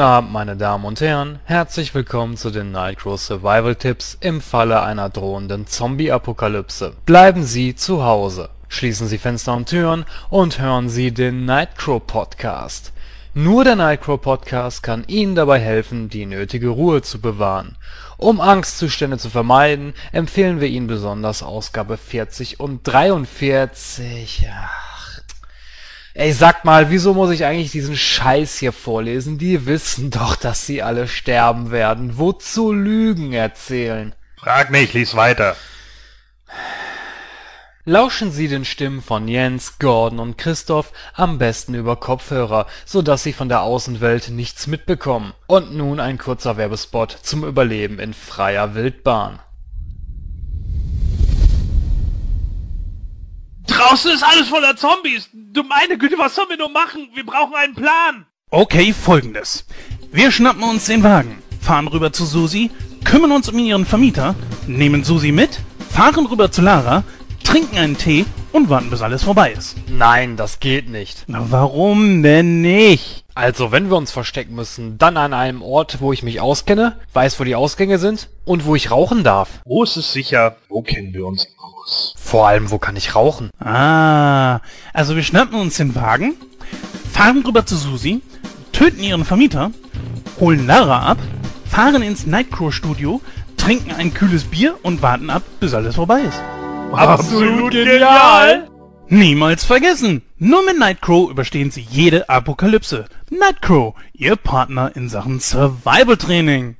Guten Abend, meine Damen und Herren. Herzlich willkommen zu den Nightcrow Survival Tipps im Falle einer drohenden Zombie-Apokalypse. Bleiben Sie zu Hause, schließen Sie Fenster und Türen und hören Sie den Nightcrow Podcast. Nur der Nightcrow Podcast kann Ihnen dabei helfen, die nötige Ruhe zu bewahren. Um Angstzustände zu vermeiden, empfehlen wir Ihnen besonders Ausgabe 40 und 43. Ach. Ey, sagt mal, wieso muss ich eigentlich diesen Scheiß hier vorlesen? Die wissen doch, dass sie alle sterben werden. Wozu Lügen erzählen? Frag nicht, lies weiter. Lauschen Sie den Stimmen von Jens, Gordon und Christoph am besten über Kopfhörer, sodass Sie von der Außenwelt nichts mitbekommen. Und nun ein kurzer Werbespot zum Überleben in freier Wildbahn. Draußen ist alles voller Zombies. Du meine Güte, was sollen wir nur machen? Wir brauchen einen Plan. Okay, folgendes. Wir schnappen uns den Wagen, fahren rüber zu Susi, kümmern uns um ihren Vermieter, nehmen Susi mit, fahren rüber zu Lara, trinken einen Tee und warten, bis alles vorbei ist. Nein, das geht nicht. Na, warum denn nicht? Also, wenn wir uns verstecken müssen, dann an einem Ort, wo ich mich auskenne, weiß, wo die Ausgänge sind und wo ich rauchen darf. Wo ist es sicher? Wo kennen wir uns aus? Vor allem, wo kann ich rauchen? Ah, also wir schnappen uns den Wagen, fahren rüber zu Susi, töten ihren Vermieter, holen Lara ab, fahren ins Nightcrow-Studio, trinken ein kühles Bier und warten ab, bis alles vorbei ist. Absolut genial. Niemals vergessen! Nur mit Nightcrow überstehen Sie jede Apokalypse. Nightcrow, Ihr Partner in Sachen Survival Training.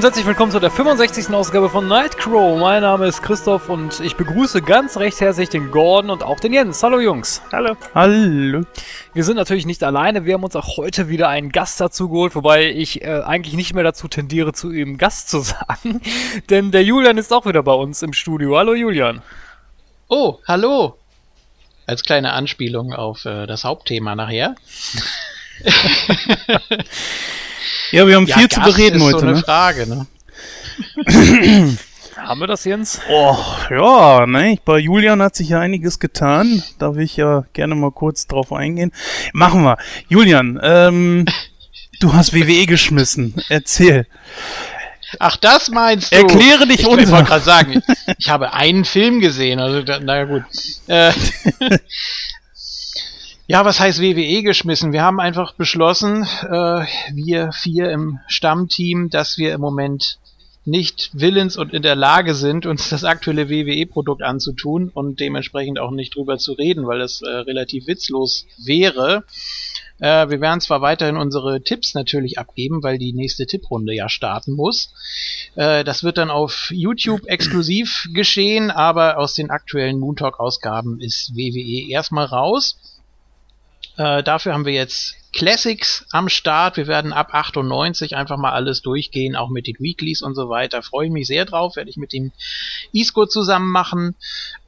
Und herzlich willkommen zu der 65. Ausgabe von Nightcrow. Mein Name ist Christoph und ich begrüße ganz recht herzlich den Gordon und auch den Jens. Hallo Jungs. Hallo. Hallo. Wir sind natürlich nicht alleine, wir haben uns auch heute wieder einen Gast dazu geholt, wobei ich äh, eigentlich nicht mehr dazu tendiere, zu ihm Gast zu sagen, denn der Julian ist auch wieder bei uns im Studio. Hallo Julian. Oh, hallo. Als kleine Anspielung auf äh, das Hauptthema nachher. Ja, wir haben viel zu Gast bereden ist heute, so eine ne? Frage, ne? Haben wir das, Jens? Oh, ja, ne, bei Julian hat sich ja einiges getan. Da will ich ja gerne mal kurz drauf eingehen. Machen wir. Julian, ähm, du hast WWE geschmissen. Erzähl. Ach, das meinst du? Erkläre dich ich, uns. Ich wollte gerade sagen, ich habe einen Film gesehen, also na gut. Äh, ja, was heißt WWE geschmissen? Wir haben einfach beschlossen, äh, wir vier im Stammteam, dass wir im Moment nicht willens und in der Lage sind, uns das aktuelle WWE-Produkt anzutun und dementsprechend auch nicht drüber zu reden, weil das äh, relativ witzlos wäre. Äh, wir werden zwar weiterhin unsere Tipps natürlich abgeben, weil die nächste Tipprunde ja starten muss. Äh, das wird dann auf YouTube exklusiv geschehen, aber aus den aktuellen Moon Talk-Ausgaben ist WWE erstmal raus. Äh, dafür haben wir jetzt Classics am Start. Wir werden ab 98 einfach mal alles durchgehen, auch mit den Weeklies und so weiter. Freue ich mich sehr drauf, werde ich mit dem Isco zusammen machen.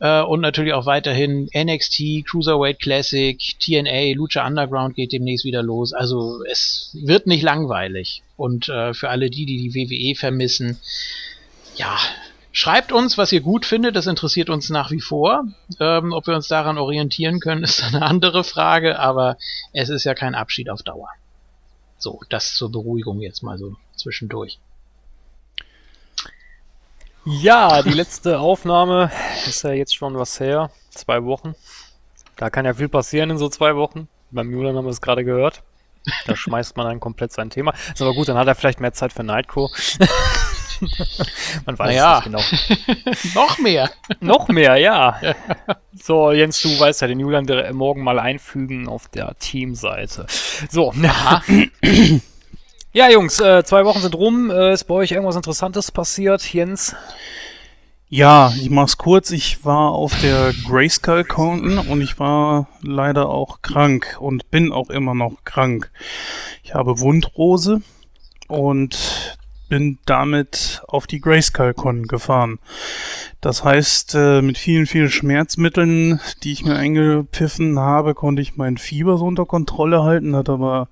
Äh, und natürlich auch weiterhin NXT, Cruiserweight Classic, TNA, Lucha Underground geht demnächst wieder los. Also es wird nicht langweilig. Und äh, für alle die, die die WWE vermissen, ja, Schreibt uns, was ihr gut findet, das interessiert uns nach wie vor. Ähm, ob wir uns daran orientieren können, ist eine andere Frage, aber es ist ja kein Abschied auf Dauer. So, das zur Beruhigung jetzt mal so zwischendurch. Ja, die letzte Aufnahme ist ja jetzt schon was her. Zwei Wochen. Da kann ja viel passieren in so zwei Wochen. Beim Julian haben wir es gerade gehört. Da schmeißt man dann komplett sein Thema. Ist aber gut, dann hat er vielleicht mehr Zeit für Nightco. Man weiß Naja. es nicht genau. Noch mehr! Noch mehr, ja. So, Jens, du weißt ja, den Julian der- morgen mal einfügen auf der Teamseite. So. Ja, Jungs, äh, zwei Wochen sind rum. Äh, ist bei euch irgendwas Interessantes passiert, Jens? Ja, ich mach's kurz. Ich war auf der Grayskull Con und ich war leider auch krank und bin auch immer noch krank. Ich habe Wundrose und bin damit auf die Grayskull-Con gefahren. Das heißt, äh, mit vielen, vielen Schmerzmitteln, die ich mir eingepfiffen habe, konnte ich mein Fieber so unter Kontrolle halten, hat aber,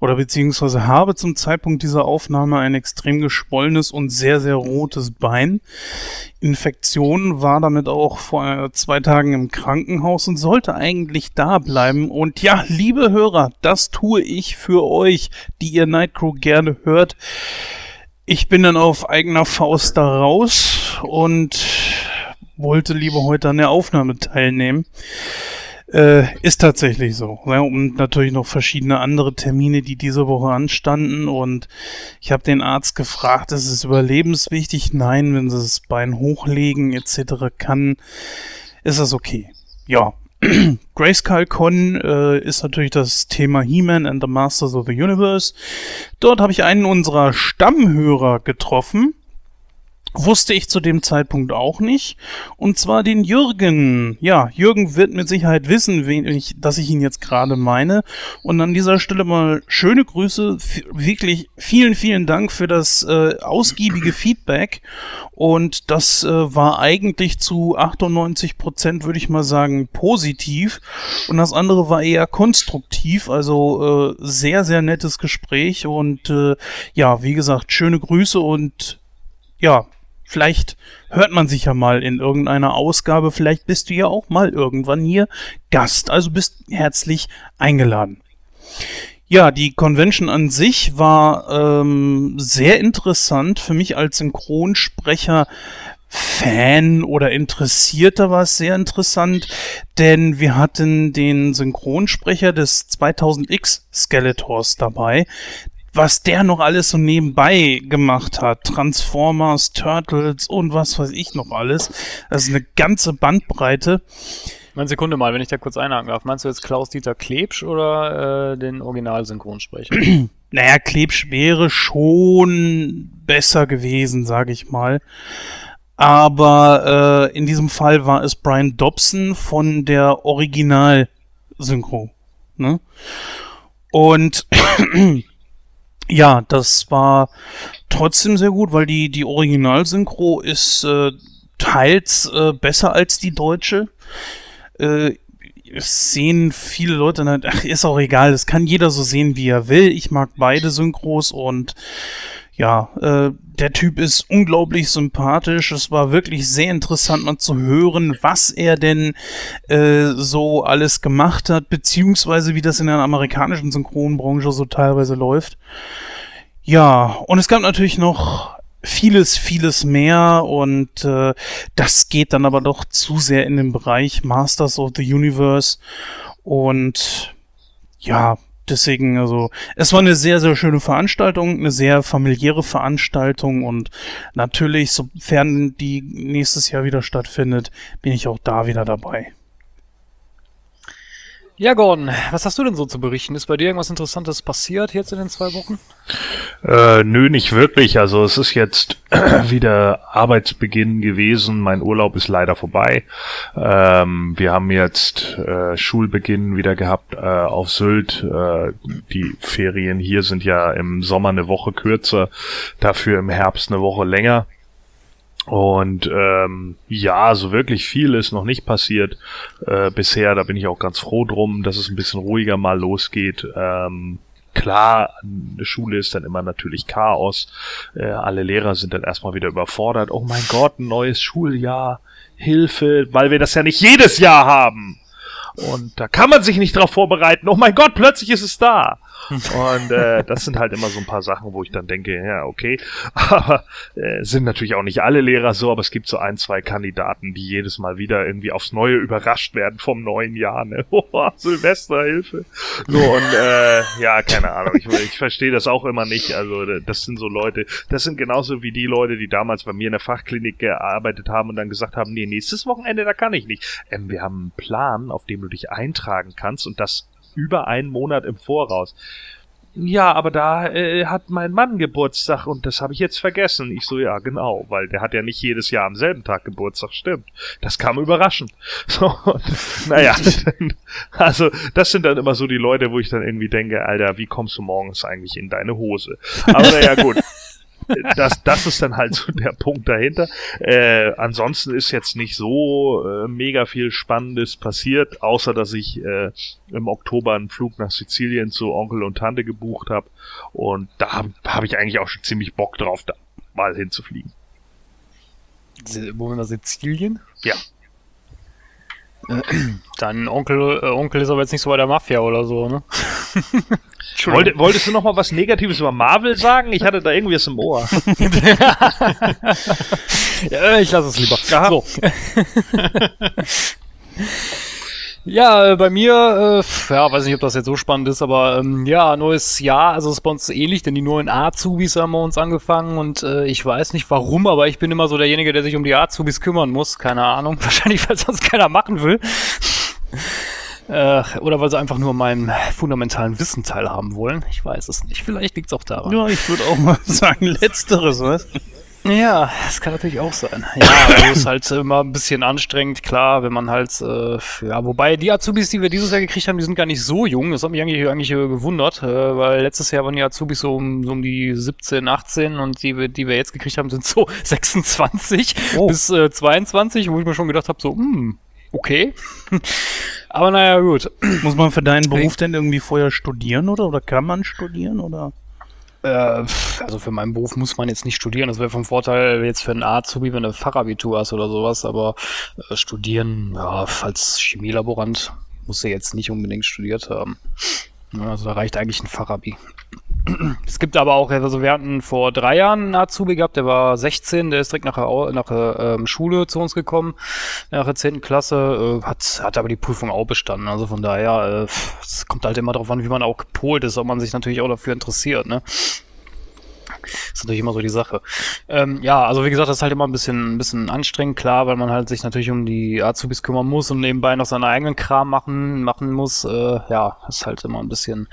oder beziehungsweise habe zum Zeitpunkt dieser Aufnahme ein extrem geschwollenes und sehr, sehr rotes Bein. Infektion war damit auch vor zwei Tagen im Krankenhaus und sollte eigentlich da bleiben. Und ja, liebe Hörer, das tue ich für euch, die ihr Nightcrow gerne hört. Ich bin dann auf eigener Faust da raus und wollte lieber heute an der Aufnahme teilnehmen. Äh, ist tatsächlich so. Ja, und natürlich noch verschiedene andere Termine, die diese Woche anstanden. Und ich habe den Arzt gefragt, ist es überlebenswichtig? Nein, wenn sie das Bein hochlegen etc. kann, ist das okay. Ja, Grayskull Con äh, ist natürlich das Thema He-Man and the Masters of the Universe. Dort habe ich einen unserer Stammhörer getroffen, Wusste ich zu dem Zeitpunkt auch nicht. Und zwar den Jürgen. Ja, Jürgen wird mit Sicherheit wissen, wen ich, dass ich ihn jetzt gerade meine. Und an dieser Stelle mal schöne Grüße. Wirklich vielen, vielen Dank für das äh, ausgiebige Feedback. Und das äh, war eigentlich zu 98 Prozent, würde ich mal sagen, positiv. Und das andere war eher konstruktiv. Also äh, sehr, sehr nettes Gespräch. Und äh, ja, wie gesagt, schöne Grüße und ja, Vielleicht hört man sich ja mal in irgendeiner Ausgabe. Vielleicht bist du ja auch mal irgendwann hier Gast. Also bist herzlich eingeladen. Ja, die Convention an sich war ähm, sehr interessant. Für mich als Synchronsprecher Fan oder Interessierter war es sehr interessant, denn wir hatten den Synchronsprecher des 2000X Skeletors dabei, was der noch alles so nebenbei gemacht hat. Transformers, Turtles und was weiß ich noch alles. Das ist eine ganze Bandbreite. Eine Sekunde mal, wenn ich da kurz einhaken darf. Meinst du jetzt Klaus-Dieter Klebsch oder äh, den Originalsynchronsprecher? naja, Klebsch wäre schon besser gewesen, sage ich mal. Aber äh, in diesem Fall war es Brian Dobson von der Original-Synchro. Ne? Und ja, das war trotzdem sehr gut, weil die, die Originalsynchro ist äh, teils äh, besser als die deutsche. Äh, sehen viele Leute, ach, ist auch egal, das kann jeder so sehen, wie er will. Ich mag beide Synchros und ja, äh, der Typ ist unglaublich sympathisch. Es war wirklich sehr interessant mal zu hören, was er denn äh, so alles gemacht hat, beziehungsweise wie das in der amerikanischen Synchronbranche so teilweise läuft. Ja, und es gab natürlich noch vieles, vieles mehr und äh, das geht dann aber doch zu sehr in den Bereich Masters of the Universe und ja, deswegen, also, es war eine sehr, sehr schöne Veranstaltung, eine sehr familiäre Veranstaltung und natürlich, sofern die nächstes Jahr wieder stattfindet, bin ich auch da wieder dabei. Ja, Gordon, was hast du denn so zu berichten? Ist bei dir irgendwas Interessantes passiert jetzt in den zwei Wochen? Äh, nö, nicht wirklich. Also es ist jetzt wieder Arbeitsbeginn gewesen. Mein Urlaub ist leider vorbei. Ähm, wir haben jetzt äh, Schulbeginn wieder gehabt äh, auf Sylt. Äh, die Ferien hier sind ja im Sommer eine Woche kürzer, dafür im Herbst eine Woche länger. Und ähm, ja, so wirklich viel ist noch nicht passiert äh, bisher. Da bin ich auch ganz froh drum, dass es ein bisschen ruhiger mal losgeht. Ähm, klar, eine Schule ist dann immer natürlich Chaos. Äh, alle Lehrer sind dann erstmal wieder überfordert. Oh mein Gott, ein neues Schuljahr. Hilfe, weil wir das ja nicht jedes Jahr haben. Und da kann man sich nicht drauf vorbereiten. Oh mein Gott, plötzlich ist es da. Und äh, das sind halt immer so ein paar Sachen, wo ich dann denke, ja, okay. Aber äh, sind natürlich auch nicht alle Lehrer so, aber es gibt so ein, zwei Kandidaten, die jedes Mal wieder irgendwie aufs Neue überrascht werden vom neuen Jahr. Ne? Oh, Silvesterhilfe. So, und äh, ja, keine Ahnung. Ich, ich verstehe das auch immer nicht. Also, das sind so Leute, das sind genauso wie die Leute, die damals bei mir in der Fachklinik gearbeitet haben und dann gesagt haben, nee, nächstes Wochenende, da kann ich nicht. Ähm, wir haben einen Plan, auf dem du dich eintragen kannst und das über einen Monat im Voraus. ja, aber da äh, hat mein Mann Geburtstag und das habe ich jetzt vergessen. Ich so, ja, genau, weil der hat ja nicht jedes Jahr am selben Tag Geburtstag, stimmt. Das kam überraschend. So, und, naja, also das sind dann immer so die Leute, wo ich dann irgendwie denke, Alter, wie kommst du morgens eigentlich in deine Hose? Aber naja, gut das, das ist dann halt so der Punkt dahinter. Äh, ansonsten ist jetzt nicht so äh, mega viel Spannendes passiert, außer dass ich äh, im Oktober einen Flug nach Sizilien zu Onkel und Tante gebucht habe. Und da habe hab ich eigentlich auch schon ziemlich Bock drauf, da mal hinzufliegen. Wo wir nach Sizilien? Ja. Dein Onkel, äh, Onkel ist aber jetzt nicht so bei der Mafia oder so, ne? Wollte, wolltest du noch mal was Negatives über Marvel sagen? Ich hatte da irgendwie was im Ohr. ja, ich lasse es lieber. Aha. So. Ja, äh, bei mir, äh, ja, weiß nicht, ob das jetzt so spannend ist, aber ähm, ja, neues Jahr, also es ist bei uns ähnlich, denn die neuen Azubis haben wir uns angefangen und äh, ich weiß nicht warum, aber ich bin immer so derjenige, der sich um die Azubis kümmern muss, keine Ahnung, wahrscheinlich, weil sonst keiner machen will. Äh, oder weil sie einfach nur meinen fundamentalen Wissen teilhaben wollen. Ich weiß es nicht. Vielleicht liegt es auch daran. Ja, ich würde auch mal sagen, letzteres, was? Ja, das kann natürlich auch sein. Ja, also ist halt immer ein bisschen anstrengend, klar, wenn man halt, äh, ja, wobei die Azubis, die wir dieses Jahr gekriegt haben, die sind gar nicht so jung. Das hat mich eigentlich, eigentlich äh, gewundert, äh, weil letztes Jahr waren die Azubis so um, so um die 17, 18 und die, die wir jetzt gekriegt haben, sind so 26 oh. bis äh, 22, wo ich mir schon gedacht habe, so, hm, okay. Aber naja, gut. Muss man für deinen Beruf denn irgendwie vorher studieren oder, oder kann man studieren oder? Äh, also für meinen Beruf muss man jetzt nicht studieren. Das wäre vom Vorteil jetzt für einen Azubi, wenn du Fachabitur hast oder sowas. Aber äh, studieren, ja, als Chemielaborant muss er jetzt nicht unbedingt studiert haben. Also da reicht eigentlich ein Fachabi. Es gibt aber auch, also wir hatten vor drei Jahren einen Azubi gehabt, der war 16, der ist direkt nach der, nach der ähm, Schule zu uns gekommen, nach der 10. Klasse, äh, hat, hat aber die Prüfung auch bestanden. Also von daher, äh, es kommt halt immer darauf an, wie man auch gepolt ist, ob man sich natürlich auch dafür interessiert, ne? ist natürlich immer so die Sache. Ähm, ja, also wie gesagt, das ist halt immer ein bisschen, ein bisschen anstrengend, klar, weil man halt sich natürlich um die Azubis kümmern muss und nebenbei noch seinen eigenen Kram machen, machen muss. Äh, ja, ist halt immer ein bisschen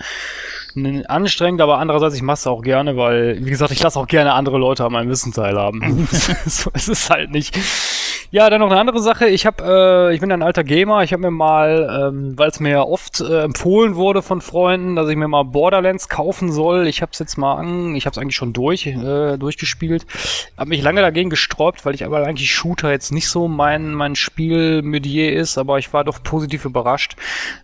anstrengend, aber andererseits, ich mache es auch gerne, weil, wie gesagt, ich lasse auch gerne andere Leute an meinem Wissen teilhaben. es ist halt nicht. Ja, dann noch eine andere Sache. Ich habe, äh, ich bin ein alter Gamer. Ich habe mir mal, ähm, weil es mir oft äh, empfohlen wurde von Freunden, dass ich mir mal Borderlands kaufen soll. Ich habe es jetzt mal an, ich habe es eigentlich schon durch, äh, durchgespielt. Habe mich lange dagegen gesträubt, weil ich aber eigentlich Shooter jetzt nicht so mein mein Spielmedier ist, aber ich war doch positiv überrascht.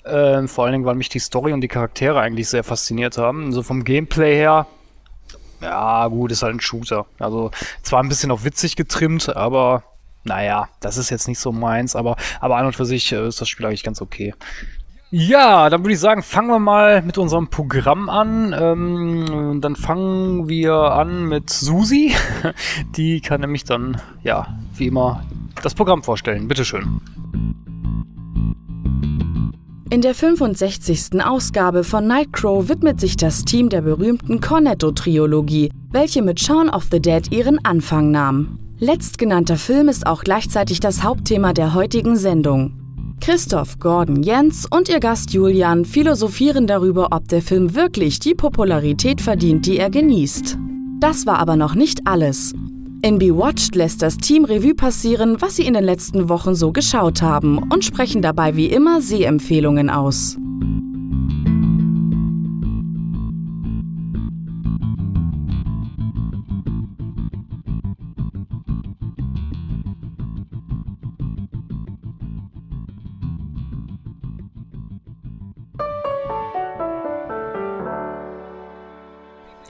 Äh, vor allen Dingen, weil mich die Story und die Charaktere eigentlich sehr fasziniert haben. So vom Gameplay her ja, gut, ist halt ein Shooter. Also zwar ein bisschen auf witzig getrimmt, aber naja, das ist jetzt nicht so meins, aber, aber an und für sich äh, ist das Spiel eigentlich ganz okay. Ja, dann würde ich sagen, fangen wir mal mit unserem Programm an. Ähm, dann fangen wir an mit Susi. Die kann nämlich dann, ja, wie immer, das Programm vorstellen. Bitteschön. In der 65. Ausgabe von Nightcrow widmet sich das Team der berühmten Cornetto-Triologie, welche mit Shaun of the Dead ihren Anfang nahm. Letztgenannter Film ist auch gleichzeitig das Hauptthema der heutigen Sendung. Christoph, Gordon, Jens und ihr Gast Julian philosophieren darüber, ob der Film wirklich die Popularität verdient, die er genießt. Das war aber noch nicht alles. In Bewatched lässt das Team Revue passieren, was sie in den letzten Wochen so geschaut haben und sprechen dabei wie immer Sehempfehlungen aus.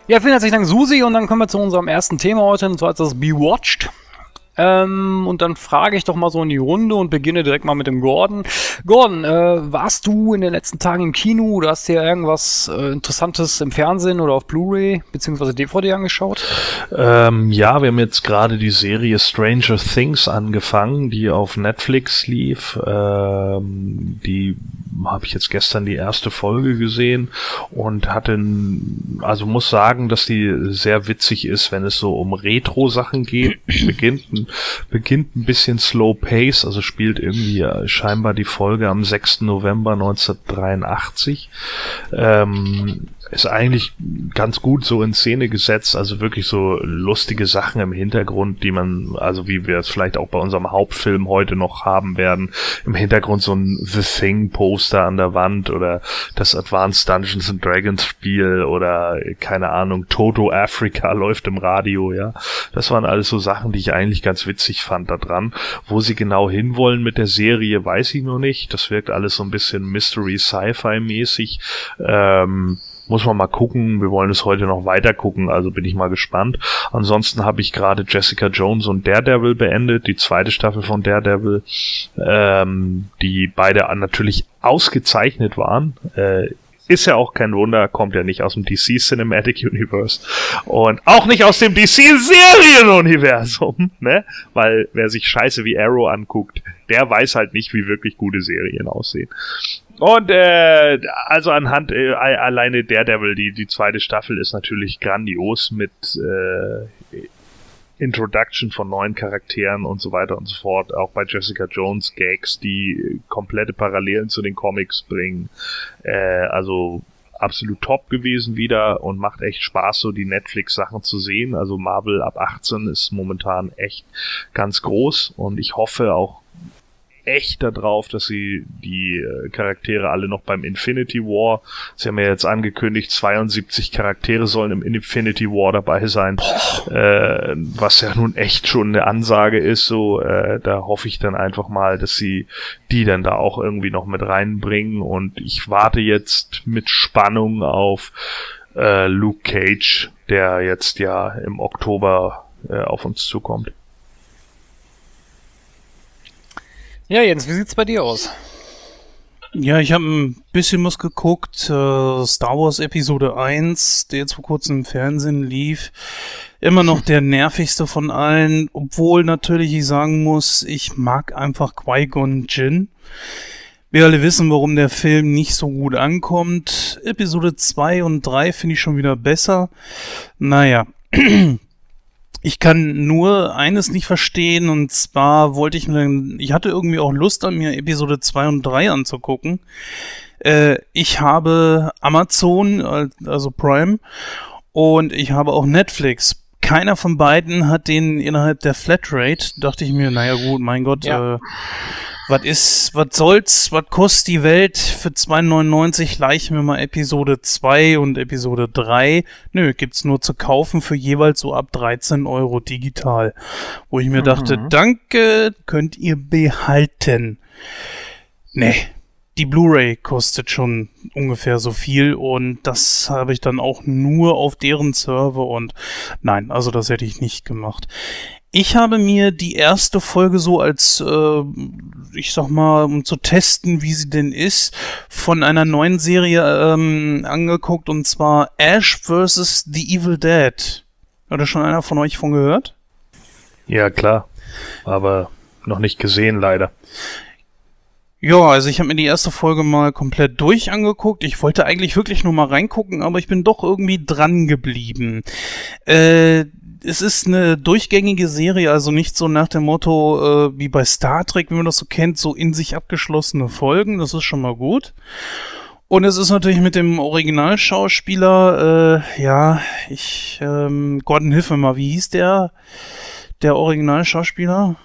Ja, vielen herzlichen Dank, Susi. Und dann kommen wir zu unserem ersten Thema heute, und zwar ist das Bewatched. Ähm, und dann frage ich doch mal so in die Runde und beginne direkt mal mit dem Gordon. Gordon, äh, warst du in den letzten Tagen im Kino oder hast dir irgendwas äh, Interessantes im Fernsehen oder auf Blu-ray bzw. DVD angeschaut? Ähm, ja, wir haben jetzt gerade die Serie Stranger Things angefangen, die auf Netflix lief. Ähm, die habe ich jetzt gestern die erste Folge gesehen und hatte, also muss sagen, dass die sehr witzig ist, wenn es so um Retro-Sachen geht. beginnt, beginnt ein bisschen slow pace, also spielt irgendwie äh, scheinbar die Folge am 6. November 1983. Ähm, ist eigentlich ganz gut so in Szene gesetzt, also wirklich so lustige Sachen im Hintergrund, die man, also wie wir es vielleicht auch bei unserem Hauptfilm heute noch haben werden, im Hintergrund so ein The Thing Poster an der Wand oder das Advanced Dungeons and Dragons Spiel oder keine Ahnung, Toto Africa läuft im Radio, ja. Das waren alles so Sachen, die ich eigentlich ganz witzig fand da dran. Wo sie genau hinwollen mit der Serie, weiß ich noch nicht. Das wirkt alles so ein bisschen Mystery Sci-Fi mäßig. Ähm, muss man mal gucken. Wir wollen es heute noch weiter gucken, also bin ich mal gespannt. Ansonsten habe ich gerade Jessica Jones und Daredevil beendet, die zweite Staffel von Daredevil, ähm, die beide natürlich ausgezeichnet waren. Äh, ist ja auch kein Wunder, kommt ja nicht aus dem DC Cinematic Universe und auch nicht aus dem DC Serienuniversum, ne? Weil wer sich Scheiße wie Arrow anguckt, der weiß halt nicht, wie wirklich gute Serien aussehen. Und äh, also anhand äh, alleine Daredevil, die die zweite Staffel ist natürlich grandios mit äh, Introduction von neuen Charakteren und so weiter und so fort. Auch bei Jessica Jones Gags, die komplette Parallelen zu den Comics bringen. Äh, also absolut top gewesen wieder und macht echt Spaß, so die Netflix-Sachen zu sehen. Also Marvel ab 18 ist momentan echt ganz groß und ich hoffe auch echt darauf, dass sie die äh, Charaktere alle noch beim Infinity War, sie haben ja jetzt angekündigt, 72 Charaktere sollen im Infinity War dabei sein, äh, was ja nun echt schon eine Ansage ist, so, äh, da hoffe ich dann einfach mal, dass sie die dann da auch irgendwie noch mit reinbringen. Und ich warte jetzt mit Spannung auf äh, Luke Cage, der jetzt ja im Oktober äh, auf uns zukommt. Ja, Jens, wie sieht's bei dir aus? Ja, ich habe ein bisschen was geguckt. Äh, Star Wars Episode 1, der jetzt vor kurzem im Fernsehen lief. Immer noch der nervigste von allen, obwohl natürlich ich sagen muss, ich mag einfach Qui-Gon Jinn. Wir alle wissen, warum der Film nicht so gut ankommt. Episode 2 und 3 finde ich schon wieder besser. Naja. Ich kann nur eines nicht verstehen, und zwar wollte ich mir, ich hatte irgendwie auch Lust an mir Episode 2 und 3 anzugucken. Äh, ich habe Amazon, also Prime, und ich habe auch Netflix. Keiner von beiden hat den innerhalb der Flatrate. Dachte ich mir, naja gut, mein Gott, ja. äh, was ist, was soll's, was kostet die Welt? Für 2,99 leichen wir mal Episode 2 und Episode 3. Nö, gibt's nur zu kaufen für jeweils so ab 13 Euro digital. Wo ich mir mhm. dachte, danke, könnt ihr behalten. Nee, die Blu-ray kostet schon ungefähr so viel und das habe ich dann auch nur auf deren Server und nein, also das hätte ich nicht gemacht. Ich habe mir die erste Folge so als, äh, ich sag mal, um zu testen, wie sie denn ist, von einer neuen Serie ähm, angeguckt und zwar Ash vs. The Evil Dead. Hat da schon einer von euch von gehört? Ja, klar. Aber noch nicht gesehen, leider. Ja, also ich habe mir die erste Folge mal komplett durch angeguckt. Ich wollte eigentlich wirklich nur mal reingucken, aber ich bin doch irgendwie dran geblieben. Äh, es ist eine durchgängige Serie, also nicht so nach dem Motto äh, wie bei Star Trek, wie man das so kennt, so in sich abgeschlossene Folgen. Das ist schon mal gut. Und es ist natürlich mit dem Originalschauspieler, äh, ja, ich, ähm, Gordon, hilf mir mal, wie hieß der, der Originalschauspieler?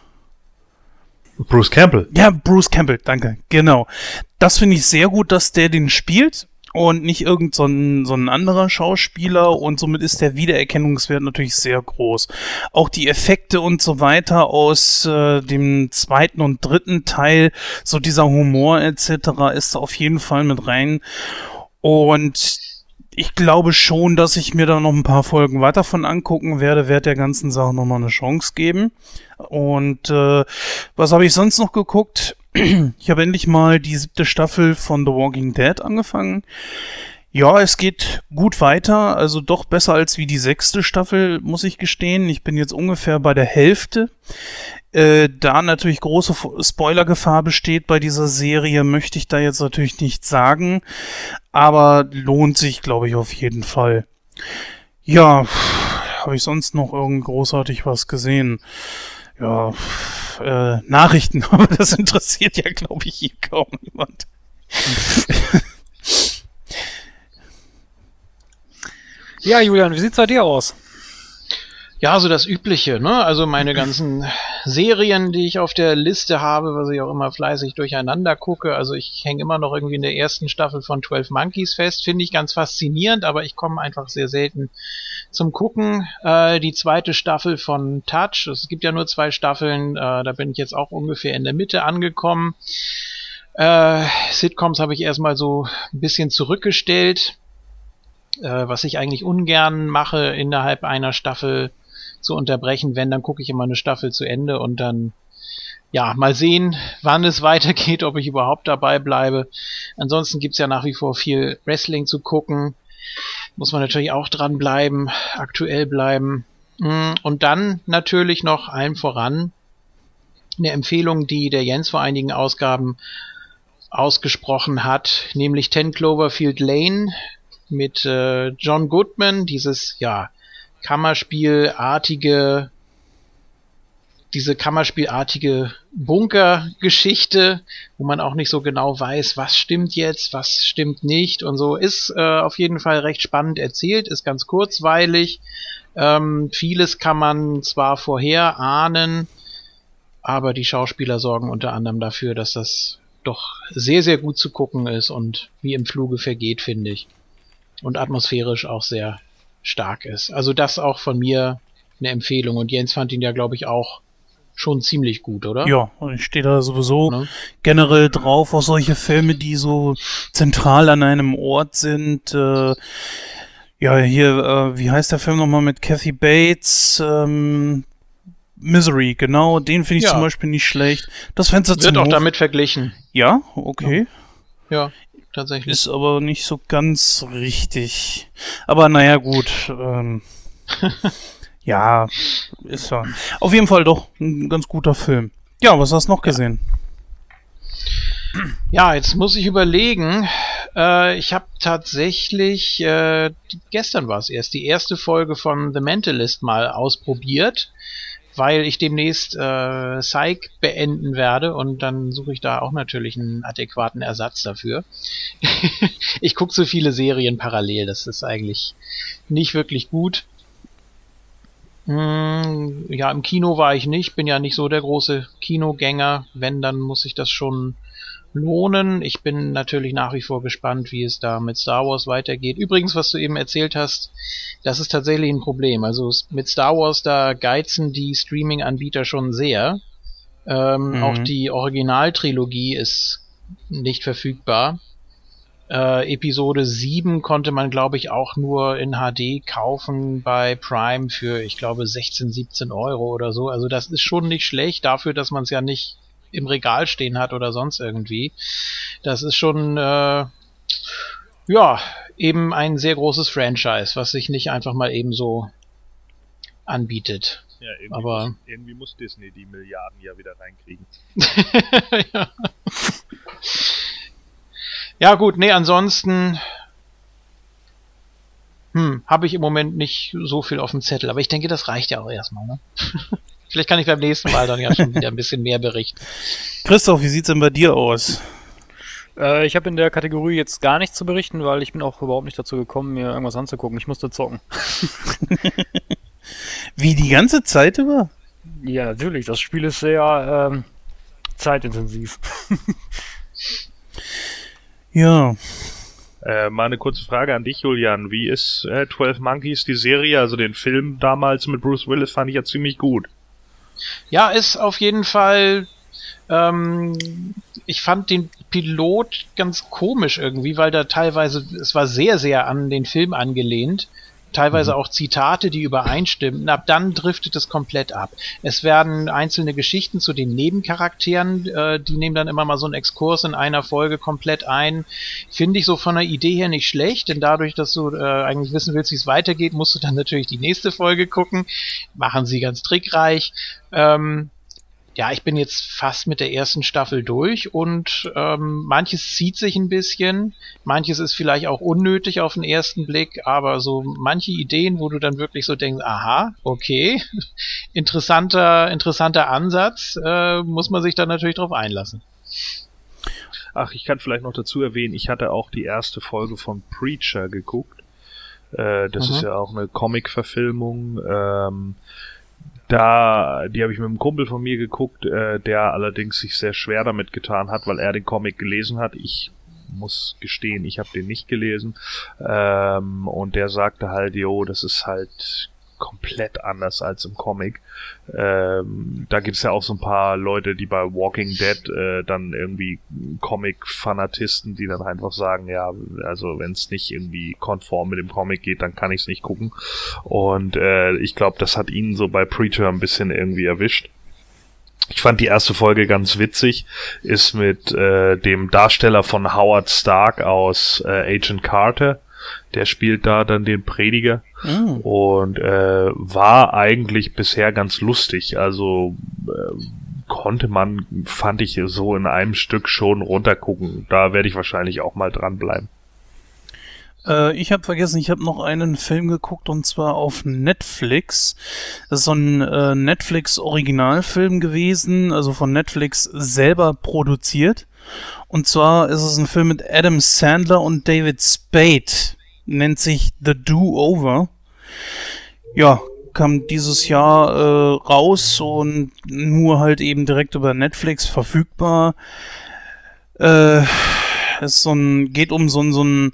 Bruce Campbell. Ja, Bruce Campbell, danke, genau. Das finde ich sehr gut, dass der den spielt und nicht irgend so ein, so ein anderer Schauspieler und somit ist der Wiedererkennungswert natürlich sehr groß. Auch die Effekte und so weiter aus äh, dem zweiten und dritten Teil, so dieser Humor etc. ist auf jeden Fall mit rein und ich glaube schon, dass ich mir da noch ein paar Folgen weiter von angucken werde, werde der ganzen Sache nochmal eine Chance geben. Und äh, was habe ich sonst noch geguckt? Ich habe endlich mal die siebte Staffel von The Walking Dead angefangen. Ja, es geht gut weiter, also doch besser als wie die sechste Staffel, muss ich gestehen. Ich bin jetzt ungefähr bei der Hälfte. Äh, da natürlich große Spoilergefahr besteht bei dieser Serie, möchte ich da jetzt natürlich nicht sagen, aber lohnt sich, glaube ich, auf jeden Fall. Ja, habe ich sonst noch irgend großartig was gesehen? Ja, äh, Nachrichten, aber das interessiert ja, glaube ich, hier kaum jemand. Ja, Julian, wie sieht's bei dir aus? Ja, so das Übliche, ne? Also meine ganzen Serien, die ich auf der Liste habe, was ich auch immer fleißig durcheinander gucke. Also ich hänge immer noch irgendwie in der ersten Staffel von 12 Monkeys fest. Finde ich ganz faszinierend, aber ich komme einfach sehr selten zum Gucken. Äh, die zweite Staffel von Touch, es gibt ja nur zwei Staffeln, äh, da bin ich jetzt auch ungefähr in der Mitte angekommen. Äh, Sitcoms habe ich erstmal so ein bisschen zurückgestellt, äh, was ich eigentlich ungern mache innerhalb einer Staffel zu unterbrechen. Wenn, dann gucke ich immer eine Staffel zu Ende und dann ja, mal sehen, wann es weitergeht, ob ich überhaupt dabei bleibe. Ansonsten gibt's ja nach wie vor viel Wrestling zu gucken. Muss man natürlich auch dran bleiben, aktuell bleiben. Mm, und dann natürlich noch allem voran eine Empfehlung, die der Jens vor einigen Ausgaben ausgesprochen hat, nämlich 10 Cloverfield Lane mit äh, John Goodman, dieses ja Kammerspielartige, diese Kammerspielartige Bunkergeschichte, wo man auch nicht so genau weiß, was stimmt jetzt, was stimmt nicht und so, ist äh, auf jeden Fall recht spannend erzählt, ist ganz kurzweilig. Ähm, vieles kann man zwar vorher ahnen, aber die Schauspieler sorgen unter anderem dafür, dass das doch sehr, sehr gut zu gucken ist und wie im Fluge vergeht, finde ich. Und atmosphärisch auch sehr stark ist. Also das auch von mir eine Empfehlung. Und Jens fand ihn ja, glaube ich, auch schon ziemlich gut, oder? Ja, und ich stehe da sowieso Ne? generell drauf auf solche Filme, die so zentral an einem Ort sind. Äh, ja, hier, äh, wie heißt der Film nochmal mit Kathy Bates? Ähm, Misery, genau, den finde ich Ja. zum Beispiel nicht schlecht. Das Fenster Wird auch damit verglichen. Ja, okay. Ja, tatsächlich. Ist aber nicht so ganz richtig. Aber naja, gut. Ähm, ja, ist ja. Auf jeden Fall doch ein ganz guter Film. Ja, was hast du noch gesehen? Ja, jetzt muss ich überlegen. Äh, ich habe tatsächlich, äh, gestern war es erst, die erste Folge von The Mentalist mal ausprobiert, weil ich demnächst äh, Psych beenden werde und dann suche ich da auch natürlich einen adäquaten Ersatz dafür. ich gucke so viele Serien parallel, das ist eigentlich nicht wirklich gut. Hm, ja, im Kino war ich nicht, bin ja nicht so der große Kinogänger. Wenn, dann muss ich das schon lohnen. Ich bin natürlich nach wie vor gespannt, wie es da mit Star Wars weitergeht. Übrigens, was du eben erzählt hast, das ist tatsächlich ein Problem. Also mit Star Wars, da geizen die Streaming-Anbieter schon sehr. Ähm, Mhm. Auch die Originaltrilogie ist nicht verfügbar. Äh, Episode 7 konnte man, glaube ich, auch nur in HD kaufen bei Prime für, ich glaube, 16, 17 Euro oder so. Also das ist schon nicht schlecht dafür, dass man es ja nicht im Regal stehen hat oder sonst irgendwie. Das ist schon, äh, ja, eben ein sehr großes Franchise, was sich nicht einfach mal eben so anbietet. Ja, irgendwie, Aber- muss, irgendwie muss Disney die Milliarden ja wieder reinkriegen. ja. ja gut, nee, ansonsten hm, habe ich im Moment nicht so viel auf dem Zettel, aber ich denke, das reicht ja auch erstmal. Ne? Vielleicht kann ich beim nächsten Mal dann ja schon wieder ein bisschen mehr berichten. Christoph, wie sieht's denn bei dir aus? Äh, ich habe in der Kategorie jetzt gar nichts zu berichten, weil ich bin auch überhaupt nicht dazu gekommen, mir irgendwas anzugucken. Ich musste zocken. Wie die ganze Zeit über? Ja, natürlich. Das Spiel ist sehr ähm, zeitintensiv. Ja. Äh, mal eine kurze Frage an dich, Julian. Wie ist äh, 12 Monkeys die Serie? Also den Film damals mit Bruce Willis fand ich ja ziemlich gut. Ja, ist auf jeden Fall. Ähm, ich fand den Pilot ganz komisch irgendwie, weil da teilweise, es war sehr, sehr an den Film angelehnt. Teilweise auch Zitate, die übereinstimmten. Ab dann driftet es komplett ab. Es werden einzelne Geschichten zu den Nebencharakteren, äh, die nehmen dann immer mal so einen Exkurs in einer Folge komplett ein. Finde ich so von der Idee her nicht schlecht, denn dadurch, dass du äh, eigentlich wissen willst, wie es weitergeht, musst du dann natürlich die nächste Folge gucken. Machen sie ganz trickreich. Ähm, ja, ich bin jetzt fast mit der ersten Staffel durch und ähm, manches zieht sich ein bisschen, manches ist vielleicht auch unnötig auf den ersten Blick, aber so manche Ideen, wo du dann wirklich so denkst, aha, okay, interessanter, interessanter Ansatz, äh, muss man sich dann natürlich drauf einlassen. Ach, ich kann vielleicht noch dazu erwähnen, ich hatte auch die erste Folge von Preacher geguckt. Äh, das Mhm. ist ja auch eine Comic-Verfilmung. Ähm, da, die habe ich mit einem Kumpel von mir geguckt, äh, der allerdings sich sehr schwer damit getan hat, weil er den Comic gelesen hat. Ich muss gestehen, ich habe den nicht gelesen. Ähm, und der sagte halt, jo, das ist halt komplett anders als im Comic. Ähm, da gibt's ja auch so ein paar Leute, die bei Walking Dead äh, dann irgendwie Comic-Fanatisten, die dann einfach sagen, ja, also wenn es nicht irgendwie konform mit dem Comic geht, dann kann ich es nicht gucken. Und äh, ich glaube, das hat ihn so bei Preacher ein bisschen irgendwie erwischt. Ich fand die erste Folge ganz witzig, ist mit äh, dem Darsteller von Howard Stark aus äh, Agent Carter. Der spielt da dann den Prediger Mm. und äh, war eigentlich bisher ganz lustig. Also äh, konnte man, fand ich so in einem Stück schon runtergucken. Da werde ich wahrscheinlich auch mal dranbleiben. Äh, ich habe vergessen, ich habe noch einen Film geguckt und zwar auf Netflix. Das ist so ein äh, Netflix-Originalfilm gewesen, also von Netflix selber produziert. Und zwar ist es ein Film mit Adam Sandler und David Spade. Nennt sich The Do-Over. Ja, kam dieses Jahr äh, raus und nur halt eben direkt über Netflix verfügbar. Äh, ist so ein, geht um so ein, so ein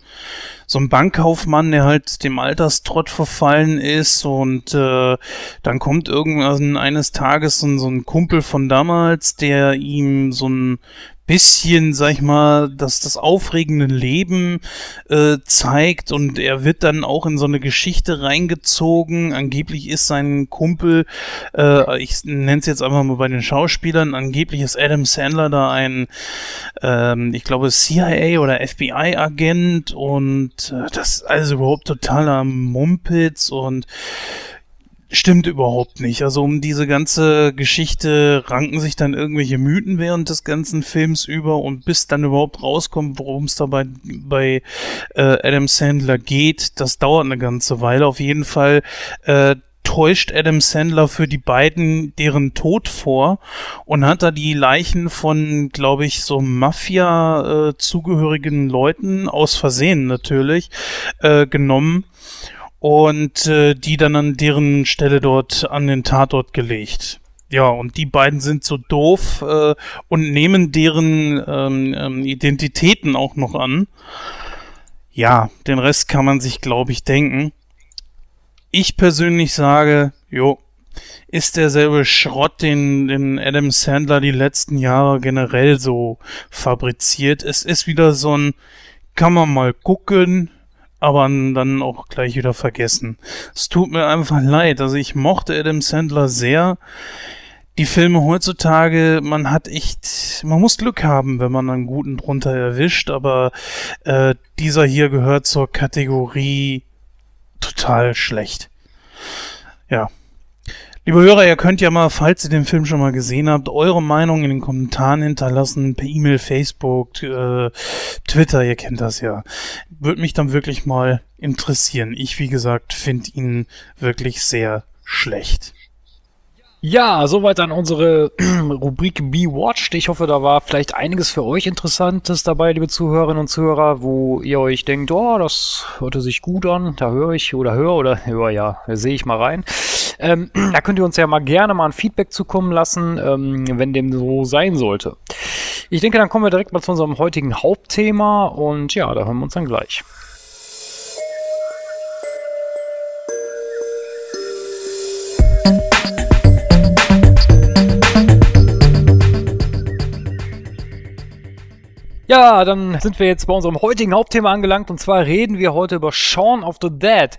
so ein Bankkaufmann, der halt dem Alterstrott verfallen ist und äh, dann kommt irgendwann eines Tages so, ein- so ein Kumpel von damals, der ihm so ein bisschen, sag ich mal, dass das aufregende Leben äh, zeigt. Und er wird dann auch in so eine Geschichte reingezogen. Angeblich ist sein Kumpel, äh, ich nenne es jetzt einfach mal bei den Schauspielern, angeblich ist Adam Sandler da ein ähm, ich glaube, CIA oder FBI-Agent und äh, das ist also überhaupt totaler Mumpitz. Und stimmt überhaupt nicht. Also um diese ganze Geschichte ranken sich dann irgendwelche Mythen während des ganzen Films über und bis dann überhaupt rauskommt, worum es dabei bei äh, Adam Sandler geht, das dauert eine ganze Weile. Auf jeden Fall äh, täuscht Adam Sandler für die beiden deren Tod vor und hat da die Leichen von, glaube ich, so Mafia-zugehörigen Leuten, aus Versehen natürlich, äh, genommen und äh, die dann an deren Stelle dort an den Tatort gelegt. Ja, und die beiden sind so doof äh, und nehmen deren ähm, ähm, Identitäten auch noch an. Ja, den Rest kann man sich, glaube ich, denken. Ich persönlich sage, jo, ist derselbe Schrott, den, den Adam Sandler die letzten Jahre generell so fabriziert. Es ist wieder so ein, kann man mal gucken, aber dann auch gleich wieder vergessen. Es tut mir einfach leid. Also ich mochte Adam Sandler sehr. Die Filme heutzutage, man hat echt, man muss Glück haben, wenn man einen guten drunter erwischt, aber äh, dieser hier gehört zur Kategorie total schlecht. Ja. Liebe Hörer, ihr könnt ja mal, falls ihr den Film schon mal gesehen habt, eure Meinung in den Kommentaren hinterlassen, per E-Mail, Facebook, äh, Twitter, ihr kennt das ja. Würde mich dann wirklich mal interessieren. Ich, wie gesagt, finde ihn wirklich sehr schlecht. Ja, soweit dann unsere Rubrik Be Watched. Ich hoffe, da war vielleicht einiges für euch Interessantes dabei, liebe Zuhörerinnen und Zuhörer, wo ihr euch denkt, oh, das hörte sich gut an, da höre ich oder höre oder höre, ja, sehe ich mal rein. Ähm, da könnt ihr uns ja mal gerne mal ein Feedback zukommen lassen, ähm, wenn dem so sein sollte. Ich denke, dann kommen wir direkt mal zu unserem heutigen Hauptthema und ja, da hören wir uns dann gleich. Ja, dann sind wir jetzt bei unserem heutigen Hauptthema angelangt und zwar reden wir heute über Shaun of the Dead.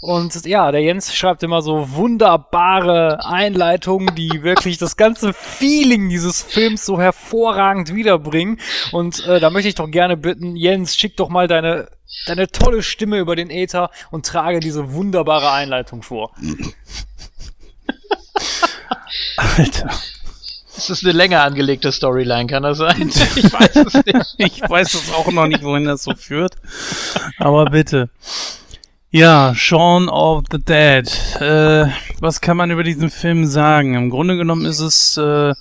Und ja, der Jens schreibt immer so wunderbare Einleitungen, die wirklich das ganze Feeling dieses Films so hervorragend wiederbringen. Und äh, da möchte ich doch gerne bitten, Jens, schick doch mal deine, deine tolle Stimme über den Äther und trage diese wunderbare Einleitung vor. Alter. Es ist eine länger angelegte Storyline, kann das sein? Ich weiß es nicht. Ich weiß es auch noch nicht, wohin das so führt. Aber bitte. Ja, Shaun of the Dead. Äh, was kann man über diesen Film sagen? Im Grunde genommen ist es äh,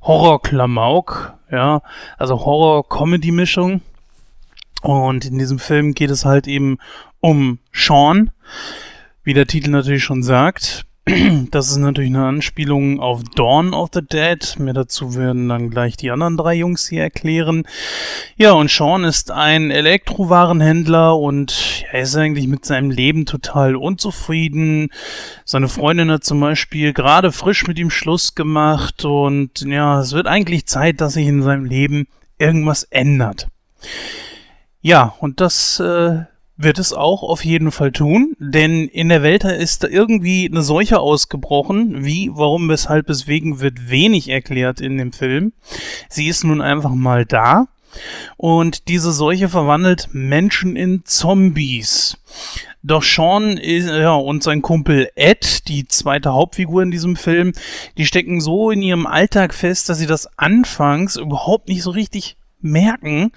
Horror-Klamauk. Ja, also Horror-Comedy-Mischung. Und in diesem Film geht es halt eben um Sean. Wie der Titel natürlich schon sagt, das ist natürlich eine Anspielung auf Dawn of the Dead. Mir dazu werden dann gleich die anderen drei Jungs hier erklären. Ja, und Sean ist ein Elektrowarenhändler und er ist eigentlich mit seinem Leben total unzufrieden. Seine Freundin hat zum Beispiel gerade frisch mit ihm Schluss gemacht und ja, es wird eigentlich Zeit, dass sich in seinem Leben irgendwas ändert. Ja, und das äh, wird es auch auf jeden Fall tun, denn in der Welt ist da irgendwie eine Seuche ausgebrochen. Wie, warum, weshalb, weswegen wird wenig erklärt in dem Film. Sie ist nun einfach mal da. Und diese Seuche verwandelt Menschen in Zombies. Doch Sean ist, ja, und sein Kumpel Ed, die zweite Hauptfigur in diesem Film, die stecken so in ihrem Alltag fest, dass sie das anfangs überhaupt nicht so richtig merken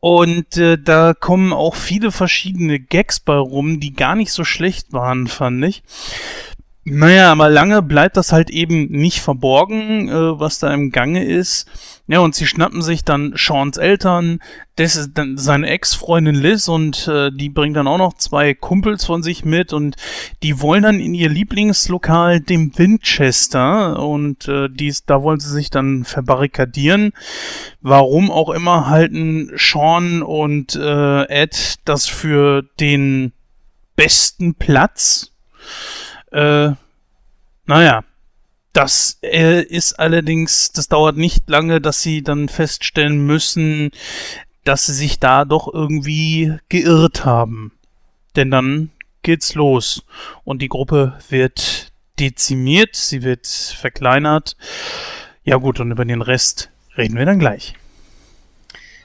und äh, da kommen auch viele verschiedene Gags bei rum, die gar nicht so schlecht waren, fand ich. Naja, aber lange bleibt das halt eben nicht verborgen, äh, was da im Gange ist. Ja, und sie schnappen sich dann Seans Eltern, das ist dann seine Ex-Freundin Liz und äh, die bringt dann auch noch zwei Kumpels von sich mit und die wollen dann in ihr Lieblingslokal, dem Winchester, und äh, dies, da wollen sie sich dann verbarrikadieren. Warum auch immer halten Sean und äh, Ed das für den besten Platz. Äh, naja, das äh, ist allerdings, das dauert nicht lange, dass sie dann feststellen müssen, dass sie sich da doch irgendwie geirrt haben. Denn dann geht's los und die Gruppe wird dezimiert, sie wird verkleinert. Ja gut, und über den Rest reden wir dann gleich.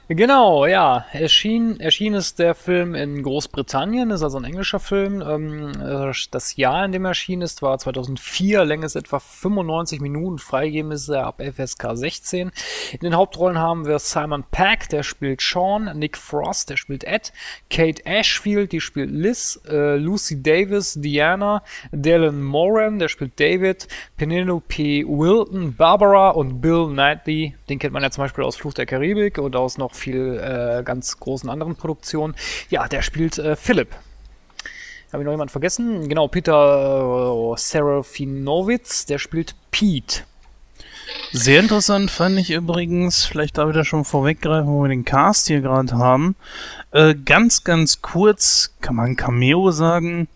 Genau, ja. Erschien, erschien ist der Film in Großbritannien, ist also ein englischer Film. Ähm, äh, das Jahr, in dem er erschienen ist, war 2004, Länge ist etwa 95 Minuten, freigegeben ist er ab FSK 16. In den Hauptrollen haben wir Simon Peck, der spielt Sean, Nick Frost, der spielt Ed, Kate Ashfield, die spielt Liz, äh, Lucy Davis, Diana, Dylan Moran, der spielt David, Penelope Wilton, Barbara und Bill Knightley, den kennt man ja zum Beispiel aus Fluch der Karibik und aus noch viel äh, ganz großen anderen Produktionen. Ja, der spielt äh, Philipp. Habe ich noch jemanden vergessen? Genau, Peter äh, Serafinowitz, der spielt Pete. Sehr interessant fand ich übrigens, vielleicht darf ich da schon vorweggreifen, wo wir den Cast hier gerade haben. Äh, ganz, ganz kurz, kann man Cameo sagen?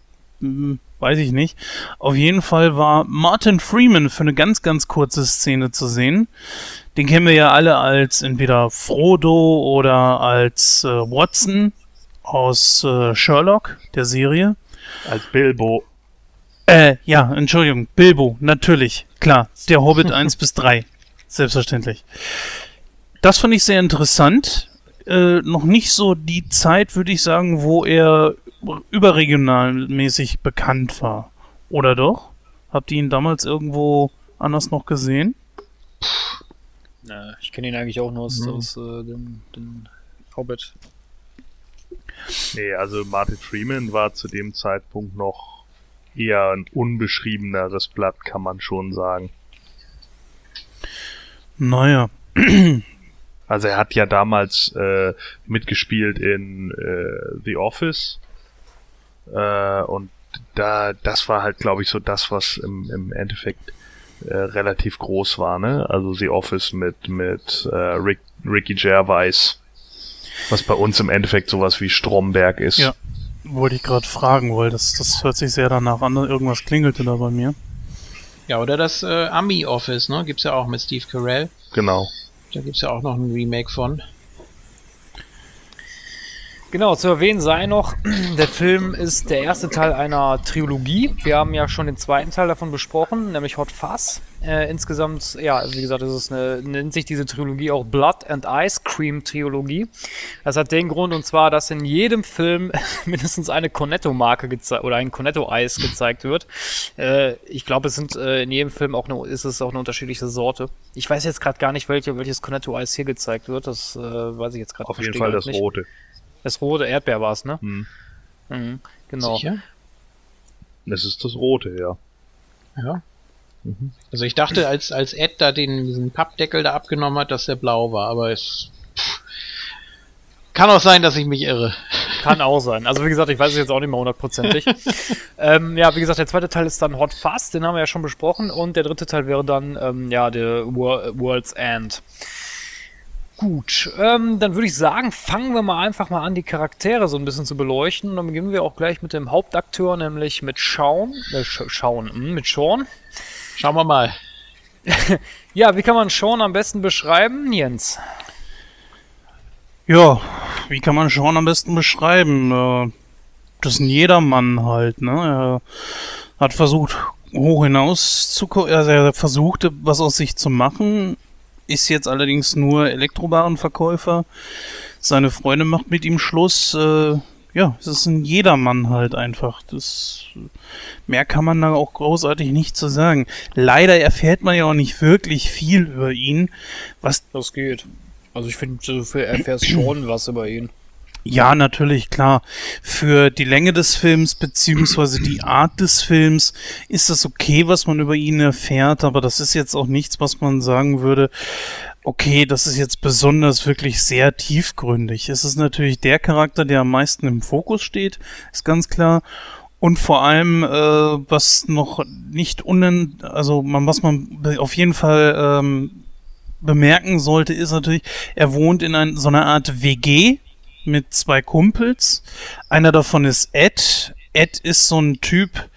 Hm, weiß ich nicht. Auf jeden Fall war Martin Freeman für eine ganz, ganz kurze Szene zu sehen. Den kennen wir ja alle als entweder Frodo oder als äh, Watson aus äh, Sherlock, der Serie. Als Bilbo. Äh, ja, Entschuldigung, Bilbo, natürlich, klar. Der Hobbit 1 bis 3. Selbstverständlich. Das fand ich sehr interessant. Äh, noch nicht so die Zeit, würde ich sagen, wo er überregionalmäßig bekannt war. Oder doch? Habt ihr ihn damals irgendwo anders noch gesehen? Na, ich kenne ihn eigentlich auch nur aus, mhm. aus äh, dem, dem Hobbit. Nee, also Martin Freeman war zu dem Zeitpunkt noch eher ein unbeschriebeneres Blatt, kann man schon sagen. Naja. Also er hat ja damals äh, mitgespielt in äh, The Office äh, und da das war halt, glaube ich, so das, was im, im Endeffekt äh, relativ groß war, ne? Also The Office mit, mit äh, Rick, Ricky Gervais, was bei uns im Endeffekt sowas wie Stromberg ist. Ja, wollte ich gerade fragen, weil das, das hört sich sehr danach an, irgendwas klingelte da bei mir. Ja, oder das äh, Ami Office, ne? Gibt's ja auch mit Steve Carell. Genau. Da gibt's ja auch noch ein Remake von. Genau, zu erwähnen sei noch, der Film ist der erste Teil einer Trilogie. Wir haben ja schon den zweiten Teil davon besprochen, nämlich Hot Fuzz. Äh, insgesamt, ja, wie gesagt, ist es eine, nennt sich diese Trilogie auch Blood and Ice Cream Trilogie. Das hat den Grund, und zwar, dass in jedem Film mindestens eine Cornetto-Marke gezeigt oder ein Cornetto-Eis gezeigt wird. Äh, ich glaube, es sind äh, in jedem Film auch eine, ist es auch eine unterschiedliche Sorte. Ich weiß jetzt gerade gar nicht, welche, welches Cornetto-Eis hier gezeigt wird. Das äh, weiß ich jetzt gerade nicht. Auf jeden Fall das nicht. rote. Das rote Erdbeer war es, ne? Mhm. Mhm, genau. Sicher? Das ist das rote, ja. Ja. Mhm. Also ich dachte, als, als Ed da den, diesen Pappdeckel da abgenommen hat, dass der blau war, aber es pff, kann auch sein, dass ich mich irre. Kann auch sein. Also wie gesagt, ich weiß es jetzt auch nicht mehr hundertprozentig. ähm, ja, wie gesagt, der zweite Teil ist dann Hot Fast, den haben wir ja schon besprochen. Und der dritte Teil wäre dann, ähm, ja, der Wor World's End. Gut, ähm, dann würde ich sagen, fangen wir mal einfach mal an, die Charaktere so ein bisschen zu beleuchten. Und dann beginnen wir auch gleich mit dem Hauptakteur, nämlich mit Sean. Äh, Sean, hm, mit Sean. Schauen wir mal. ja, wie kann man Sean am besten beschreiben, Jens? Ja, wie kann man Sean am besten beschreiben? Äh, das ist ein Jedermann halt, ne? Er hat versucht, hoch hinaus zu, also er versuchte, was aus sich zu machen, ist jetzt allerdings nur Elektrowarenverkäufer. Seine Freundin macht mit ihm Schluss. Äh, ja, es ist ein Jedermann halt einfach. Das mehr kann man da auch großartig nicht zu sagen. Leider erfährt man ja auch nicht wirklich viel über ihn. Was das geht. Also ich finde, du erfährst schon was über ihn. Ja, natürlich, klar. Für die Länge des Films beziehungsweise die Art des Films ist das okay, was man über ihn erfährt, aber das ist jetzt auch nichts, was man sagen würde, okay, das ist jetzt besonders wirklich sehr tiefgründig. Es ist natürlich der Charakter, der am meisten im Fokus steht, ist ganz klar. Und vor allem, äh, was noch nicht unen, also man, was man auf jeden Fall ähm, bemerken sollte, ist natürlich, er wohnt in ein, so einer Art WG, mit zwei Kumpels. Einer davon ist Ed. Ed ist so ein Typ,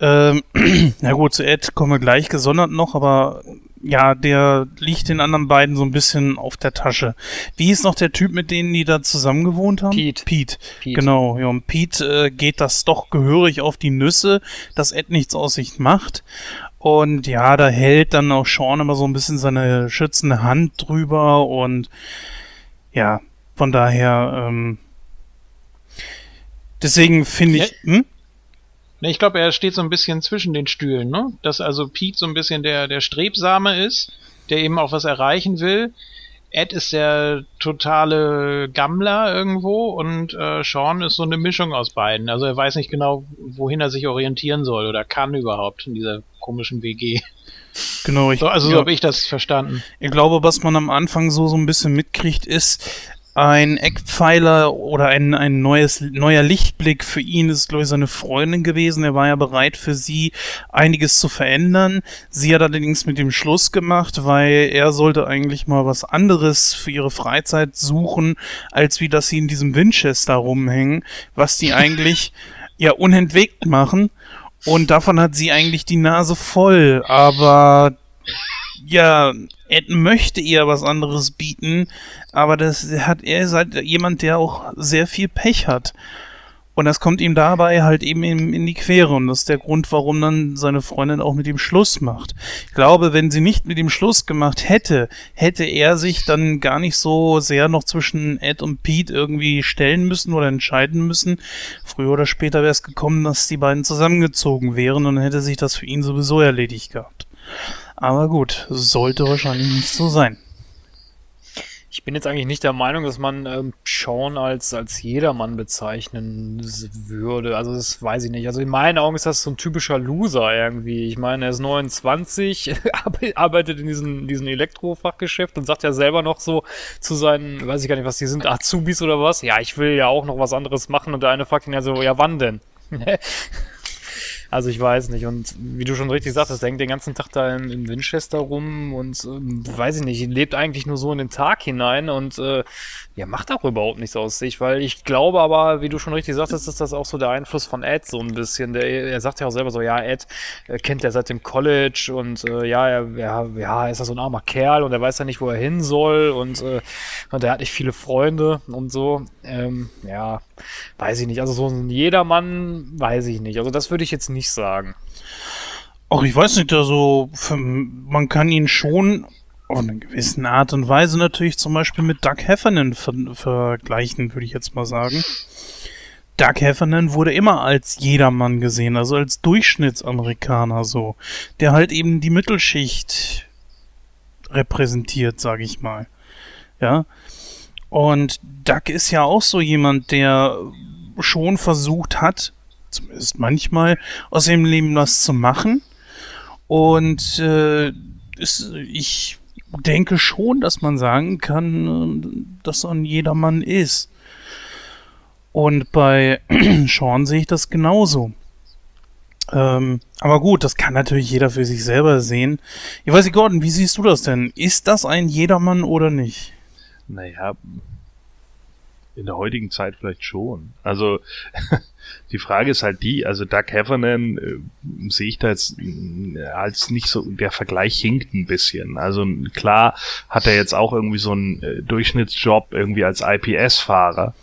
ähm, na gut, zu Ed kommen wir gleich gesondert noch, aber ja, der liegt den anderen beiden so ein bisschen auf der Tasche. Wie ist noch der Typ, mit denen die da zusammen gewohnt haben? Pete. Pete. Pete. Genau, ja, und Pete äh, geht das doch gehörig auf die Nüsse, dass Ed nichts aus sich macht. Und ja, da hält dann auch Sean immer so ein bisschen seine schützende Hand drüber und ja, von daher, ähm, deswegen finde ich. Hm? Ich glaube, er steht so ein bisschen zwischen den Stühlen, ne? Dass also Pete so ein bisschen der, der Strebsame ist, der eben auch was erreichen will. Ed ist der totale Gammler irgendwo und äh, Sean ist so eine Mischung aus beiden. Also er weiß nicht genau, wohin er sich orientieren soll oder kann überhaupt in dieser komischen WG. Genau, ich, so, also so habe ich das verstanden. Ich glaube, was man am Anfang so so ein bisschen mitkriegt, ist, ein Eckpfeiler oder ein, ein neues, neuer Lichtblick für ihn ist, glaube ich, seine Freundin gewesen. Er war ja bereit für sie einiges zu verändern. Sie hat allerdings mit dem Schluss gemacht, weil er sollte eigentlich mal was anderes für ihre Freizeit suchen, als wie dass sie in diesem Winchester rumhängen, was die eigentlich ja unentwegt machen. Und davon hat sie eigentlich die Nase voll. Aber ja, Ed möchte ihr was anderes bieten, aber das hat er ist halt jemand, der auch sehr viel Pech hat. Und das kommt ihm dabei halt eben in, die Quere. Und das ist der Grund, warum dann seine Freundin auch mit ihm Schluss macht. Ich glaube, wenn sie nicht mit ihm Schluss gemacht hätte, hätte er sich dann gar nicht so sehr noch zwischen Ed und Pete irgendwie stellen müssen oder entscheiden müssen. Früher oder später wäre es gekommen, dass die beiden zusammengezogen wären und dann hätte sich das für ihn sowieso erledigt gehabt. Aber gut, sollte wahrscheinlich nicht so sein. Ich bin jetzt eigentlich nicht der Meinung, dass man ähm, Sean als, als Jedermann bezeichnen würde. Also das weiß ich nicht. Also in meinen Augen ist das so ein typischer Loser irgendwie. Ich meine, er ist 29, arbeitet in diesem, diesem Elektrofachgeschäft und sagt ja selber noch so zu seinen, weiß ich gar nicht, was die sind, Azubis oder was. Ja, ich will ja auch noch was anderes machen. Und der eine fragt ihn ja so, ja wann denn? Also ich weiß nicht. Und wie du schon richtig sagst, der hängt den ganzen Tag da in, in Winchester rum und äh, weiß ich nicht, lebt eigentlich nur so in den Tag hinein und äh, ja, macht auch überhaupt nichts aus sich, weil ich glaube aber, wie du schon richtig sagtest, ist das auch so der Einfluss von Ed so ein bisschen. Der, er sagt ja auch selber so, ja, Ed äh, kennt er seit dem College und äh, ja, er, ja, ja, ist er so ein armer Kerl und er weiß ja nicht, wo er hin soll und, äh, und er hat nicht viele Freunde und so. Ähm, ja, weiß ich nicht. Also so ein Jedermann, weiß ich nicht. Also das würde ich jetzt nicht sagen. Auch ich weiß nicht, also für, man kann ihn schon auf eine gewisse Art und Weise natürlich zum Beispiel mit Doug Heffernan ver vergleichen, würde ich jetzt mal sagen. Doug Heffernan wurde immer als Jedermann gesehen, also als Durchschnittsamerikaner so, der halt eben die Mittelschicht repräsentiert, sage ich mal. Ja, und Duck ist ja auch so jemand, der schon versucht hat, zumindest manchmal, aus dem Leben was zu machen. Und äh, ist, ich denke schon, dass man sagen kann, äh, dass er ein Jedermann ist. Und bei Sean sehe ich das genauso. Ähm, aber gut, das kann natürlich jeder für sich selber sehen. Ich weiß nicht, Gordon, wie siehst du das denn? Ist das ein Jedermann oder nicht? Naja, in der heutigen Zeit vielleicht schon. Also die Frage ist halt die, also Doug Heffernan äh, sehe ich da jetzt äh, als nicht so, der Vergleich hinkt ein bisschen. Also klar hat er jetzt auch irgendwie so einen äh, Durchschnittsjob irgendwie als IPS-Fahrer,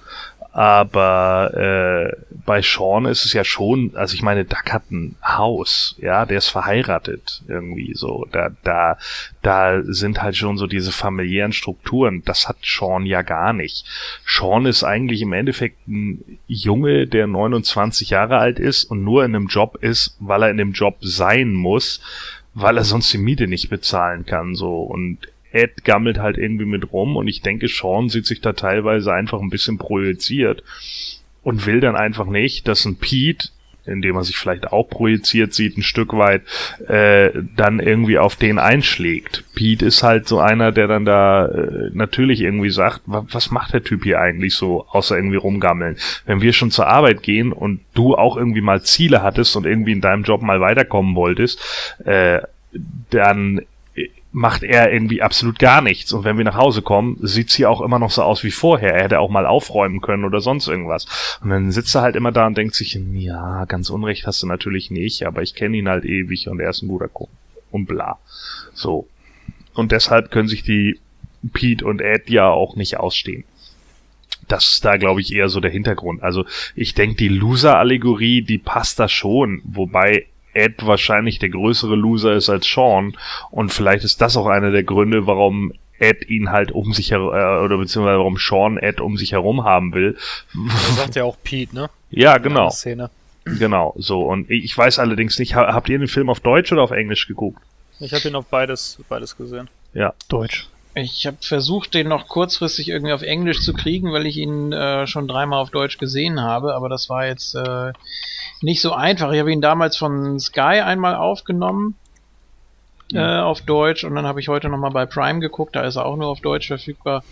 aber äh, bei Sean ist es ja schon, also ich meine, Duck hat ein Haus, ja, der ist verheiratet irgendwie so. Da, da, da sind halt schon so diese familiären Strukturen. Das hat Sean ja gar nicht. Sean ist eigentlich im Endeffekt ein Junge, der 29 Jahre alt ist und nur in einem Job ist, weil er in dem Job sein muss, weil er sonst die Miete nicht bezahlen kann. So und Ed gammelt halt irgendwie mit rum und ich denke, Sean sieht sich da teilweise einfach ein bisschen projiziert und will dann einfach nicht, dass ein Pete, indem er sich vielleicht auch projiziert sieht, ein Stück weit, äh, dann irgendwie auf den einschlägt. Pete ist halt so einer, der dann da äh, natürlich irgendwie sagt, was macht der Typ hier eigentlich so, außer irgendwie rumgammeln. Wenn wir schon zur Arbeit gehen und du auch irgendwie mal Ziele hattest und irgendwie in deinem Job mal weiterkommen wolltest, äh, dann macht er irgendwie absolut gar nichts. Und wenn wir nach Hause kommen, sieht's hier auch immer noch so aus wie vorher. Er hätte auch mal aufräumen können oder sonst irgendwas. Und dann sitzt er halt immer da und denkt sich, ja, ganz Unrecht hast du natürlich nicht, aber ich kenne ihn halt ewig und er ist ein guter Kumpel. Und bla. So. Und deshalb können sich die Pete und Ed ja auch nicht ausstehen. Das ist da, glaube ich, eher so der Hintergrund. Also ich denke, die Loser-Allegorie, die passt da schon, wobei Ed wahrscheinlich der größere Loser ist als Sean. Und vielleicht ist das auch einer der Gründe, warum Ed ihn halt um sich herum, äh, oder beziehungsweise warum Sean Ed um sich herum haben will. Das sagt ja auch Pete, ne? Ja, genau. Szene. Genau, so. Und ich weiß allerdings nicht, habt ihr den Film auf Deutsch oder auf Englisch geguckt? Ich habe ihn auf beides, beides gesehen. Ja. Deutsch. Ich habe versucht, den noch kurzfristig irgendwie auf Englisch zu kriegen, weil ich ihn äh, schon dreimal auf Deutsch gesehen habe, aber das war jetzt äh, nicht so einfach. Ich habe ihn damals von Sky einmal aufgenommen äh, auf Deutsch und dann habe ich heute nochmal bei Prime geguckt, da ist er auch nur auf Deutsch verfügbar.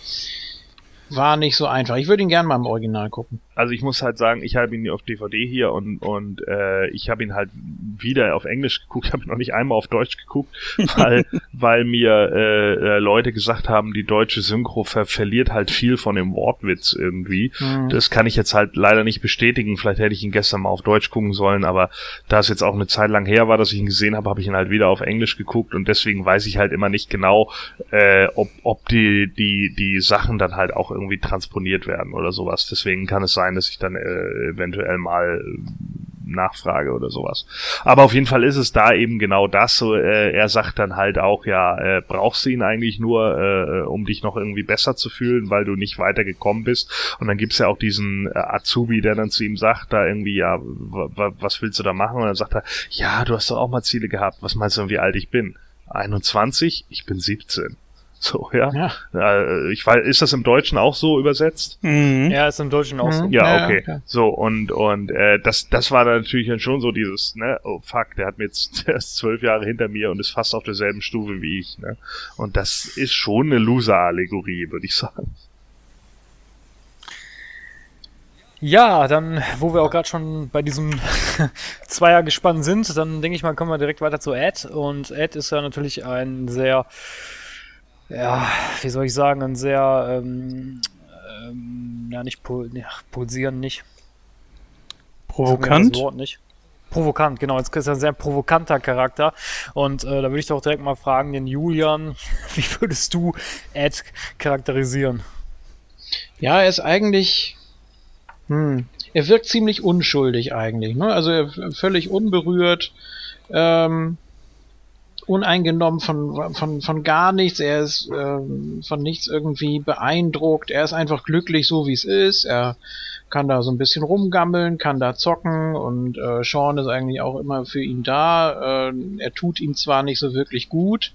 War nicht so einfach. Ich würde ihn gerne mal im Original gucken. Also ich muss halt sagen, ich habe ihn auf DVD hier und, und äh, ich habe ihn halt wieder auf Englisch geguckt, Ich habe noch nicht einmal auf Deutsch geguckt, weil, weil mir äh, äh, Leute gesagt haben, die deutsche Synchro ver verliert halt viel von dem Wortwitz irgendwie. Mhm. Das kann ich jetzt halt leider nicht bestätigen. Vielleicht hätte ich ihn gestern mal auf Deutsch gucken sollen, aber da es jetzt auch eine Zeit lang her war, dass ich ihn gesehen habe, habe ich ihn halt wieder auf Englisch geguckt und deswegen weiß ich halt immer nicht genau, äh, ob, ob die, die, die Sachen dann halt auch irgendwie transponiert werden oder sowas. Deswegen kann es sein, dass ich dann äh, eventuell mal nachfrage oder sowas. Aber auf jeden Fall ist es da eben genau das. So, äh, er sagt dann halt auch, ja, äh, brauchst du ihn eigentlich nur, äh, um dich noch irgendwie besser zu fühlen, weil du nicht weitergekommen bist. Und dann gibt's ja auch diesen äh, Azubi, der dann zu ihm sagt, da irgendwie, ja, was willst du da machen? Und dann sagt er, ja, du hast doch auch mal Ziele gehabt. Was meinst du, wie alt ich bin? 21? Ich bin 17. So, ja. ja. Äh, ich weiß, ist das im Deutschen auch so übersetzt? Mhm. Ja, ist im Deutschen auch mhm. so. Ja, okay. Ja, so, und, und äh, das, das war dann natürlich dann schon so dieses, ne, oh fuck, der hat mir jetzt, der ist zwölf Jahre hinter mir und ist fast auf derselben Stufe wie ich, ne? Und das ist schon eine Loser-Allegorie, würde ich sagen. Ja, dann, wo wir auch gerade schon bei diesem Zweier gespannt sind, dann denke ich mal, kommen wir direkt weiter zu Ed. Und Ed ist ja natürlich ein sehr ja, wie soll ich sagen, ein sehr, ähm, ähm, ja, nicht pul ja, pulsieren, nicht. Provokant? Das Wort nicht. Provokant, genau. Jetzt ist er ein sehr provokanter Charakter. Und äh, da würde ich doch direkt mal fragen, den Julian, wie würdest du Ed charakterisieren? Ja, er ist eigentlich. Hm, er wirkt ziemlich unschuldig eigentlich. Ne? Also er völlig unberührt. Ähm, uneingenommen von, von, von gar nichts, er ist ähm, von nichts irgendwie beeindruckt, er ist einfach glücklich so wie es ist, er kann da so ein bisschen rumgammeln, kann da zocken und äh, Sean ist eigentlich auch immer für ihn da. Äh, er tut ihm zwar nicht so wirklich gut,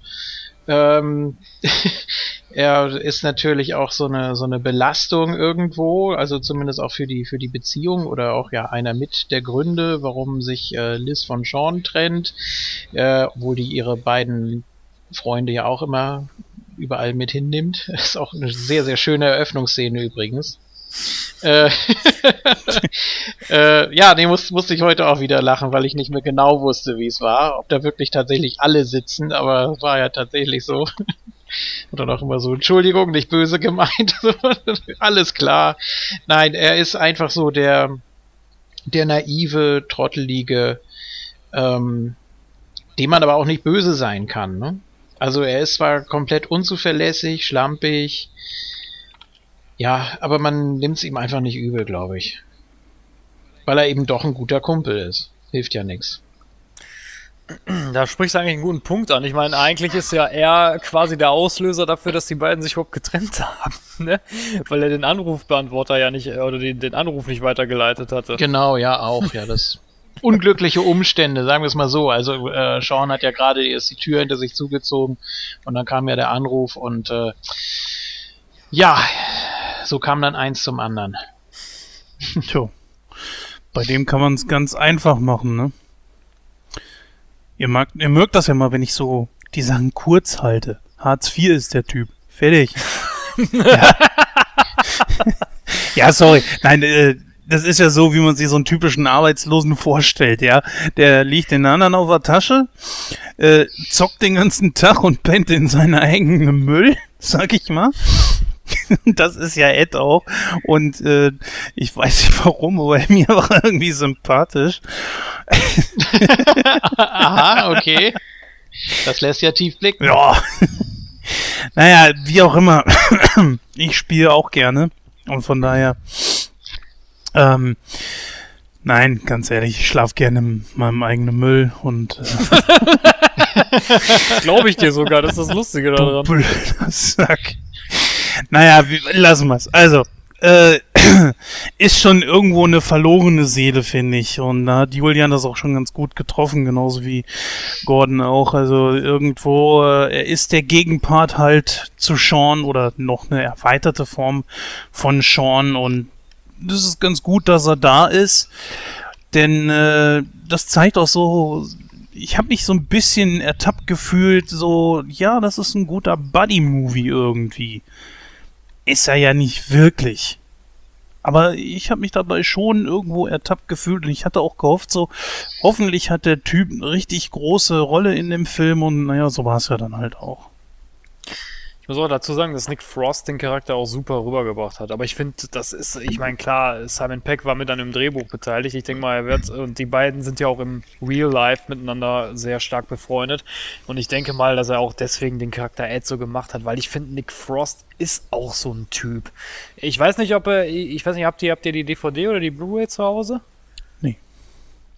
ähm, er ist natürlich auch so eine so eine Belastung irgendwo, also zumindest auch für die für die Beziehung oder auch ja einer mit der Gründe, warum sich äh, Liz von Sean trennt, äh, obwohl die ihre beiden Freunde ja auch immer überall mit hinnimmt. ist auch eine sehr sehr schöne Eröffnungsszene übrigens. äh, äh, ja, nee, muss, musste ich heute auch wieder lachen, weil ich nicht mehr genau wusste, wie es war. Ob da wirklich tatsächlich alle sitzen, aber es war ja tatsächlich so. Und dann auch immer so, Entschuldigung, nicht böse gemeint. Alles klar. Nein, er ist einfach so der, der naive, trottelige, ähm, dem man aber auch nicht böse sein kann. Ne? Also er ist zwar komplett unzuverlässig, schlampig, ja, aber man nimmt es ihm einfach nicht übel, glaube ich. Weil er eben doch ein guter Kumpel ist. Hilft ja nichts. Da sprichst du eigentlich einen guten Punkt an. Ich meine, eigentlich ist ja er quasi der Auslöser dafür, dass die beiden sich überhaupt getrennt haben, ne? Weil er den Anrufbeantworter ja nicht, oder den, den Anruf nicht weitergeleitet hatte. Genau, ja, auch, ja, das unglückliche Umstände, sagen wir es mal so. Also äh, Sean hat ja gerade erst die Tür hinter sich zugezogen und dann kam ja der Anruf und äh, ja, so kam dann eins zum anderen. Tja, bei dem kann man es ganz einfach machen, ne? Ihr, mag, ihr mögt das ja mal, wenn ich so die Sachen kurz halte. Hartz IV ist der Typ. Fertig. ja. ja, sorry. Nein, äh, das ist ja so, wie man sich so einen typischen Arbeitslosen vorstellt, ja. Der liegt den anderen auf der Tasche, äh, zockt den ganzen Tag und pennt in seinen eigenen Müll, sag ich mal. das ist ja Ed auch. Und äh, ich weiß nicht warum, aber mir war irgendwie sympathisch. Aha, okay. Das lässt ja tief blicken. Ja. naja, wie auch immer. ich spiele auch gerne. Und von daher. Ähm, nein, ganz ehrlich, ich schlafe gerne in meinem eigenen Müll und. Äh, Glaube ich dir sogar, das ist das Lustige daran. Du blöder Sack. Naja, lassen wir es. Also, äh, ist schon irgendwo eine verlorene Seele, finde ich. Und da hat Julian das auch schon ganz gut getroffen, genauso wie Gordon auch. Also irgendwo, äh, ist der Gegenpart halt zu Sean oder noch eine erweiterte Form von Sean und das ist ganz gut, dass er da ist. Denn äh, das zeigt auch so, ich habe mich so ein bisschen ertappt gefühlt, so, ja, das ist ein guter Buddy-Movie irgendwie ist er ja nicht wirklich. Aber ich habe mich dabei schon irgendwo ertappt gefühlt und ich hatte auch gehofft, so, hoffentlich hat der Typ eine richtig große Rolle in dem Film und naja, so war es ja dann halt auch. Ich muss auch dazu sagen, dass Nick Frost den Charakter auch super rübergebracht hat. Aber ich finde, das ist, ich meine, klar, Simon Peck war mit an dem Drehbuch beteiligt. Ich denke mal, er wird, und die beiden sind ja auch im Real Life miteinander sehr stark befreundet. Und ich denke mal, dass er auch deswegen den Charakter Ed so gemacht hat, weil ich finde, Nick Frost ist auch so ein Typ. Ich weiß nicht, ob er, ich weiß nicht, habt ihr, habt ihr die DVD oder die Blu-ray zu Hause?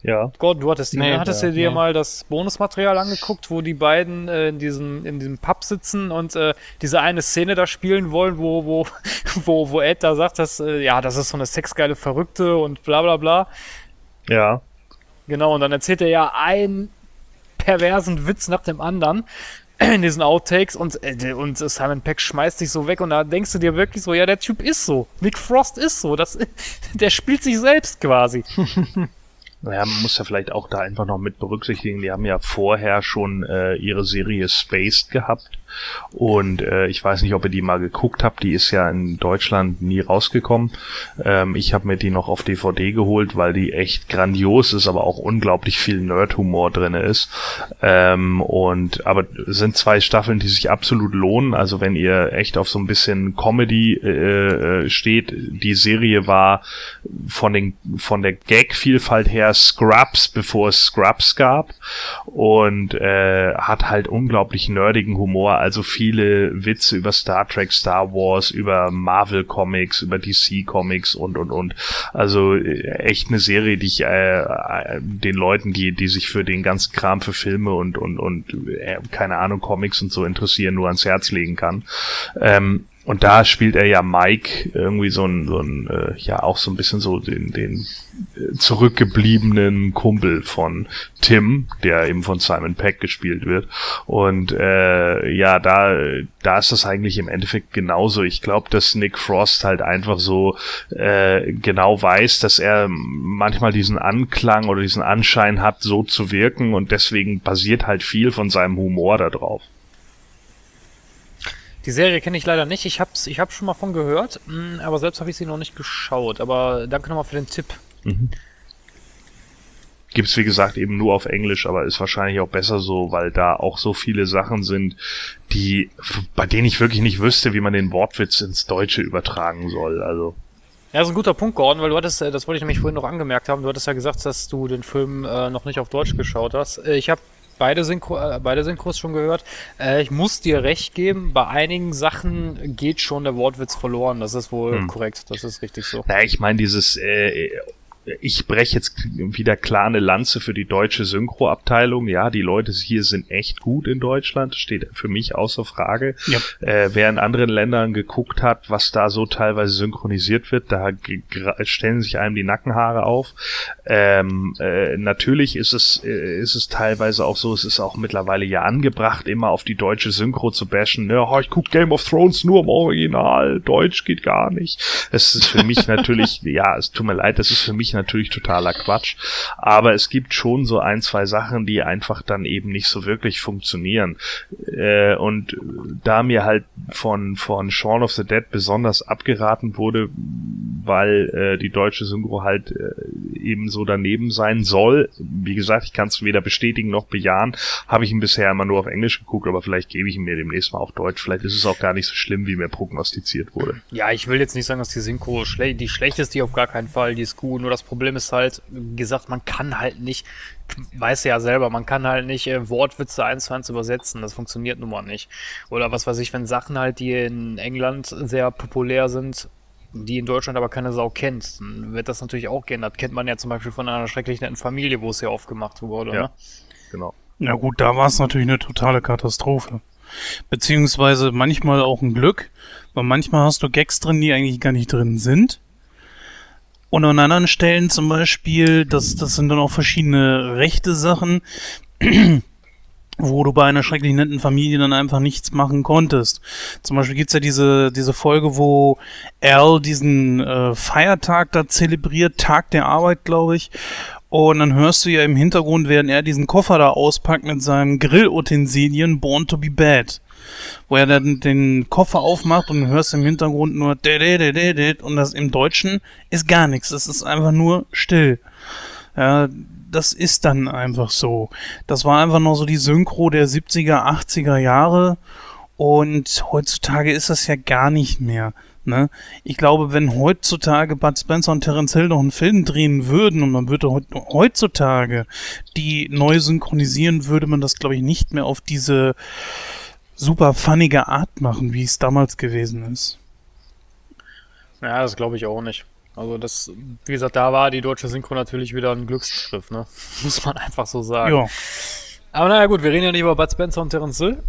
Ja. Gott, du hattest, die, Nee, ne? hattest ja, du dir nee. mal das Bonusmaterial angeguckt, wo die beiden äh, in, diesem, in diesem Pub sitzen und äh, diese eine Szene da spielen wollen, wo, wo, wo, wo Ed da sagt, dass, äh, ja, das ist so eine sexgeile Verrückte und bla bla bla. Ja. Genau, und dann erzählt er ja einen perversen Witz nach dem anderen in diesen Outtakes und, äh, und Simon Peck schmeißt sich so weg und da denkst du dir wirklich so, ja, der Typ ist so. Nick Frost ist so. Das, der spielt sich selbst quasi. Naja, man muss ja vielleicht auch da einfach noch mit berücksichtigen, die haben ja vorher schon äh, ihre Serie Spaced gehabt. Und äh, ich weiß nicht, ob ihr die mal geguckt habt, die ist ja in Deutschland nie rausgekommen. Ähm, ich habe mir die noch auf DVD geholt, weil die echt grandios ist, aber auch unglaublich viel Nerd-Humor drinne ist. Ähm, und aber sind zwei Staffeln, die sich absolut lohnen. Also wenn ihr echt auf so ein bisschen Comedy äh, äh, steht, die Serie war von den von der Gag-Vielfalt her Scrubs, bevor es Scrubs gab und äh, hat halt unglaublich nerdigen Humor, also viele Witze über Star Trek, Star Wars, über Marvel Comics, über DC Comics und und und. Also äh, echt eine Serie, die ich äh, äh, den Leuten, die die sich für den ganzen Kram für Filme und und und äh, keine Ahnung Comics und so interessieren, nur ans Herz legen kann. Ähm, und da spielt er ja Mike irgendwie so ein, so ein äh, ja auch so ein bisschen so den, den äh, zurückgebliebenen Kumpel von Tim, der eben von Simon Peck gespielt wird. Und äh, ja, da, da ist das eigentlich im Endeffekt genauso. Ich glaube, dass Nick Frost halt einfach so äh, genau weiß, dass er manchmal diesen Anklang oder diesen Anschein hat, so zu wirken und deswegen basiert halt viel von seinem Humor darauf. Die Serie kenne ich leider nicht. Ich hab's, ich hab schon mal von gehört, mh, aber selbst habe ich sie noch nicht geschaut. Aber danke nochmal für den Tipp. Mhm. Gibt's wie gesagt eben nur auf Englisch, aber ist wahrscheinlich auch besser so, weil da auch so viele Sachen sind, die, bei denen ich wirklich nicht wüsste, wie man den Wortwitz ins Deutsche übertragen soll. Also. Ja, das ist ein guter Punkt, Gordon, weil du hattest, äh, das wollte ich nämlich vorhin noch angemerkt haben, du hattest ja gesagt, dass du den Film äh, noch nicht auf Deutsch geschaut hast. Äh, ich habe beide, Synchro, äh, beide Synchros schon gehört. Äh, ich muss dir recht geben, bei einigen Sachen geht schon der Wortwitz verloren. Das ist wohl Hm. korrekt, das ist richtig so. Na, ich meine, dieses, äh, ich breche jetzt wieder klar eine Lanze für die deutsche Synchroabteilung. Ja, die Leute hier sind echt gut in Deutschland, steht für mich außer Frage. Ja. Äh, wer in anderen Ländern geguckt hat, was da so teilweise synchronisiert wird, da stellen sich einem die Nackenhaare auf. Ähm, äh, natürlich ist es, äh, ist es teilweise auch so, es ist auch mittlerweile ja angebracht, immer auf die deutsche Synchro zu bashen. Ja, oh, ich guck Game of Thrones nur im Original, Deutsch geht gar nicht. Es ist für mich natürlich, ja, es tut mir leid, das ist für mich natürlich totaler Quatsch. Aber es gibt schon so ein, zwei Sachen, die einfach dann eben nicht so wirklich funktionieren. Äh, und da mir halt von, von Shaun of the Dead besonders abgeraten wurde, weil äh, die deutsche Synchro halt äh, eben so daneben sein soll. Wie gesagt, ich kann es weder bestätigen noch bejahen. Habe ich ihn bisher immer nur auf Englisch geguckt, aber vielleicht gebe ich ihn mir demnächst mal auf Deutsch. Vielleicht ist es auch gar nicht so schlimm, wie mir prognostiziert wurde. Ja, ich will jetzt nicht sagen, dass die Synchro schle die schlecht ist, die auf gar keinen Fall, die ist gut. Nur das Problem ist halt, wie gesagt, man kann halt nicht, weiß ja selber, man kann halt nicht äh, Wortwitze eins zu eins übersetzen. Das funktioniert nun mal nicht. Oder was weiß ich, wenn Sachen halt, die in England sehr populär sind, die in Deutschland aber keine Sau kennt, dann wird das natürlich auch geändert. Kennt man ja zum Beispiel von einer schrecklich netten Familie, wo es ja aufgemacht wurde. Ja. Ne? Genau. Ja gut, da war es natürlich eine totale Katastrophe. Beziehungsweise manchmal auch ein Glück, weil manchmal hast du Gags drin, die eigentlich gar nicht drin sind. Und an anderen Stellen zum Beispiel, das, das sind dann auch verschiedene rechte Sachen, wo du bei einer schrecklich netten Familie dann einfach nichts machen konntest. Zum Beispiel gibt's ja diese, diese Folge, wo Al diesen äh, Feiertag da zelebriert, Tag der Arbeit, glaube ich. Und dann hörst du ja im Hintergrund, während er diesen Koffer da auspackt mit seinen Grillutensilien Born to be Bad. Wo er dann den Koffer aufmacht und hörst im Hintergrund nur und das im Deutschen ist gar nichts. Es ist einfach nur still. Ja, das ist dann einfach so. Das war einfach noch so die Synchro der 70er, 80er Jahre und heutzutage ist das ja gar nicht mehr. Ne? Ich glaube, wenn heutzutage Bud Spencer und Terence Hill noch einen Film drehen würden und man würde heut- heutzutage die neu synchronisieren, würde man das, glaube ich, nicht mehr auf diese super funnige Art machen, wie es damals gewesen ist. Ja, das glaube ich auch nicht. Also das, wie gesagt, da war die deutsche Synchro natürlich wieder ein Glücksgriff, ne? Muss man einfach so sagen. Ja, Aber naja gut, wir reden ja nicht über Bud Spencer und Terence Hill.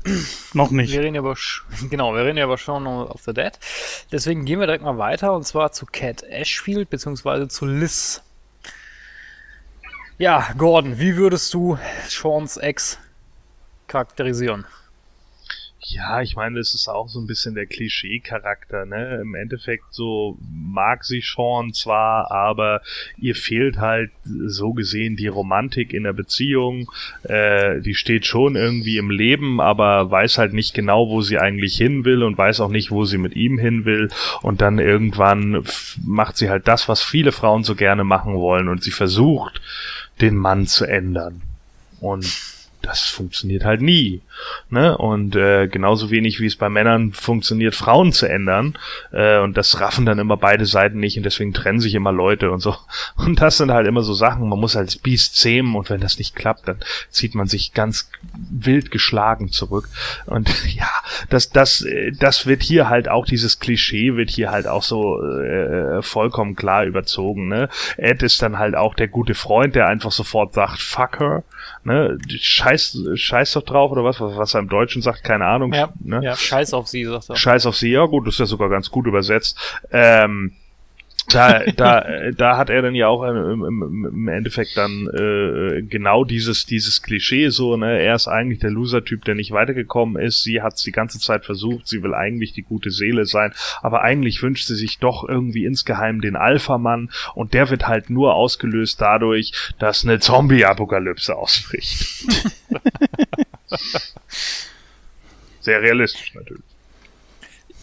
noch nicht. Wir reden ja über, genau, wir reden ja über Shaun of the Dead. Deswegen gehen wir direkt mal weiter und zwar zu Cat Ashfield beziehungsweise zu Liz. Ja, Gordon, wie würdest du Seans Ex charakterisieren? Ja, ich meine, das ist auch so ein bisschen der Klischee-Charakter, ne? Im Endeffekt so mag sie Sean zwar, aber ihr fehlt halt so gesehen die Romantik in der Beziehung. Äh, die steht schon irgendwie im Leben, aber weiß halt nicht genau, wo sie eigentlich hin will und weiß auch nicht, wo sie mit ihm hin will. Und dann irgendwann macht sie halt das, was viele Frauen so gerne machen wollen und sie versucht, den Mann zu ändern. Und das funktioniert halt nie. Ne? Und äh, genauso wenig wie es bei Männern funktioniert, Frauen zu ändern. Äh, und das raffen dann immer beide Seiten nicht und deswegen trennen sich immer Leute und so. Und das sind halt immer so Sachen, man muss als Biest zähmen und wenn das nicht klappt, dann zieht man sich ganz wild geschlagen zurück. Und ja, das, das, äh, das wird hier halt auch, dieses Klischee wird hier halt auch so äh, vollkommen klar überzogen. Ne? Ed ist dann halt auch der gute Freund, der einfach sofort sagt, fuck her. Ne? Scheiß, scheiß doch drauf oder was, was, was er im Deutschen sagt, keine Ahnung. Ja, ne? ja scheiß auf sie, sagt er. Scheiß auf sie, ja gut, das ist ja sogar ganz gut übersetzt. Ähm, da, da, da hat er dann ja auch im, im, im Endeffekt dann äh, genau dieses, dieses Klischee so, ne, er ist eigentlich der Loser-Typ, der nicht weitergekommen ist, sie hat es die ganze Zeit versucht, sie will eigentlich die gute Seele sein, aber eigentlich wünscht sie sich doch irgendwie insgeheim den Alpha-Mann und der wird halt nur ausgelöst dadurch, dass eine Zombie-Apokalypse ausbricht. Sehr realistisch natürlich.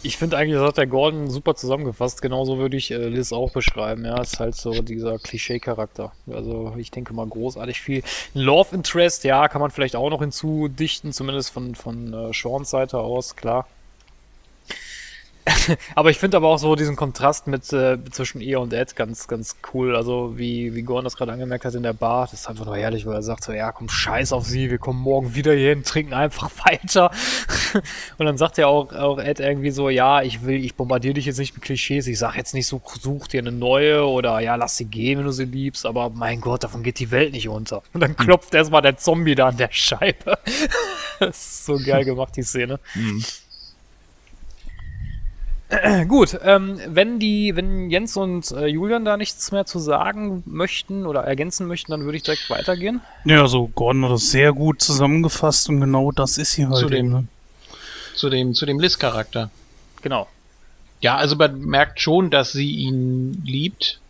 Ich finde eigentlich, das hat der Gordon super zusammengefasst. Genauso würde ich äh, Liz auch beschreiben. Ja, ist halt so dieser Klischee-Charakter. Also ich denke mal großartig viel. Love Interest, ja, kann man vielleicht auch noch hinzudichten, zumindest von, von äh, Seans Seite aus, klar. aber ich finde aber auch so diesen Kontrast mit äh, zwischen ihr und Ed ganz, ganz cool. Also wie, wie Gordon das gerade angemerkt hat in der Bar, das ist einfach nur herrlich, weil er sagt so, ja komm, scheiß auf sie, wir kommen morgen wieder hier hin, trinken einfach weiter. und dann sagt ja auch, auch Ed irgendwie so, ja, ich will, ich bombardiere dich jetzt nicht mit Klischees, ich sag jetzt nicht so, such dir eine neue oder ja, lass sie gehen, wenn du sie liebst, aber mein Gott, davon geht die Welt nicht unter. Und dann klopft erstmal der Zombie da an der Scheibe. das ist so geil gemacht, die Szene. Mhm. Gut, ähm, wenn die, wenn Jens und äh, Julian da nichts mehr zu sagen möchten oder ergänzen möchten, dann würde ich direkt weitergehen. Ja, so Gordon hat das sehr gut zusammengefasst und genau das ist hier halt. Zu dem, ne? zu dem, zu dem Liz-Charakter. Genau. Ja, also man merkt schon, dass sie ihn liebt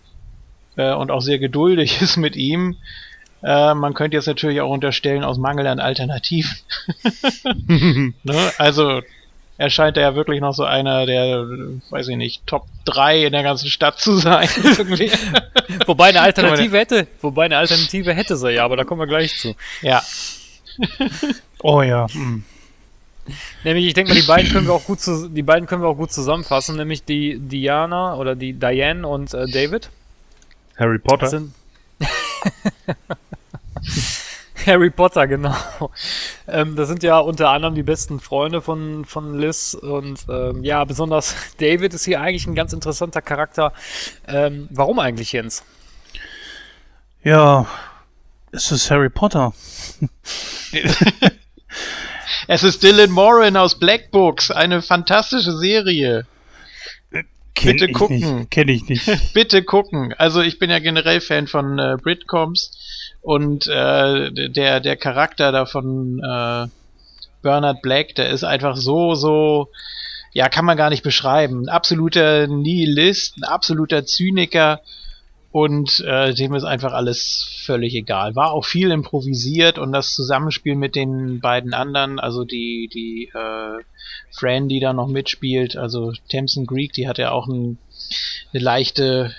äh, und auch sehr geduldig ist mit ihm. Äh, man könnte jetzt natürlich auch unterstellen, aus Mangel an Alternativen. ne? Also er scheint ja wirklich noch so einer der, weiß ich nicht, Top 3 in der ganzen Stadt zu sein. wobei eine Alternative hätte, wobei eine Alternative hätte sie ja, aber da kommen wir gleich zu. Ja. oh ja. Hm. Nämlich, ich denke mal, die beiden können wir auch gut zu, die beiden können wir auch gut zusammenfassen, nämlich die Diana oder die Diane und äh, David. Harry Potter. Harry Potter, genau. Ähm, das sind ja unter anderem die besten Freunde von, von Liz und ähm, ja, besonders David ist hier eigentlich ein ganz interessanter Charakter. Ähm, warum eigentlich, Jens? Ja, es ist Harry Potter. es ist Dylan Moran aus Black Books, eine fantastische Serie. Kenn Bitte gucken. Kenne ich nicht. Bitte gucken. Also ich bin ja generell Fan von äh, Britcoms und äh, der, der Charakter da von äh, Bernard Black, der ist einfach so, so, ja, kann man gar nicht beschreiben. Ein absoluter Nihilist, ein absoluter Zyniker und äh, dem ist einfach alles völlig egal. War auch viel improvisiert und das Zusammenspiel mit den beiden anderen, also die, die äh, Fran, die da noch mitspielt, also Tamsin Greek, die hat ja auch ein, eine leichte,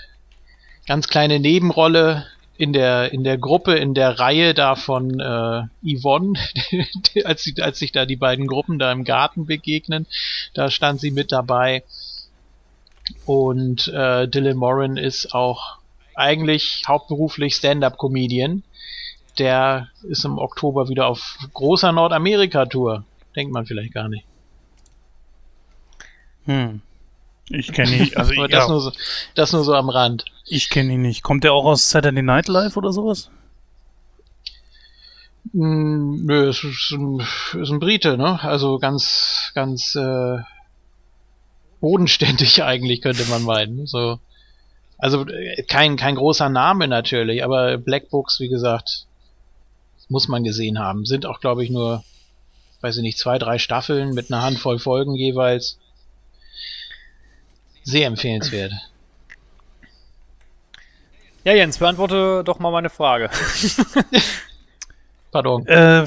ganz kleine Nebenrolle in der in der Gruppe in der Reihe da von äh, Yvonne, als, sie, als sich da die beiden Gruppen da im Garten begegnen, da stand sie mit dabei. Und äh, Dylan Moran ist auch eigentlich hauptberuflich Stand-up-Comedian. Der ist im Oktober wieder auf großer Nordamerika-Tour. Denkt man vielleicht gar nicht. Hm. Ich kenne ihn, also ich, das, ja. nur so, das nur so am Rand. Ich kenne ihn nicht. Kommt der auch aus Saturday Night Live oder sowas? Mm, nö, es ist ein, ist ein Brite, ne? Also ganz, ganz äh, bodenständig eigentlich, könnte man meinen. So. Also äh, kein, kein großer Name natürlich, aber Black Books, wie gesagt, muss man gesehen haben. Sind auch, glaube ich, nur, weiß ich nicht, zwei, drei Staffeln mit einer Handvoll Folgen jeweils. Sehr empfehlenswert. Ja, Jens, beantworte doch mal meine Frage. Pardon. Äh,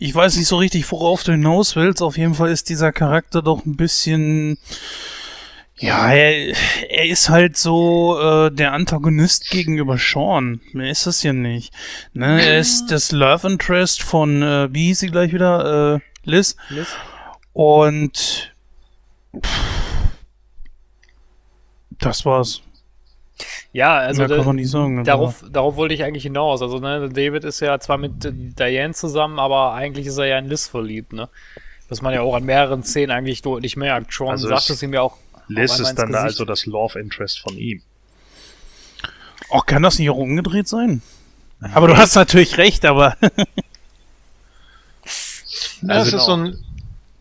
ich weiß nicht so richtig, worauf du hinaus willst. Auf jeden Fall ist dieser Charakter doch ein bisschen. Ja, er, er ist halt so äh, der Antagonist gegenüber Sean. Mehr ist das ja nicht. Ne? Er ist das Love Interest von, äh, wie hieß sie gleich wieder? Äh, Liz. Liz. Und. Pff, das war's. Ja, also da, kann man nicht sagen, darauf, darauf wollte ich eigentlich hinaus. Also, ne, David ist ja zwar mit Diane zusammen, aber eigentlich ist er ja in Liz verliebt, ne? Was man ja auch an mehreren Szenen eigentlich deutlich merkt. Sean also sagt es ihm ja auch. Liz ist dann da also das Love Interest von ihm. Auch kann das nicht auch umgedreht sein? Aber du hast natürlich recht, aber. also das ist so ein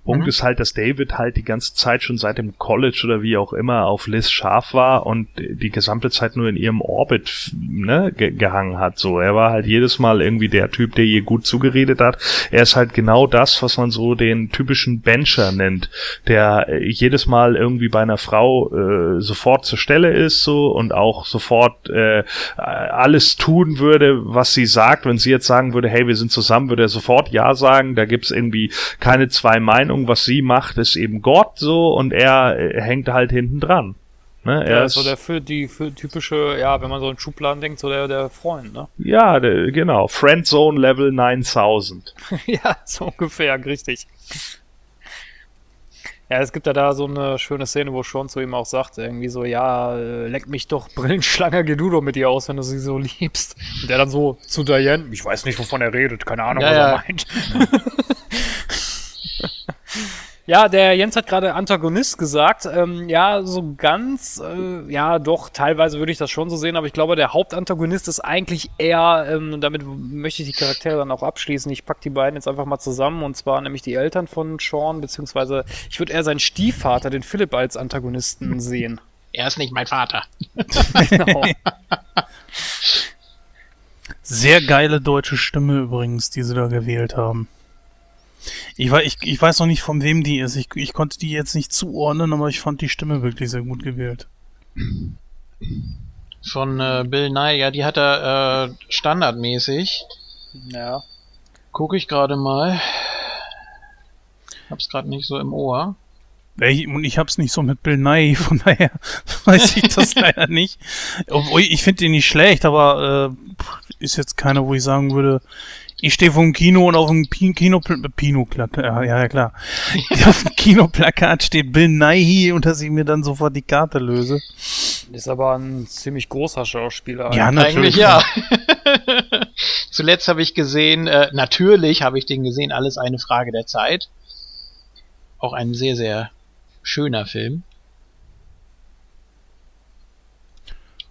Punkt mhm. ist halt, dass David halt die ganze Zeit schon seit dem College oder wie auch immer auf Liz scharf war und die gesamte Zeit nur in ihrem Orbit ne, ge gehangen hat. So, er war halt jedes Mal irgendwie der Typ, der ihr gut zugeredet hat. Er ist halt genau das, was man so den typischen Bencher nennt, der jedes Mal irgendwie bei einer Frau äh, sofort zur Stelle ist so und auch sofort äh, alles tun würde, was sie sagt. Wenn sie jetzt sagen würde, hey, wir sind zusammen, würde er sofort ja sagen. Da gibt's irgendwie keine zwei Meinungen Ahnung, was sie macht, ist eben Gott so und er hängt halt hinten dran. Ne? Er Ja, ist, so der für die für typische, ja, wenn man so in Schubladen denkt, so der, der Freund, ne? ja, der, genau. Friendzone Level 9000. ja, so ungefähr, richtig. Ja, es gibt ja da so eine schöne Szene, wo Sean zu ihm auch sagt, irgendwie so, ja, äh, leck mich doch, Brillenschlange, geh du doch mit ihr aus, wenn du sie so liebst. Und der dann so zu Diane, ich weiß nicht, wovon er redet, keine Ahnung, Ja, was ja. er meint. Ja, der Jens hat gerade Antagonist gesagt. Ähm, ja, so ganz, äh, ja, doch, teilweise würde ich das schon so sehen, aber ich glaube, der Hauptantagonist ist eigentlich eher, ähm, und damit möchte ich die Charaktere dann auch abschließen. Ich pack die beiden jetzt einfach mal zusammen, und zwar nämlich die Eltern von Sean, beziehungsweise ich würde eher seinen Stiefvater, den Philipp, als Antagonisten sehen. Er ist nicht mein Vater. Genau. Sehr geile deutsche Stimme übrigens, die sie da gewählt haben. Ich, ich, ich weiß noch nicht, von wem die ist. Ich, ich konnte die jetzt nicht zuordnen, aber ich fand die Stimme wirklich sehr gut gewählt. Von äh, Bill Nye, ja, die hat er äh, standardmäßig. ja. Gucke ich gerade mal. Hab's gerade nicht so im Ohr. Ich, und ich hab's nicht so mit Bill Nye, von daher weiß ich das leider nicht. Obwohl, ich finde den nicht schlecht, aber äh, ist jetzt keiner, wo ich sagen würde, ich stehe vor dem Kino und auf dem Kino, Pino, ja, ja klar. auf dem Kinoplakat steht Bill Nye und dass ich mir dann sofort die Karte löse. Ist aber ein ziemlich großer Schauspieler. Ja, Eigentlich natürlich. ja. Zuletzt habe ich gesehen, äh, natürlich habe ich den gesehen, alles eine Frage der Zeit. Auch ein sehr, sehr schöner Film.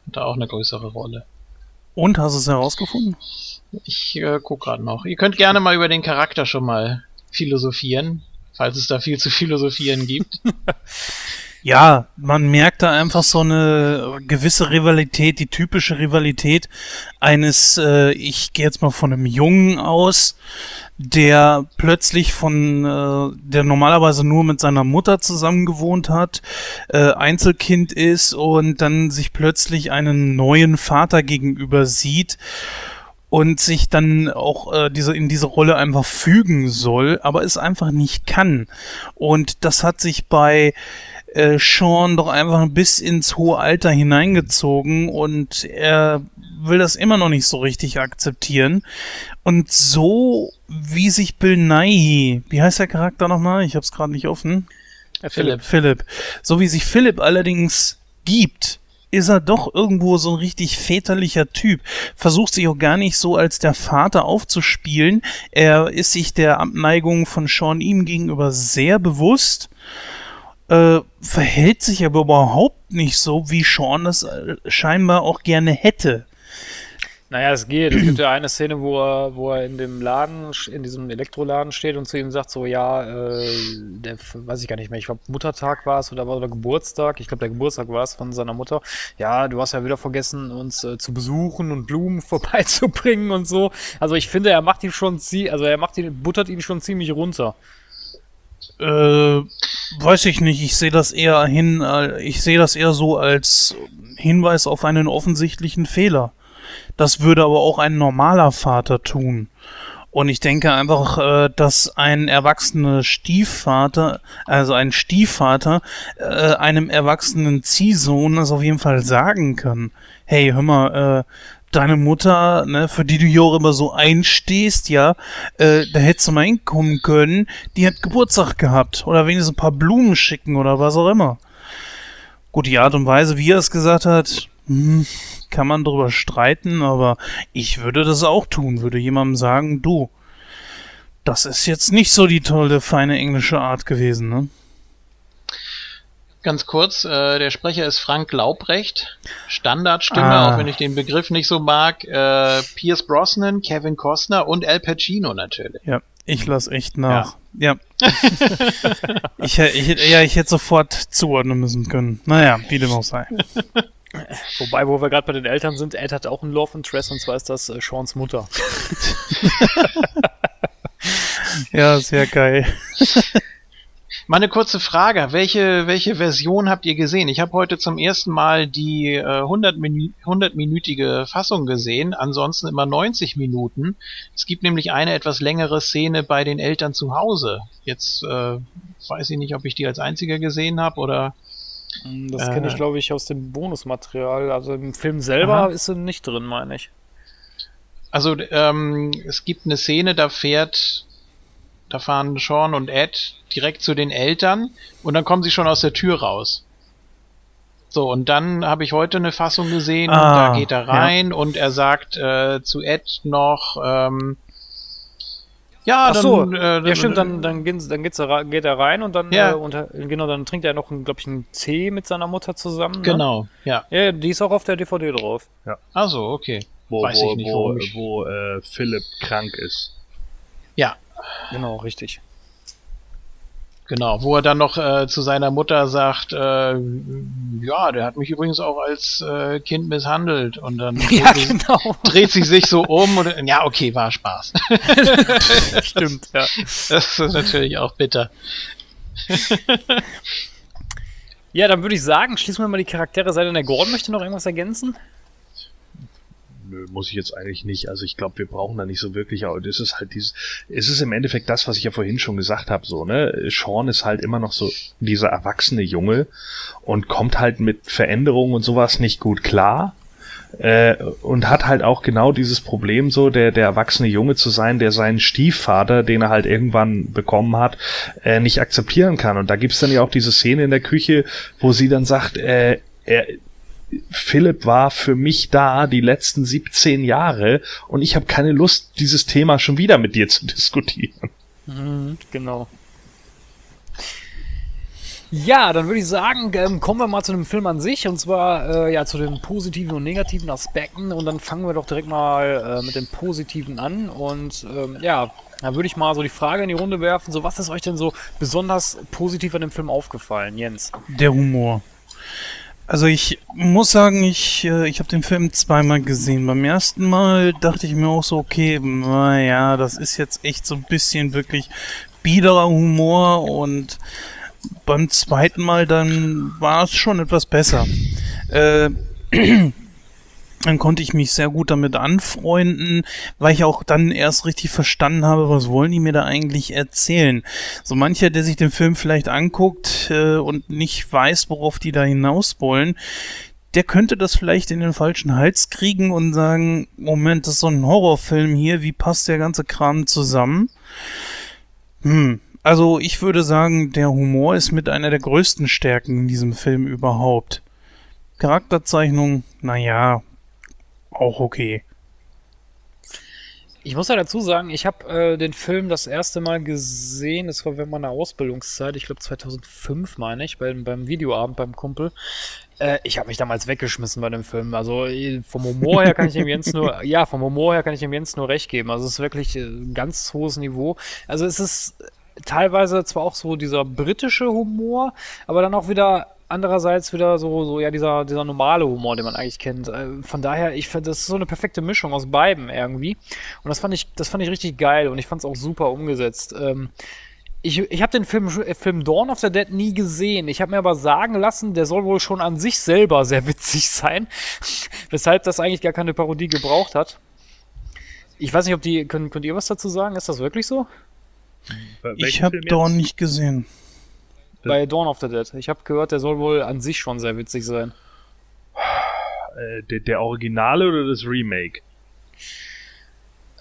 Hat da auch eine größere Rolle. Und hast du es herausgefunden? Ich äh, guck gerade noch. Ihr könnt gerne mal über den Charakter schon mal philosophieren, falls es da viel zu philosophieren gibt. Ja, man merkt da einfach so eine gewisse Rivalität, die typische Rivalität eines, äh, ich gehe jetzt mal von einem Jungen aus, der plötzlich von, äh, der normalerweise nur mit seiner Mutter zusammen gewohnt hat, äh, Einzelkind ist und dann sich plötzlich einen neuen Vater gegenüber sieht und sich dann auch äh, diese in diese Rolle einfach fügen soll, aber es einfach nicht kann. Und das hat sich bei äh, Sean doch einfach bis ins hohe Alter hineingezogen und er will das immer noch nicht so richtig akzeptieren. Und so wie sich Bill Nighy, wie heißt der Charakter nochmal? Ich hab's gerade nicht offen. Philipp. Philipp. So wie sich Philipp allerdings gibt, ist er doch irgendwo so ein richtig väterlicher Typ. Versucht sich auch gar nicht so als der Vater aufzuspielen. Er ist sich der Abneigung von Sean ihm gegenüber sehr bewusst. Äh, verhält sich aber überhaupt nicht so, wie Sean es äh, scheinbar auch gerne hätte. Naja, es geht. Es gibt ja eine Szene, wo er, wo er in dem Laden, in diesem Elektroladen steht und zu ihm sagt so, ja, äh, der, weiß ich gar nicht mehr, ich glaube Muttertag war es oder, war- oder Geburtstag, ich glaube der Geburtstag war es von seiner Mutter. Ja, du hast ja wieder vergessen, uns äh, zu besuchen und Blumen vorbeizubringen und so. Also ich finde, er macht ihn schon, zie also er macht ihn, buttert ihn schon ziemlich runter. Äh, weiß ich nicht. Ich sehe das eher hin, äh, ich sehe das eher so als Hinweis auf einen offensichtlichen Fehler. Das würde aber auch ein normaler Vater tun. Und ich denke einfach, äh, dass ein erwachsener Stiefvater, also ein Stiefvater, äh, einem erwachsenen Ziehsohn das auf jeden Fall sagen kann. Hey, hör mal, äh, deine Mutter, ne, für die du hier auch immer so einstehst, ja, da hättest du mal hinkommen können, die hat Geburtstag gehabt. Oder wenigstens ein paar Blumen schicken oder was auch immer. Gut, die Art und Weise, wie er es gesagt hat, hm, kann man drüber streiten, aber ich würde das auch tun, würde jemandem sagen, du, das ist jetzt nicht so die tolle, feine englische Art gewesen, ne? Ganz kurz, äh, der Sprecher ist Frank Laubrecht. Standardstimme, Ah. auch wenn ich den Begriff nicht so mag. Äh, Pierce Brosnan, Kevin Costner und Al Pacino natürlich. Ja, ich lass echt nach. Ja. ich, hä- ich, hätte- ja, ich hätte sofort zuordnen müssen können. Naja, wie dem auch sei. Wobei, wo wir gerade bei den Eltern sind, Ed hat auch einen Love Interest und zwar ist das äh, Seans Mutter. Ja, sehr geil. Mal eine kurze Frage. Welche, welche Version habt ihr gesehen? Ich habe heute zum ersten Mal die äh, 100 Minü 100-minütige Fassung gesehen, ansonsten immer 90 Minuten. Es gibt nämlich eine etwas längere Szene bei den Eltern zu Hause. Jetzt äh, weiß ich nicht, ob ich die als einziger gesehen habe oder Das Äh. kenne ich, glaube ich, aus dem Bonusmaterial. Also im Film selber Aha. ist sie nicht drin, meine ich. Also ähm, es gibt eine Szene, da fährt, da fahren Sean und Ed direkt zu den Eltern und dann kommen sie schon aus der Tür raus. So, und dann habe ich heute eine Fassung gesehen, Ah, da geht er rein und er sagt äh, zu Ed noch, ähm, ja, Ach so, dann, äh, ja stimmt, dann, dann, geht's- dann geht's rei- geht er rein und dann, Ja. äh, unter, genau, dann trinkt er noch, glaube ich, einen Tee mit seiner Mutter zusammen. Ne? Genau, ja. Ja, die ist auch auf der DVD drauf. Also, okay. Wo, Weiß wo, ich nicht, wo, ich- wo äh, Philipp krank ist. Ja, Genau, richtig. Genau, wo er dann noch äh, zu seiner Mutter sagt, äh, ja, der hat mich übrigens auch als äh, Kind misshandelt und dann Ja, dreht, sie- genau. dreht sie sich so um und ja, okay, war Spaß. Stimmt, ja. Das ist natürlich auch bitter. Ja, dann würde ich sagen, schließen wir mal die Charaktere. Sei denn, der Gordon möchte noch irgendwas ergänzen? Nö, muss ich jetzt eigentlich nicht. Also ich glaube, wir brauchen da nicht so wirklich, aber das ist halt dieses, es ist im Endeffekt das, was ich ja vorhin schon gesagt habe, so, ne? Sean ist halt immer noch so dieser erwachsene Junge und kommt halt mit Veränderungen und sowas nicht gut klar. Äh, und hat halt auch genau dieses Problem, so der, der erwachsene Junge zu sein, der seinen Stiefvater, den er halt irgendwann bekommen hat, äh, nicht akzeptieren kann. Und da gibt's dann ja auch diese Szene in der Küche, wo sie dann sagt, äh, er, Philipp war für mich da die letzten 17 Jahre und ich habe keine Lust, dieses Thema schon wieder mit dir zu diskutieren. Mhm, genau. Ja, dann würde ich sagen, ähm, kommen wir mal zu dem Film an sich und zwar äh, ja zu den positiven und negativen Aspekten und dann fangen wir doch direkt mal äh, mit den positiven an und ähm, ja, da würde ich mal so die Frage in die Runde werfen, so was ist euch denn so besonders positiv an dem Film aufgefallen, Jens? Der Humor. Also ich muss sagen, ich, äh, ich habe den Film zweimal gesehen. Beim ersten Mal dachte ich mir auch so, okay, naja, das ist jetzt echt so ein bisschen wirklich biederer Humor und beim zweiten Mal dann war es schon etwas besser. Äh, dann konnte ich mich sehr gut damit anfreunden, weil ich auch dann erst richtig verstanden habe, was wollen die mir da eigentlich erzählen. So mancher, der sich den Film vielleicht anguckt äh, und nicht weiß, worauf die da hinaus wollen, der könnte das vielleicht in den falschen Hals kriegen und sagen, Moment, das ist so ein Horrorfilm hier, wie passt der ganze Kram zusammen? Hm, also ich würde sagen, der Humor ist mit einer der größten Stärken in diesem Film überhaupt. Charakterzeichnung, naja, auch okay. Ich muss ja dazu sagen, ich habe äh, den Film das erste Mal gesehen, das war während meiner Ausbildungszeit, ich glaube 2005 meine ich, beim, beim Videoabend beim Kumpel. Äh, ich habe mich damals weggeschmissen bei dem Film. Also äh, vom Humor her kann ich dem Jens nur, ja, vom Humor her kann ich dem Jens nur recht geben. Also es ist wirklich äh, ein ganz hohes Niveau. Also es ist teilweise zwar auch so dieser britische Humor, aber dann auch wieder andererseits wieder so, so ja, dieser, dieser normale Humor, den man eigentlich kennt. Äh, Von daher, ich finde, das ist so eine perfekte Mischung aus beiden irgendwie. Und das fand ich, das fand ich richtig geil und ich fand es auch super umgesetzt. Ähm, ich, ich habe den Film, äh, Film Dawn of the Dead nie gesehen. Ich habe mir aber sagen lassen, der soll wohl schon an sich selber sehr witzig sein, weshalb das eigentlich gar keine Parodie gebraucht hat. Ich weiß nicht, ob die, könnt, könnt ihr was dazu sagen? Ist das wirklich so? Ich habe Dawn nicht gesehen. Bei Dawn of the Dead. Ich habe gehört, der soll wohl an sich schon sehr witzig sein. Äh, der, der Originale oder das Remake?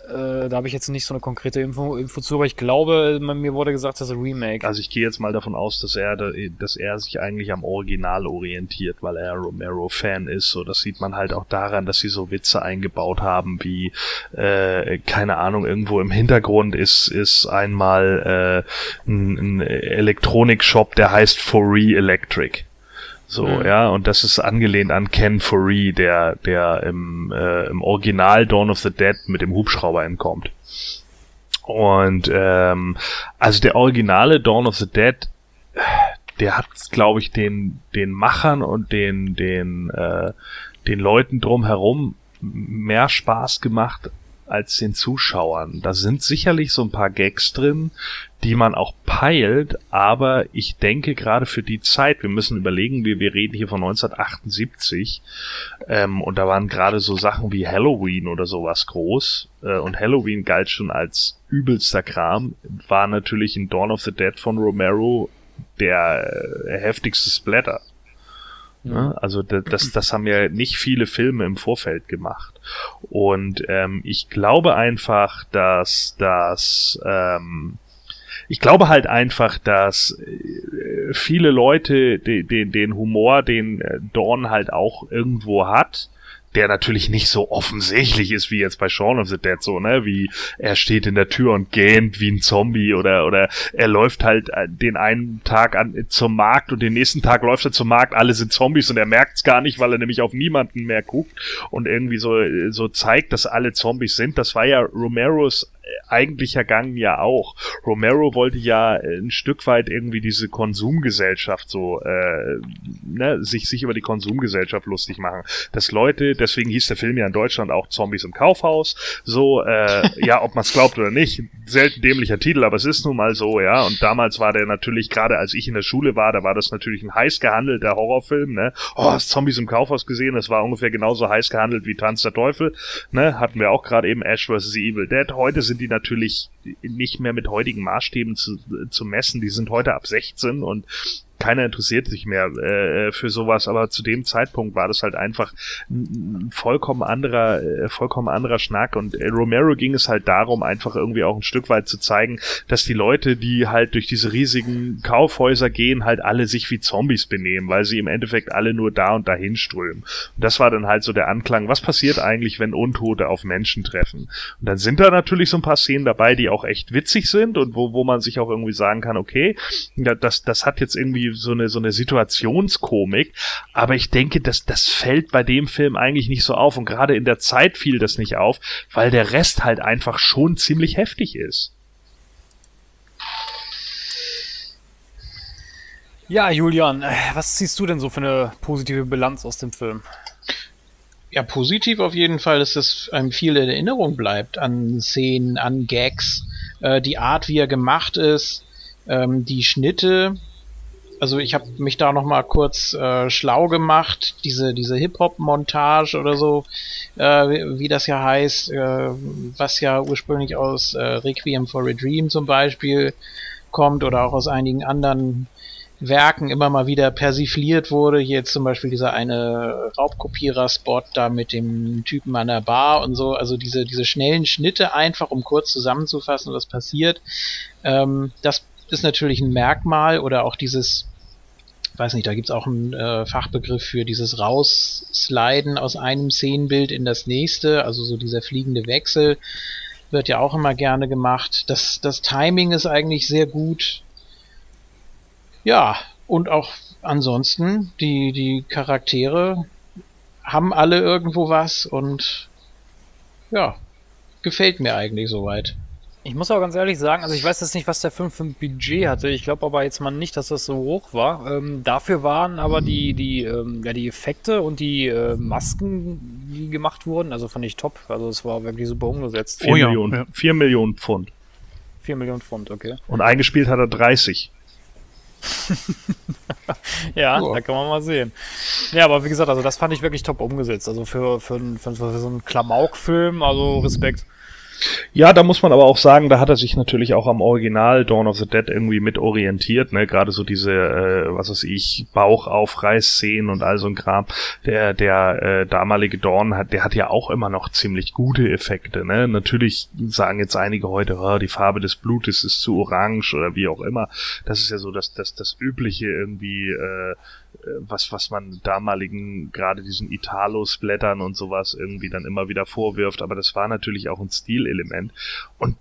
Äh, da habe ich jetzt nicht so eine konkrete Info, Info zu, aber ich glaube, mir wurde gesagt, das ist ein Remake. Also ich gehe jetzt mal davon aus, dass er, da- dass er sich eigentlich am Original orientiert, weil er Romero-Fan ist. So, das sieht man halt auch daran, dass sie so Witze eingebaut haben, wie äh, keine Ahnung, irgendwo im Hintergrund ist ist einmal äh, ein, ein Elektronikshop, der heißt Foree Electric. So, Mhm. ja, und das ist angelehnt an Ken Foree, der, der im, äh, im Original Dawn of the Dead mit dem Hubschrauber entkommt. Und ähm, also der originale Dawn of the Dead, der hat, glaube ich, den den Machern und den den äh, den Leuten drumherum mehr Spaß gemacht als den Zuschauern. Da sind sicherlich so ein paar Gags drin, die man auch peilt, aber ich denke gerade für die Zeit, wir müssen überlegen, wir, wir reden hier von 1978 ähm, und da waren gerade so Sachen wie Halloween oder sowas groß äh, und Halloween galt schon als übelster Kram, war natürlich in Dawn of the Dead von Romero der äh, heftigste Splatter. Ja, also das, das haben ja nicht viele Filme im Vorfeld gemacht. Und ähm, ich glaube einfach, dass das ähm, ich glaube halt einfach, dass äh, viele Leute den, den, den Humor, den äh, Dawn halt auch irgendwo hat, der natürlich nicht so offensichtlich ist wie jetzt bei Shaun of the Dead so, ne, wie er steht in der Tür und gähnt wie ein Zombie oder oder er läuft halt äh, den einen Tag an zum Markt und den nächsten Tag läuft er zum Markt, alle sind Zombies und er merkt's gar nicht, weil er nämlich auf niemanden mehr guckt und irgendwie so so zeigt, dass alle Zombies sind. Das war ja Romeros eigentlicher Gang ja auch. Romero wollte ja ein Stück weit irgendwie diese Konsumgesellschaft so, äh, ne, sich, sich über die Konsumgesellschaft lustig machen. Dass Leute, deswegen hieß der Film ja in Deutschland auch Zombies im Kaufhaus, so, äh, ja, ob man es glaubt oder nicht, selten dämlicher Titel, aber es ist nun mal so, ja, und damals war der natürlich, gerade als ich in der Schule war, da war das natürlich ein heiß gehandelter Horrorfilm, ne, oh, hast Zombies im Kaufhaus gesehen, das war ungefähr genauso heiß gehandelt wie Tanz der Teufel, ne, hatten wir auch gerade eben Ash vs. Evil Dead, heute sind die natürlich nicht mehr mit heutigen Maßstäben zu, zu messen. Die sind heute ab 16 und keiner interessiert sich mehr äh, für sowas, aber zu dem Zeitpunkt war das halt einfach ein vollkommen anderer, äh, vollkommen anderer Schnack und äh, Romero ging es halt darum, einfach irgendwie auch ein Stück weit zu zeigen, dass die Leute, die halt durch diese riesigen Kaufhäuser gehen, halt alle sich wie Zombies benehmen, weil sie im Endeffekt alle nur da und dahin strömen. Und das war dann halt so der Anklang, was passiert eigentlich, wenn Untote auf Menschen treffen? Und dann sind da natürlich so ein paar Szenen dabei, die auch echt witzig sind und wo, wo man sich auch irgendwie sagen kann, okay, das, das hat jetzt irgendwie so eine, so eine Situationskomik. Aber ich denke, dass das fällt bei dem Film eigentlich nicht so auf. Und gerade in der Zeit fiel das nicht auf, weil der Rest halt einfach schon ziemlich heftig ist. Ja, Julian, was ziehst du denn so für eine positive Bilanz aus dem Film? Ja, positiv auf jeden Fall, dass es einem viel in Erinnerung bleibt an Szenen, an Gags, äh, die Art, wie er gemacht ist, ähm, die Schnitte, also ich habe mich da noch mal kurz äh, schlau gemacht, diese diese Hip Hop Montage oder so, äh, wie, das ja heißt, äh, was ja ursprünglich aus äh, Requiem for a Dream zum Beispiel kommt oder auch aus einigen anderen Werken immer mal wieder persifliert wurde. Hier jetzt zum Beispiel dieser eine Raubkopierer-Spot da mit dem Typen an der Bar und so. Also diese, diese schnellen Schnitte einfach, um kurz zusammenzufassen, was passiert. Ähm, das ist natürlich ein Merkmal oder auch dieses weiß nicht, da gibt's auch einen äh, Fachbegriff für dieses Raussliden aus einem Szenenbild in das nächste, also so dieser fliegende Wechsel wird ja auch immer gerne gemacht. Das, das Timing ist eigentlich sehr gut. Ja, und auch ansonsten, die, die Charaktere haben alle irgendwo was und ja, gefällt mir eigentlich soweit. Ich muss auch ganz ehrlich sagen, also ich weiß jetzt nicht, was der Film für ein Budget hatte. Ich glaube aber jetzt mal nicht, dass das so hoch war. Ähm, dafür waren aber die, die, ähm, ja, die Effekte und die äh, Masken, die gemacht wurden, also fand ich top. Also es war wirklich super umgesetzt. 4 oh, Millionen, ja. 4 Millionen Pfund. 4 Millionen Pfund, okay. Und eingespielt hat er 30. ja, oh. da kann man mal sehen. Ja, aber wie gesagt, also das fand ich wirklich top umgesetzt. Also für, für, für, für so einen Klamauk-Film, also Respekt. Ja, da muss man aber auch sagen, da hat er sich natürlich auch am Original Dawn of the Dead irgendwie mit orientiert, ne? Gerade so diese, äh, was weiß ich, Bauchaufreißszenen und all so ein Kram. Der, der äh, damalige Dawn hat, der hat ja auch immer noch ziemlich gute Effekte, ne? Natürlich sagen jetzt einige heute, oh, die Farbe des Blutes ist zu orange oder wie auch immer. Das ist ja so das, das, das übliche irgendwie, äh, was, was man damaligen, gerade diesen Italos-Blättern und sowas irgendwie dann immer wieder vorwirft, aber das war natürlich auch ein Stilelement. Und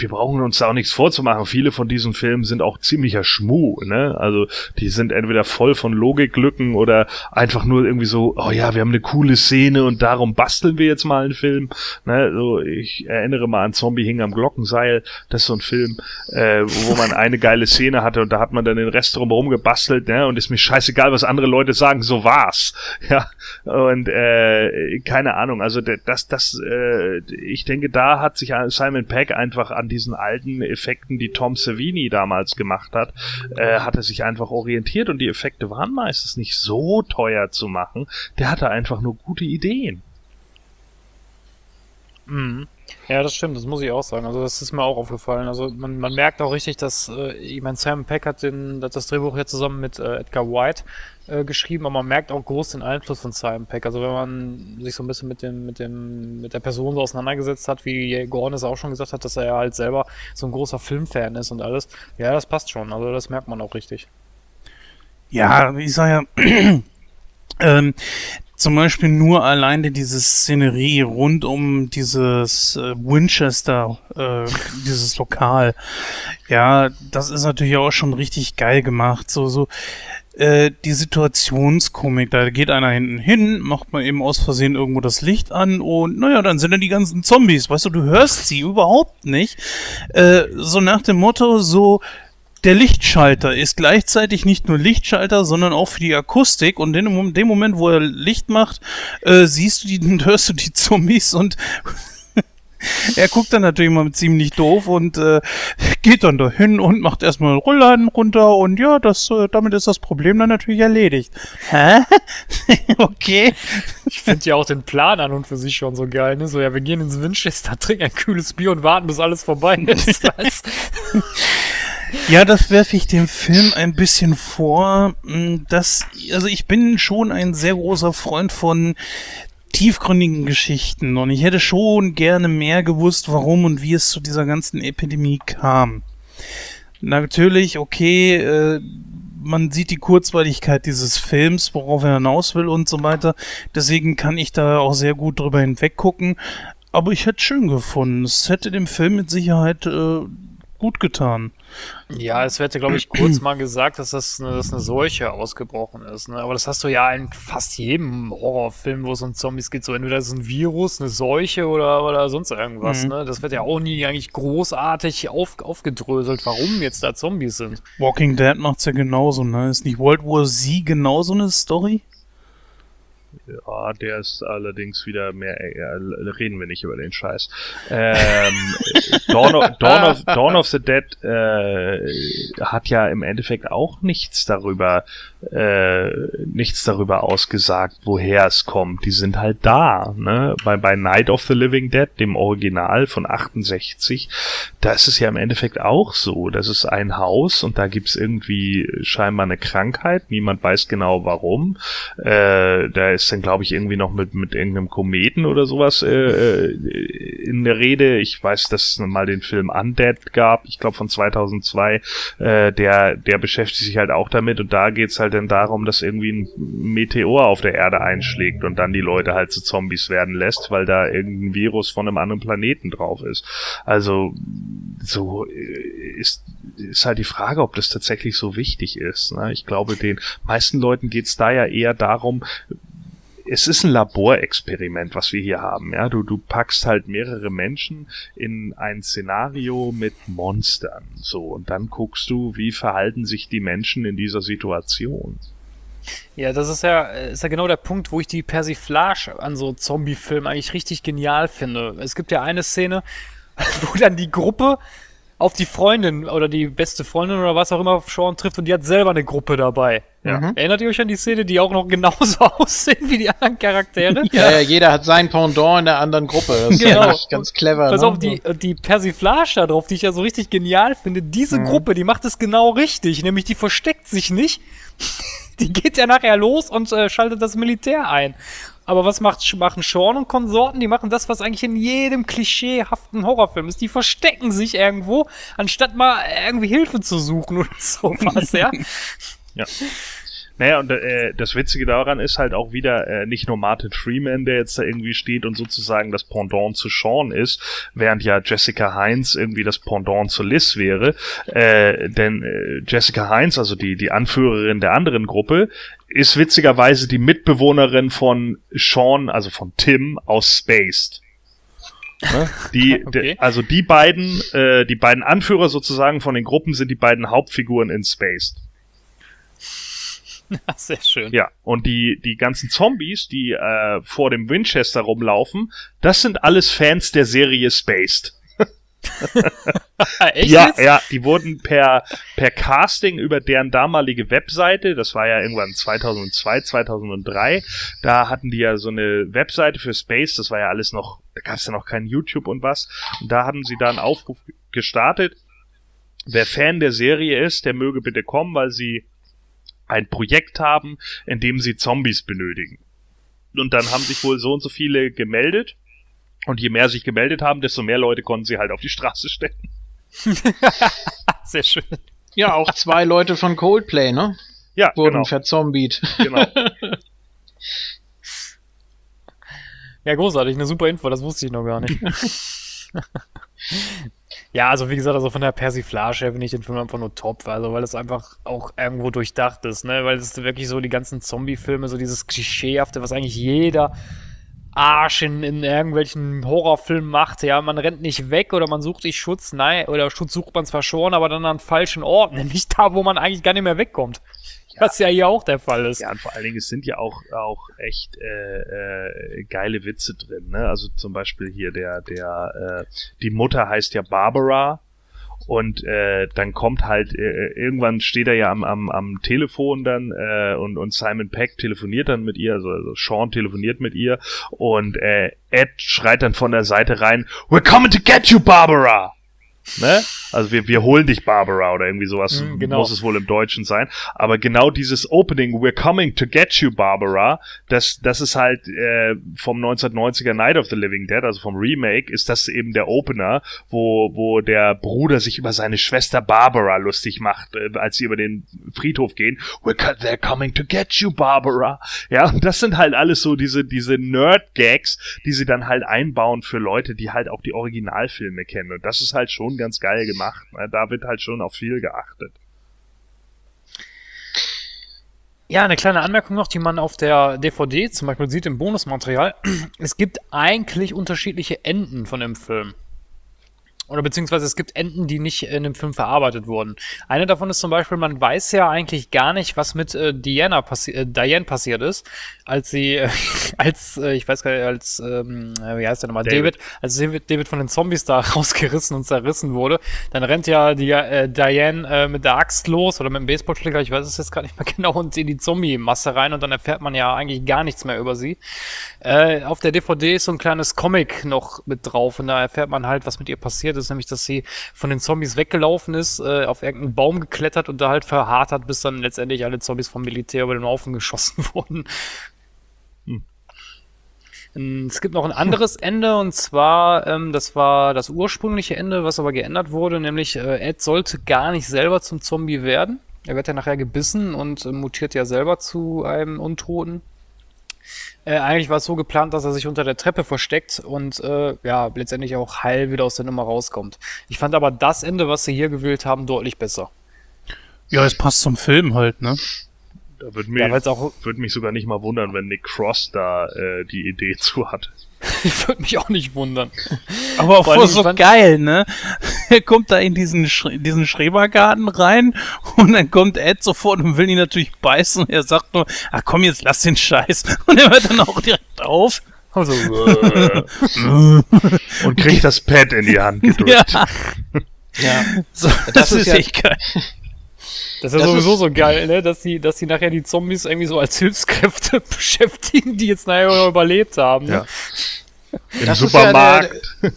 wir brauchen uns da auch nichts vorzumachen. Viele von diesen Filmen sind auch ziemlicher Schmuh, ne? Also die sind entweder voll von Logiklücken oder einfach nur irgendwie so, oh ja, wir haben eine coole Szene und darum basteln wir jetzt mal einen Film. Ne? So, ich erinnere mal an Zombie hing am Glockenseil. Das ist so ein Film, äh, wo man eine geile Szene hatte und da hat man dann den Rest drumherum gebastelt, ne? Und ist mir scheißegal, was andere Leute sagen, so war's. Ja. Und äh, keine Ahnung, also das, das, äh, ich denke, da hat sich Simon Peck einfach an diesen alten Effekten, die Tom Savini damals gemacht hat, äh, hat er sich einfach orientiert und die Effekte waren meistens nicht so teuer zu machen. Der hatte einfach nur gute Ideen. Mhm. Ja, das stimmt, das muss ich auch sagen. Also das ist mir auch aufgefallen. Also man, man merkt auch richtig, dass, äh, ich meine, Sam Peck hat den, das Drehbuch ja zusammen mit äh, Edgar White äh, geschrieben, aber man merkt auch groß den Einfluss von Simon Peck. Also wenn man sich so ein bisschen mit dem, mit dem, mit der Person so auseinandergesetzt hat, wie Gordon es auch schon gesagt hat, dass er ja halt selber so ein großer Filmfan ist und alles, ja, das passt schon. Also das merkt man auch richtig. Ja, ich sag ja, ähm, zum Beispiel nur alleine diese Szenerie rund um dieses äh, Winchester, äh, dieses Lokal. Ja, das ist natürlich auch schon richtig geil gemacht. So, so, äh, die Situationskomik, da geht einer hinten hin, macht mal eben aus Versehen irgendwo das Licht an und naja, dann sind da die ganzen Zombies. Weißt du, du hörst sie überhaupt nicht. Äh, so nach dem Motto, so, der Lichtschalter ist gleichzeitig nicht nur Lichtschalter, sondern auch für die Akustik. Und in dem Moment, wo er Licht macht, äh, siehst du die, hörst du die Zombies und er guckt dann natürlich mal ziemlich doof und äh, geht dann dahin und macht erstmal Rollladen runter und ja, das, äh, damit ist das Problem dann natürlich erledigt. Hä? okay. Ich finde ja auch den Plan an und für sich schon so geil, ne? So, ja, wir gehen ins Winchester, trinken ein kühles Bier und warten, bis alles vorbei ist. Ja, das werfe ich dem Film ein bisschen vor. Hm, dass, also ich bin schon ein sehr großer Freund von tiefgründigen Geschichten und ich hätte schon gerne mehr gewusst, warum und wie es zu dieser ganzen Epidemie kam. Natürlich, okay, äh, man sieht die Kurzweiligkeit dieses Films, worauf er hinaus will und so weiter. Deswegen kann ich da auch sehr gut drüber hinweggucken. Aber ich hätte schön gefunden. Es hätte dem Film mit Sicherheit äh, gut getan. Ja, es wird ja, glaube ich, kurz mal gesagt, dass das eine, dass eine Seuche ausgebrochen ist. Ne? Aber das hast du ja in fast jedem Horrorfilm, wo es um Zombies geht. So entweder ist ein Virus, eine Seuche oder, oder sonst irgendwas. Mhm. Ne? Das wird ja auch nie eigentlich großartig auf, aufgedröselt, warum jetzt da Zombies sind. Walking Dead macht's ja genauso. Ne? Ist nicht World War Z genauso eine Story? Ja, der ist allerdings wieder mehr. Ja, reden wir nicht über den Scheiß. Ähm, Dawn, of, Dawn, of, Dawn of the Dead äh, hat ja im Endeffekt auch nichts darüber, äh, nichts darüber ausgesagt, woher es kommt. Die sind halt da. Ne? Bei, bei Night of the Living Dead, dem Original von 68, da ist es ja im Endeffekt auch so. Das ist ein Haus und da gibt's irgendwie scheinbar eine Krankheit. Niemand weiß genau warum. Äh, da ist dann, glaube ich, irgendwie noch mit, mit irgendeinem Kometen oder sowas äh, äh, in der Rede. Ich weiß, dass es mal den Film Undead gab, ich glaube von 2002, äh, der, der beschäftigt sich halt auch damit und da geht's halt dann darum, dass irgendwie ein Meteor auf der Erde einschlägt und dann die Leute halt zu Zombies werden lässt, weil da irgendein Virus von einem anderen Planeten drauf ist. Also so äh, ist, ist halt die Frage, ob das tatsächlich so wichtig ist. Ne? Ich glaube, den meisten Leuten geht's da ja eher darum, es ist ein Laborexperiment, was wir hier haben. Ja, du, du packst halt mehrere Menschen in ein Szenario mit Monstern. So, und dann guckst du, wie verhalten sich die Menschen in dieser Situation. Ja, das ist ja, ist ja genau der Punkt, wo ich die Persiflage an so Zombie-Filmen eigentlich richtig genial finde. Es gibt ja eine Szene, wo dann die Gruppe auf die Freundin oder die beste Freundin oder was auch immer Sean trifft und die hat selber eine Gruppe dabei. Ja. Mhm. Erinnert ihr euch an die Szene, die auch noch genauso aussehen wie die anderen Charaktere? ja, ja, jeder hat sein Pendant in der anderen Gruppe. Das ist genau. ganz clever. Pass ne? auf, die, die Persiflage da drauf, die ich ja so richtig genial finde, diese mhm. Gruppe, die macht es genau richtig. Nämlich die versteckt sich nicht. die geht ja nachher los und äh, schaltet das Militär ein. Aber was macht, machen Sean und Konsorten? Die machen das, was eigentlich in jedem klischeehaften Horrorfilm ist. Die verstecken sich irgendwo, anstatt mal irgendwie Hilfe zu suchen oder sowas, ja? ja. Naja, und äh, das Witzige daran ist halt auch wieder äh, nicht nur Martin Freeman, der jetzt da irgendwie steht und sozusagen das Pendant zu Sean ist, während ja Jessica Heinz irgendwie das Pendant zu Liz wäre. Äh, denn äh, Jessica Heinz, also die, die Anführerin der anderen Gruppe, ist witzigerweise die Mitbewohnerin von Sean, also von Tim aus Spaced. Ne? Die, Okay. de, also die beiden, äh, die beiden Anführer sozusagen von den Gruppen sind die beiden Hauptfiguren in Spaced. Sehr schön. Ja, und die, die ganzen Zombies, die äh, vor dem Winchester rumlaufen, das sind alles Fans der Serie Spaced. Echt ja, jetzt? ja, die wurden per, per Casting über deren damalige Webseite, das war ja irgendwann 2002, 2003, da hatten die ja so eine Webseite für Space, das war ja alles noch, da gab es ja noch kein YouTube und was, und da hatten sie da einen Aufruf gestartet, wer Fan der Serie ist, der möge bitte kommen, weil sie ein Projekt haben, in dem sie Zombies benötigen. Und dann haben sich wohl so und so viele gemeldet. Und je mehr sich gemeldet haben, desto mehr Leute konnten sie halt auf die Straße stellen. Sehr schön. Ja, auch zwei Leute von Coldplay, ne? Ja, Wurden genau. verzombiet. genau. Ja, großartig, eine super Info, das wusste ich noch gar nicht. ja, also wie gesagt, also von der Persiflage her finde ich den Film einfach nur top, also weil es einfach auch irgendwo durchdacht ist, ne? Weil es wirklich so die ganzen Zombie-Filme, so dieses Klischeehafte, was eigentlich jeder Arsch in, in irgendwelchen Horrorfilmen macht, ja, man rennt nicht weg oder man sucht sich Schutz, nein, oder Schutz sucht man zwar schon, aber dann an falschen Orten, nämlich da, wo man eigentlich gar nicht mehr wegkommt. Was ja hier auch der Fall ist. Ja, und vor allen Dingen, es sind ja auch, auch echt äh, äh, geile Witze drin. Ne? Also zum Beispiel hier der, der, äh, die Mutter heißt ja Barbara. Und äh, dann kommt halt, äh, irgendwann steht er ja am, am, am Telefon dann äh, und, und Simon Peck telefoniert dann mit ihr, also, also Sean telefoniert mit ihr und äh, Ed schreit dann von der Seite rein, We're coming to get you, Barbara! Ne? Also wir, wir holen dich, Barbara, oder irgendwie sowas Mm, genau. muss es wohl im Deutschen sein. Aber genau dieses Opening, We're coming to get you, Barbara, das, das ist halt äh, vom 1990er Night of the Living Dead, also vom Remake, ist das eben der Opener, wo, wo der Bruder sich über seine Schwester Barbara lustig macht, äh, als sie über den Friedhof gehen. We're co they're coming to get you, Barbara. Ja, und das sind halt alles so diese, diese Nerd-Gags, die sie dann halt einbauen für Leute, die halt auch die Originalfilme kennen. Und das ist halt schon ganz geil gemacht. Ne? Da wird halt schon auf viel geachtet. Ja, eine kleine Anmerkung noch, die man auf der DVD zum Beispiel sieht im Bonusmaterial. Es gibt eigentlich unterschiedliche Enden von dem Film. Oder beziehungsweise es gibt Enden, die nicht in dem Film verarbeitet wurden. Eine davon ist zum Beispiel, man weiß ja eigentlich gar nicht, was mit äh, Diana passi äh, Diane passiert ist, als sie, äh, als, äh, ich weiß gar nicht, als, ähm, äh, wie heißt der nochmal, David. David, als David, David von den Zombies da rausgerissen und zerrissen wurde, dann rennt ja die äh, Diane äh, mit der Axt los oder mit dem Baseballschläger, ich weiß es jetzt gar nicht mehr genau, und in die Zombie-Masse rein und dann erfährt man ja eigentlich gar nichts mehr über sie. Äh, auf der DVD ist so ein kleines Comic noch mit drauf und da erfährt man halt, was mit ihr passiert ist, nämlich, dass sie von den Zombies weggelaufen ist, äh, auf irgendeinen Baum geklettert und da halt verharrt hat, bis dann letztendlich alle Zombies vom Militär über den Haufen geschossen wurden. Ähm, Es gibt noch ein anderes Ende und zwar, ähm, das war das ursprüngliche Ende, was aber geändert wurde, nämlich äh, Ed sollte gar nicht selber zum Zombie werden. Er wird ja nachher gebissen und äh, mutiert ja selber zu einem Untoten. Äh, eigentlich war es so geplant, dass er sich unter der Treppe versteckt und äh, ja, letztendlich auch heil wieder aus der Nummer rauskommt. Ich fand aber das Ende, was sie hier gewählt haben, deutlich besser. Ja, es passt zum Film halt, ne? Da würde Ja, mich, auch, würd mich sogar nicht mal wundern, wenn Nick Cross da äh, die Idee zu hat. würde mich auch nicht wundern. Aber auch Vor ich so geil, ne? Er kommt da in diesen, Sch diesen Schrebergarten rein und dann kommt Ed sofort und will ihn natürlich beißen und er sagt nur, ah komm jetzt, lass den Scheiß. Und er hört dann auch direkt auf. Also, Äh, und kriegt das Pad in die Hand gedrückt. Ja, Ja. so, das, Das ist ist ja- echt geil. Das ist ja Das sowieso ist- so geil, ne? dass sie, dass sie nachher die Zombies irgendwie so als Hilfskräfte beschäftigen, die jetzt nachher noch überlebt haben. Ne? Ja. Im Das ist Supermarkt. Ja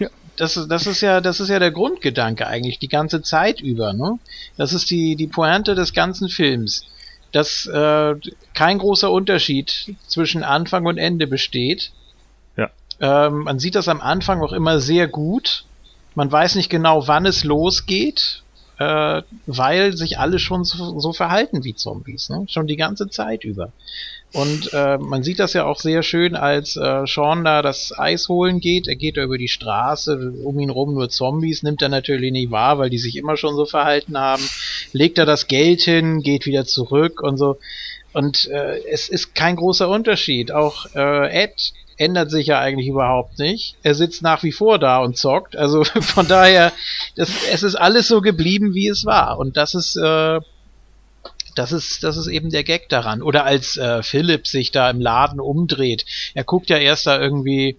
der, das, ist- das ist ja, das ist ja der Grundgedanke eigentlich die ganze Zeit über, ne? Das ist die die Pointe des ganzen Films, dass äh, kein großer Unterschied zwischen Anfang und Ende besteht. Ja. Ähm, man sieht das am Anfang auch immer sehr gut. Man weiß nicht genau, wann es losgeht. Äh, weil sich alle schon so, so verhalten wie Zombies, ne? schon die ganze Zeit über. Und äh, man sieht das ja auch sehr schön, als äh, Sean da das Eis holen geht. Er geht da über die Straße, um ihn rum nur Zombies, nimmt er natürlich nicht wahr, weil die sich immer schon so verhalten haben. Legt er das Geld hin, geht wieder zurück und so. Und äh, es ist kein großer Unterschied. Auch äh, Ed ändert sich ja eigentlich überhaupt nicht. Er sitzt nach wie vor da und zockt. Also von daher, das, es ist alles so geblieben, wie es war. Und das ist, äh, das ist, das ist eben der Gag daran. Oder als äh, Philipp sich da im Laden umdreht. Er guckt ja erst da irgendwie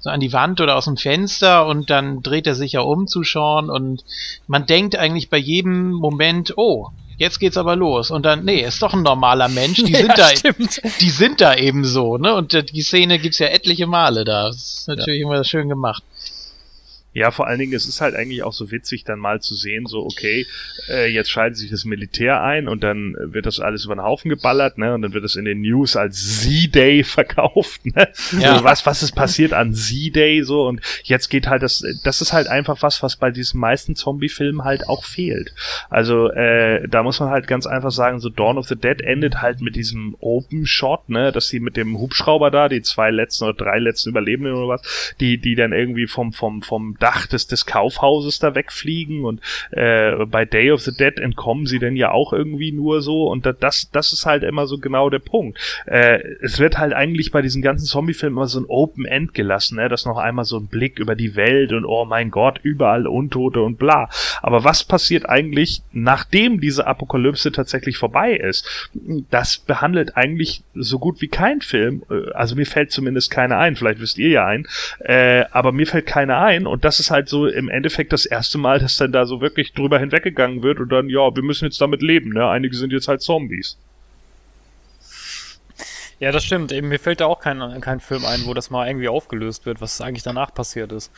so an die Wand oder aus dem Fenster und dann dreht er sich ja um zu schauen und man denkt eigentlich bei jedem Moment, oh, jetzt geht's aber los. Und dann, nee, ist doch ein normaler Mensch. Die sind Ja, da, stimmt. die sind da eben so, ne? Und äh, die Szene gibt's ja etliche Male da. Das ist natürlich immer schön gemacht. Ja, vor allen Dingen, es ist halt eigentlich auch so witzig, dann mal zu sehen, so, okay, äh, jetzt schaltet sich das Militär ein und dann wird das alles über den Haufen geballert, ne? Und dann wird es in den News als Z-Day verkauft, ne? Ja. So, was, was ist passiert an Z-Day so? Und jetzt geht halt das, das ist halt einfach was, was bei diesen meisten Zombie-Filmen halt auch fehlt. Also, äh, da muss man halt ganz einfach sagen, so Dawn of the Dead endet halt mit diesem Open Shot, ne? Dass sie mit dem Hubschrauber da, die zwei letzten oder drei letzten Überlebenden oder was, die, die dann irgendwie vom, vom, vom Dach des, des Kaufhauses da wegfliegen und äh, bei Day of the Dead entkommen sie denn ja auch irgendwie nur so und da, das, das ist halt immer so genau der Punkt. Äh, es wird halt eigentlich bei diesen ganzen Zombie-Filmen immer so ein Open End gelassen, ne? dass noch einmal so ein Blick über die Welt und oh mein Gott, überall Untote und bla. Aber was passiert eigentlich, nachdem diese Apokalypse tatsächlich vorbei ist? Das behandelt eigentlich so gut wie kein Film. Äh, Also mir fällt zumindest keiner ein, vielleicht wisst ihr ja ein, äh, aber mir fällt keiner ein und das ist halt so im Endeffekt das erste Mal, dass dann da so wirklich drüber hinweggegangen wird und dann, ja, wir müssen jetzt damit leben, ne? Einige sind jetzt halt Zombies. Ja, das stimmt. Eben, mir fällt da auch kein, kein Film ein, wo das mal irgendwie aufgelöst wird, was eigentlich danach passiert ist.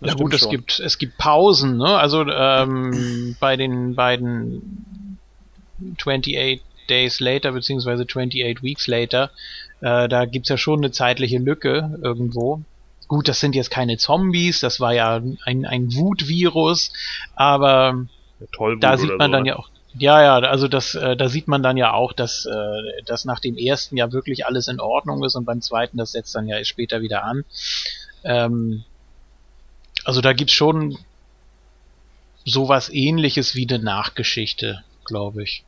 Das Ja gut, es gibt, es gibt Pausen, ne? Also ähm, bei den beiden 28 Days Later beziehungsweise 28 Weeks Later, äh, da gibt's ja schon eine zeitliche Lücke irgendwo. Gut, das sind jetzt keine Zombies, das war ja ein, ein Wutvirus, aber Toll da sieht man dann ne? ja auch, ja, ja, also das, äh, da sieht man dann ja auch, dass, äh, dass nach dem ersten ja wirklich alles in Ordnung ist und beim zweiten, das setzt dann ja später wieder an. Ähm, also da gibt's schon sowas ähnliches wie eine Nachgeschichte, glaube ich.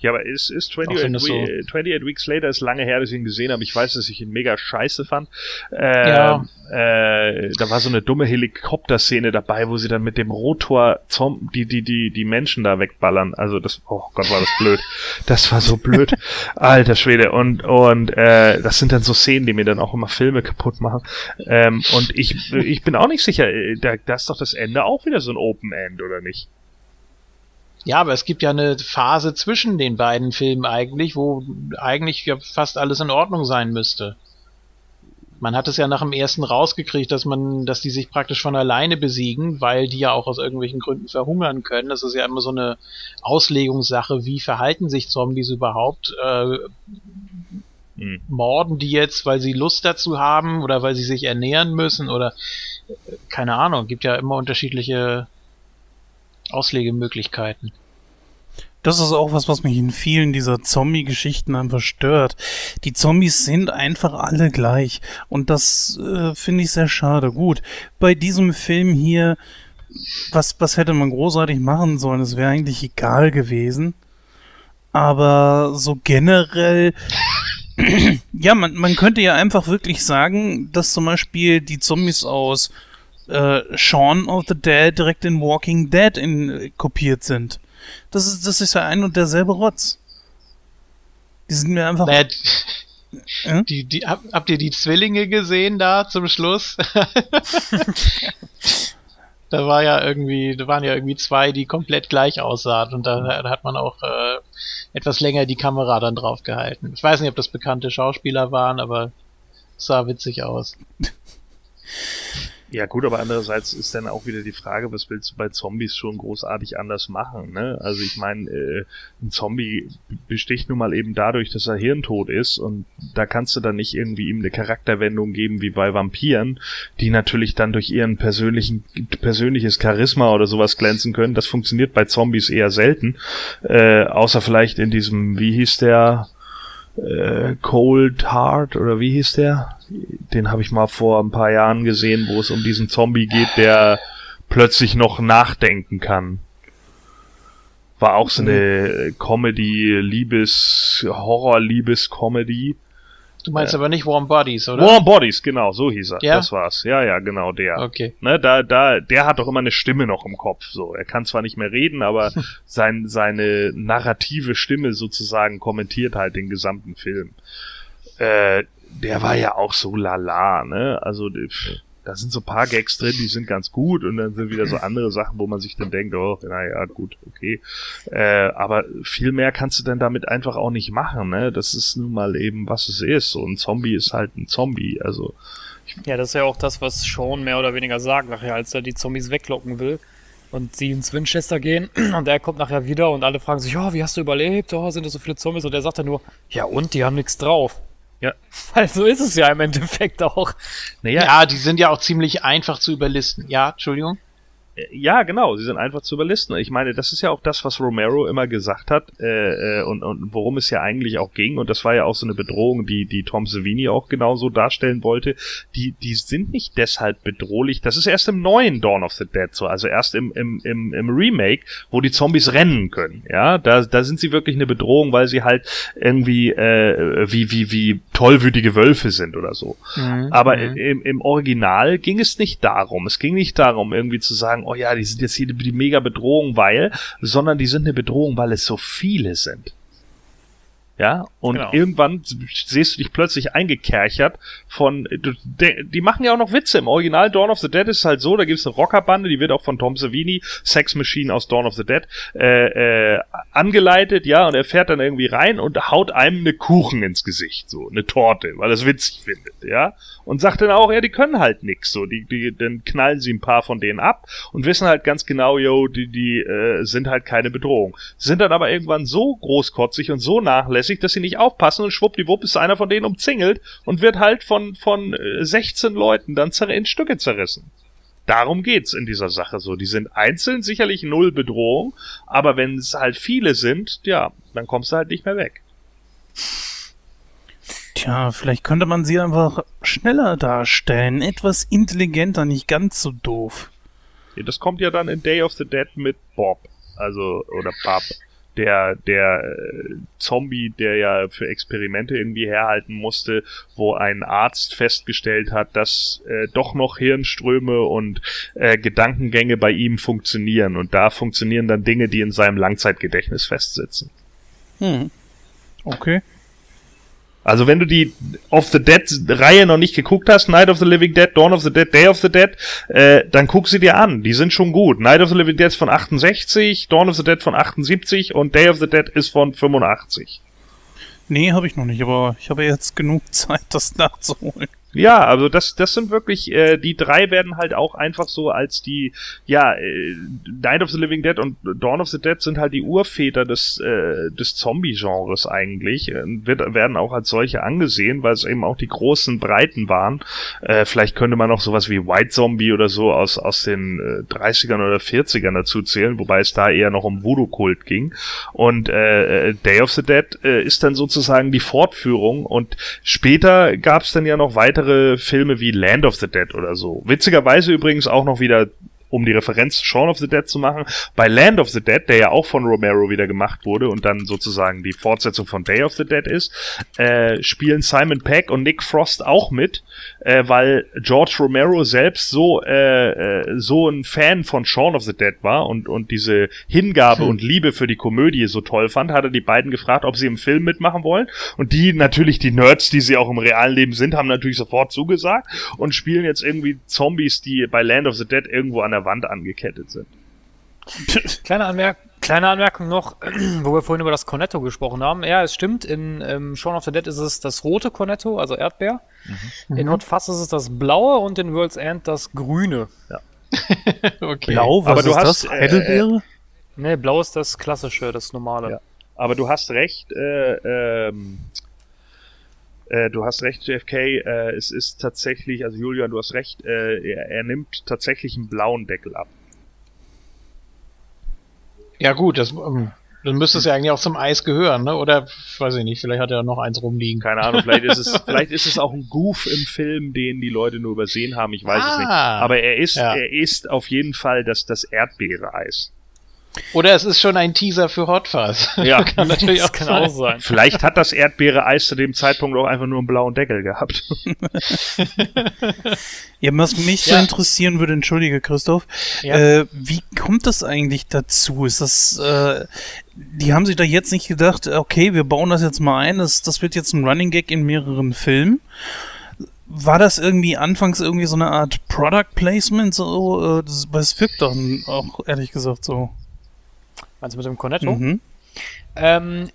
Ja, aber ist, ist Auch 28, wenn das so- We- 28 Weeks Later ist lange her, dass ich ihn gesehen habe. Ich weiß, dass ich ihn mega scheiße fand. Äh, Ja. äh, da war so eine dumme Helikopterszene dabei, wo sie dann mit dem Rotor Zom die, die, die, die Menschen da wegballern. Also das, oh Gott, war das blöd. Das war so blöd. Alter Schwede. Und, und äh, das sind dann so Szenen, die mir dann auch immer Filme kaputt machen. Ähm, und ich, ich bin auch nicht sicher, äh, da, da ist doch das Ende auch wieder so ein Open End, oder nicht? Ja, aber es gibt ja eine Phase zwischen den beiden Filmen eigentlich, wo eigentlich ja fast alles in Ordnung sein müsste. Man hat es ja nach dem ersten rausgekriegt, dass man, dass die sich praktisch von alleine besiegen, weil die ja auch aus irgendwelchen Gründen verhungern können. Das ist ja immer so eine Auslegungssache, wie verhalten sich Zombies überhaupt? Äh, Hm. morden die jetzt, weil sie Lust dazu haben oder weil sie sich ernähren müssen oder äh, keine Ahnung, gibt ja immer unterschiedliche Auslegemöglichkeiten. Das ist auch was, was mich in vielen dieser Zombie-Geschichten einfach stört. Die Zombies sind einfach alle gleich. Und das äh, finde ich sehr schade. Gut, bei diesem Film hier, was, was hätte man großartig machen sollen? Es wäre eigentlich egal gewesen. Aber so generell, ja, man, man könnte ja einfach wirklich sagen, dass zum Beispiel die Zombies aus äh, Shaun of the Dead direkt in Walking Dead in, äh, kopiert sind. Das ist, das ist ja ein und derselbe Rotz. Die sind mir einfach. Naja, Äh? die, die, hab, habt ihr die Zwillinge gesehen da zum Schluss? da war ja irgendwie, da waren ja irgendwie zwei, die komplett gleich aussahen und da, da hat man auch äh, etwas länger die Kamera dann drauf gehalten. Ich weiß nicht, ob das bekannte Schauspieler waren, aber es sah witzig aus. Ja gut, aber andererseits ist dann auch wieder die Frage, was willst du bei Zombies schon großartig anders machen? Ne? Also ich meine, äh, ein Zombie besticht nun mal eben dadurch, dass er hirntot ist und da kannst du dann nicht irgendwie ihm eine Charakterwendung geben wie bei Vampiren, die natürlich dann durch ihren persönlichen persönliches Charisma oder sowas glänzen können. Das funktioniert bei Zombies eher selten, äh, außer vielleicht in diesem, wie hieß der? Äh, Cold Heart oder wie hieß der? Den habe ich mal vor ein paar Jahren gesehen, wo es um diesen Zombie geht, der plötzlich noch nachdenken kann. War auch so eine Comedy, Liebes, Horror-Liebes-Comedy. Du meinst aber nicht Warm Bodies, oder? Warm Bodies, genau, so hieß er. Ja? Das war's. Ja, ja, genau, der. Okay. Ne, da, da, der hat doch immer eine Stimme noch im Kopf. So, er kann zwar nicht mehr reden, aber sein, seine narrative Stimme sozusagen kommentiert halt den gesamten Film. Äh, der war ja auch so lala, ne? Also pff, da sind so ein paar Gags drin, die sind ganz gut und dann sind wieder so andere Sachen, wo man sich dann denkt, oh, naja, gut, okay. Äh, aber viel mehr kannst du denn damit einfach auch nicht machen, ne? Das ist nun mal eben, was es ist. So ein Zombie ist halt ein Zombie, also. Ja, das ist ja auch das, was Sean mehr oder weniger sagt nachher, als er die Zombies weglocken will. Und sie ins Winchester gehen und er kommt nachher wieder und alle fragen sich, oh, wie hast du überlebt? Oh, sind da so viele Zombies? Und er sagt dann nur, ja und, die haben nichts drauf. Ja. Weil so ist es ja im Endeffekt auch. Naja, Ja, die sind ja auch ziemlich einfach zu überlisten. Ja, Entschuldigung. Ja, genau, sie sind einfach zu überlisten. Ich meine, das ist ja auch das, was Romero immer gesagt hat äh, äh, und, und worum es ja eigentlich auch ging. Und das war ja auch so eine Bedrohung, die, die Tom Savini auch genauso darstellen wollte. Die, die sind nicht deshalb bedrohlich. Das ist erst im neuen Dawn of the Dead so, also erst im, im, im, im Remake, wo die Zombies rennen können. Ja, da, da sind sie wirklich eine Bedrohung, weil sie halt irgendwie äh, wie, wie, wie tollwütige Wölfe sind oder so. Aber im, im Original ging es nicht darum. Es ging nicht darum, irgendwie zu sagen, oh ja, die sind jetzt hier die, mega Bedrohung, weil, sondern die sind eine Bedrohung, weil es so viele sind. Ja, und Genau. irgendwann siehst du dich plötzlich eingekerchert von, de, die machen ja auch noch Witze. Im Original Dawn of the Dead ist es halt so, da gibt es eine Rockerbande, die wird auch von Tom Savini, Sex Machine aus Dawn of the Dead, äh, äh, angeleitet, ja, und er fährt dann irgendwie rein und haut einem eine Kuchen ins Gesicht, so, eine Torte, weil er es witzig findet, ja, und sagt dann auch, ja, die können halt nix, so, die, die, dann knallen sie ein paar von denen ab und wissen halt ganz genau, yo, die, die äh, sind halt keine Bedrohung. Sind dann aber irgendwann so großkotzig und so nachlässig, dass sie nicht aufpassen und schwuppdiwupp ist einer von denen umzingelt und wird halt von, von äh, 16 Leuten dann in Stücke zerrissen. Darum geht's in dieser Sache so. Die sind einzeln sicherlich null Bedrohung, aber wenn es halt viele sind, ja, dann kommst du halt nicht mehr weg. Tja, vielleicht könnte man sie einfach schneller darstellen, etwas intelligenter, nicht ganz so doof. Ja, Das kommt ja dann in Day of the Dead mit Bob, also oder Bob, der der äh, Zombie, der ja für Experimente irgendwie herhalten musste, wo ein Arzt festgestellt hat, dass äh, doch noch Hirnströme und äh, Gedankengänge bei ihm funktionieren und da funktionieren dann Dinge, die in seinem Langzeitgedächtnis festsitzen. Hm. Okay. Also wenn du die of the Dead Reihe noch nicht geguckt hast, Night of the Living Dead, Dawn of the Dead, Day of the Dead, äh, dann guck sie dir an. Die sind schon gut. Night of the Living Dead ist von 68, Dawn of the Dead von 78 und Day of the Dead ist von 85. Nee, habe ich noch nicht, aber ich habe jetzt genug Zeit, das nachzuholen. Ja, also das, das sind wirklich, äh, die drei werden halt auch einfach so als die, ja, äh, Night of the Living Dead und Dawn of the Dead sind halt die Urväter des, äh, des Zombie-Genres eigentlich, äh, wird, werden auch als solche angesehen, weil es eben auch die großen Breiten waren. Äh, vielleicht könnte man noch sowas wie White Zombie oder so aus, aus den äh, 30ern oder 40ern dazu zählen, wobei es da eher noch um Voodoo-Kult ging. Und äh, äh, Day of the Dead äh, ist dann sozusagen die Fortführung und später gab es dann ja noch weitere Filme wie Land of the Dead oder so. Witzigerweise übrigens auch noch wieder um die Referenz Shaun of the Dead zu machen, bei Land of the Dead, der ja auch von Romero wieder gemacht wurde und dann sozusagen die Fortsetzung von Day of the Dead ist, äh, spielen Simon Peck und Nick Frost auch mit, äh, weil George Romero selbst so äh, äh, so ein Fan von Shaun of the Dead war und und diese Hingabe und Liebe für die Komödie so toll fand, hat er die beiden gefragt, ob sie im Film mitmachen wollen und die natürlich die Nerds, die sie auch im realen Leben sind, haben natürlich sofort zugesagt und spielen jetzt irgendwie Zombies, die bei Land of the Dead irgendwo an der Wand angekettet sind. Kleine, Anmerk Kleine Anmerkung noch, wo wir vorhin über das Cornetto gesprochen haben. Ja, es stimmt, in ähm, Shaun of the Dead ist es das rote Cornetto, also Erdbeer. In Hot Fuzz ist es das blaue und in World's End das grüne. okay. Blau, was Aber du ist hast, das? äh, Heidelbeere? Ne, blau ist das klassische, das normale. Ja. Aber du hast recht, äh, ähm, äh, du hast recht, JFK, äh, es ist tatsächlich, also Julian, du hast recht, äh, er, er nimmt tatsächlich einen blauen Deckel ab. Ja gut, das, ähm, dann müsste es ja eigentlich auch zum Eis gehören, ne? Oder weiß ich nicht, vielleicht hat er noch eins rumliegen. Keine Ahnung, vielleicht ist es, vielleicht ist es auch ein Goof im Film, den die Leute nur übersehen haben, ich weiß es nicht. Ah. Aber er ist, Ja. er ist auf jeden Fall das, das Erdbeere-Eis. Oder es ist schon ein Teaser für Hot Fuzz. Ja. kann natürlich das auch kann sein. auch sein. Vielleicht hat das Erdbeere-Eis zu dem Zeitpunkt auch einfach nur einen blauen Deckel gehabt. Ja, was mich so Ja. interessieren würde, entschuldige Christoph, Ja. äh, wie kommt das eigentlich dazu? Ist das, äh, die haben sich da jetzt nicht gedacht, okay, wir bauen das jetzt mal ein, das, das wird jetzt ein Running Gag in mehreren Filmen. War das irgendwie anfangs irgendwie so eine Art Product Placement? So, äh, das, weil es wirkt doch auch ehrlich gesagt so. Meinst du mit dem Cornetto? Mhm. Ähm,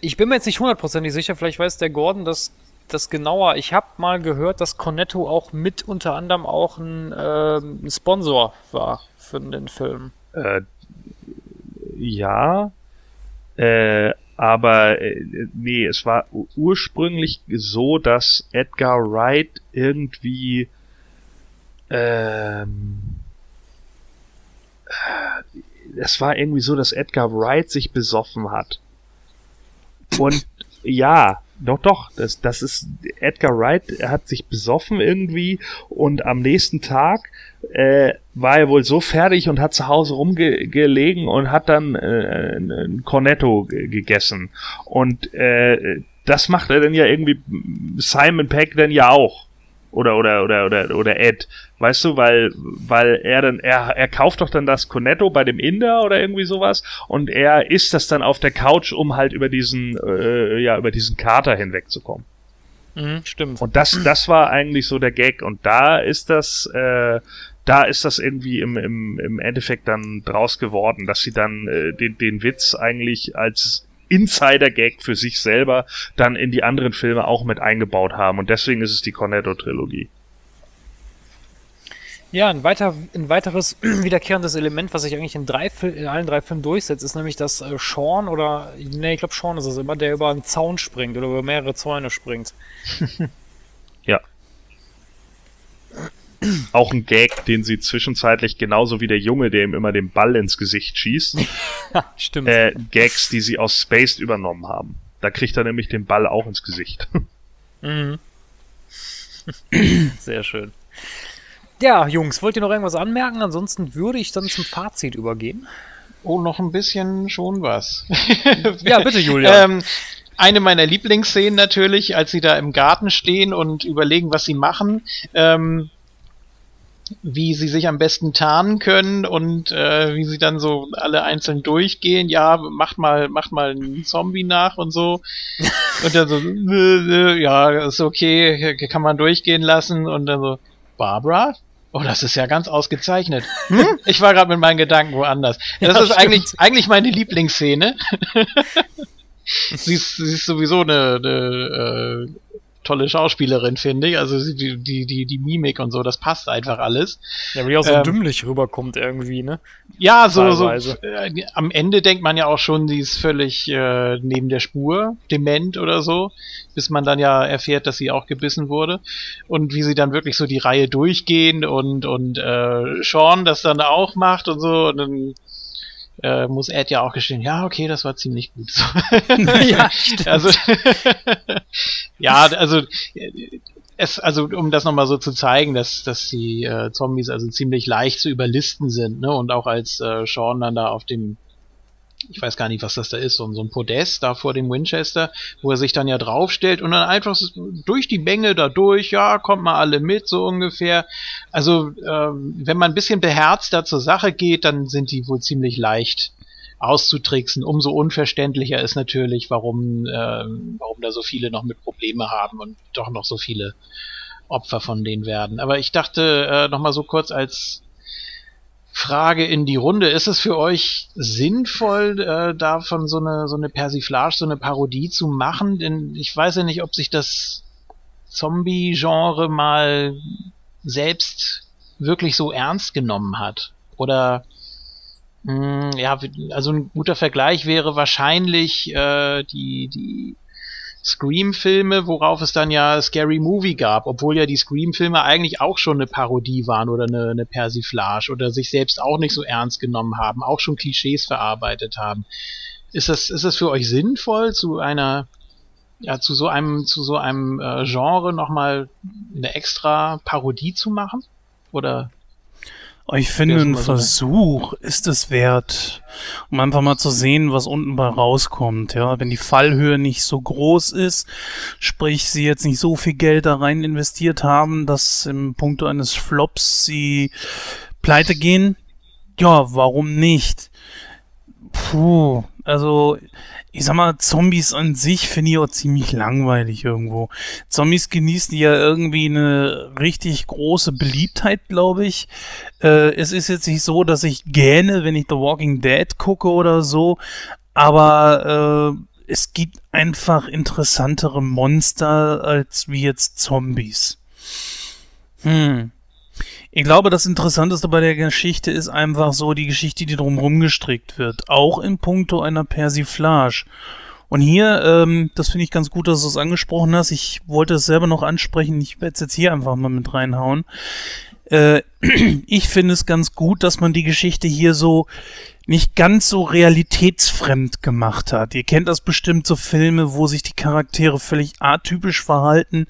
ich bin mir jetzt nicht hundertprozentig sicher, vielleicht weiß der Gordon das, das genauer. Ich habe mal gehört, dass Cornetto auch mit unter anderem auch ein, ähm, ein Sponsor war für den Film. Äh, ja, äh, aber äh, nee, es war ursprünglich so, dass Edgar Wright irgendwie ähm, äh, es war irgendwie so, dass Edgar Wright sich besoffen hat. Und ja, doch, doch, das, das ist Edgar Wright hat sich besoffen irgendwie und am nächsten Tag äh, war er wohl so fertig und hat zu Hause rumgelegen und hat dann äh, ein Cornetto ge- gegessen. Und äh, das macht er dann ja irgendwie Simon Peck dann ja auch. Oder, oder, oder, oder, oder Ed. Weißt du, weil, weil er dann, er, er kauft doch dann das Cornetto bei dem Inder oder irgendwie sowas und er isst das dann auf der Couch, um halt über diesen, äh, ja, über diesen Kater hinwegzukommen. Mhm, stimmt. Und das, das war eigentlich so der Gag. Und da ist das, äh, da ist das irgendwie im, im, im Endeffekt dann draus geworden, dass sie dann äh, den, den Witz eigentlich als Insider-Gag für sich selber dann in die anderen Filme auch mit eingebaut haben. Und deswegen ist es die Cornetto-Trilogie. Ja, ein, weiter, ein weiteres wiederkehrendes Element, was sich eigentlich in, drei in allen drei Filmen durchsetzt, ist nämlich, dass äh, Sean oder, nee, ich glaube Sean ist es immer, der über einen Zaun springt oder über mehrere Zäune springt. Ja. Auch ein Gag, den sie zwischenzeitlich genauso wie der Junge, der ihm immer den Ball ins Gesicht schießt, Stimmt. äh, Gags, die sie aus Spaced übernommen haben. Da kriegt er nämlich den Ball auch ins Gesicht. Mhm. Sehr schön. Ja, Jungs, wollt ihr noch irgendwas anmerken? Ansonsten würde ich dann zum Fazit übergehen. Oh, noch ein bisschen schon was. Ja, bitte, Julian. ähm, eine meiner Lieblingsszenen natürlich, als sie da im Garten stehen und überlegen, was sie machen. Ähm, wie sie sich am besten tarnen können und äh, wie sie dann so alle einzeln durchgehen. Ja, macht mal, macht mal einen Zombie nach und so. Und dann so, äh, äh, ja, ist okay, kann man durchgehen lassen. Und dann so, Barbara? Oh, das ist ja ganz ausgezeichnet. Hm? Ich war gerade mit meinen Gedanken woanders. Das Ja, ist eigentlich, eigentlich meine Lieblingsszene. sie, ist, sie ist sowieso eine, eine äh, tolle Schauspielerin, finde ich. Also die, die, die, die Mimik und so, das passt einfach alles. ja, wie auch so ähm, dümmlich rüberkommt irgendwie, ne? Ja, so, so äh, am Ende denkt man ja auch schon, sie ist völlig äh, neben der Spur, dement oder so, bis man dann ja erfährt, dass sie auch gebissen wurde. Und wie sie dann wirklich so die Reihe durchgehen und, und äh, Sean das dann auch macht und so. Und dann äh, muss Ed ja auch gestehen, ja, okay, das war ziemlich gut. So. ja, Also, ja, also, es, also, um das nochmal so zu zeigen, dass, dass die äh, Zombies also ziemlich leicht zu überlisten sind, ne, und auch als äh, Sean dann da auf dem, ich weiß gar nicht, was das da ist, so, ein Podest da vor dem Winchester, wo er sich dann ja draufstellt und dann einfach durch die Menge da durch, ja, kommt mal alle mit, so ungefähr. Also, ähm, wenn man ein bisschen beherzter zur Sache geht, dann sind die wohl ziemlich leicht auszutricksen. Umso unverständlicher ist natürlich, warum, ähm, warum da so viele noch mit Probleme haben und doch noch so viele Opfer von denen werden. Aber ich dachte äh, noch mal so kurz als Frage in die Runde. Ist es für euch sinnvoll, äh, davon so eine, so eine Persiflage, so eine Parodie zu machen? Denn ich weiß ja nicht, ob sich das Zombie-Genre mal selbst wirklich so ernst genommen hat. Oder mh, ja, also ein guter Vergleich wäre wahrscheinlich äh, die, die Scream-Filme, worauf es dann ja Scary Movie gab, obwohl ja die Scream-Filme eigentlich auch schon eine Parodie waren oder eine, eine Persiflage oder sich selbst auch nicht so ernst genommen haben, auch schon Klischees verarbeitet haben. Ist das, ist das für euch sinnvoll, zu einer, ja, zu so einem, zu so einem äh, Genre nochmal eine extra Parodie zu machen? Oder ich finde, ein Versuch ist es wert, um einfach mal zu sehen, was unten bei rauskommt. Ja, wenn die Fallhöhe nicht so groß ist, sprich, sie jetzt nicht so viel Geld da rein investiert haben, dass im Punkto eines Flops sie pleite gehen. Ja, warum nicht? Puh, also ich sag mal, Zombies an sich finde ich auch ziemlich langweilig irgendwo. Zombies genießen ja irgendwie eine richtig große Beliebtheit, glaube ich. Äh, es ist jetzt nicht so, dass ich gähne, wenn ich The Walking Dead gucke oder so, aber äh, es gibt einfach interessantere Monster als wie jetzt Zombies. Hm. Ich glaube, das Interessanteste bei der Geschichte ist einfach so die Geschichte, die drumherum gestrickt wird. Auch in puncto einer Persiflage. Und hier, ähm, das finde ich ganz gut, dass du es angesprochen hast. Ich wollte es selber noch ansprechen. Ich werde es jetzt hier einfach mal mit reinhauen. Äh, ich finde es ganz gut, dass man die Geschichte hier so nicht ganz so realitätsfremd gemacht hat. Ihr kennt das bestimmt so Filme, wo sich die Charaktere völlig atypisch verhalten,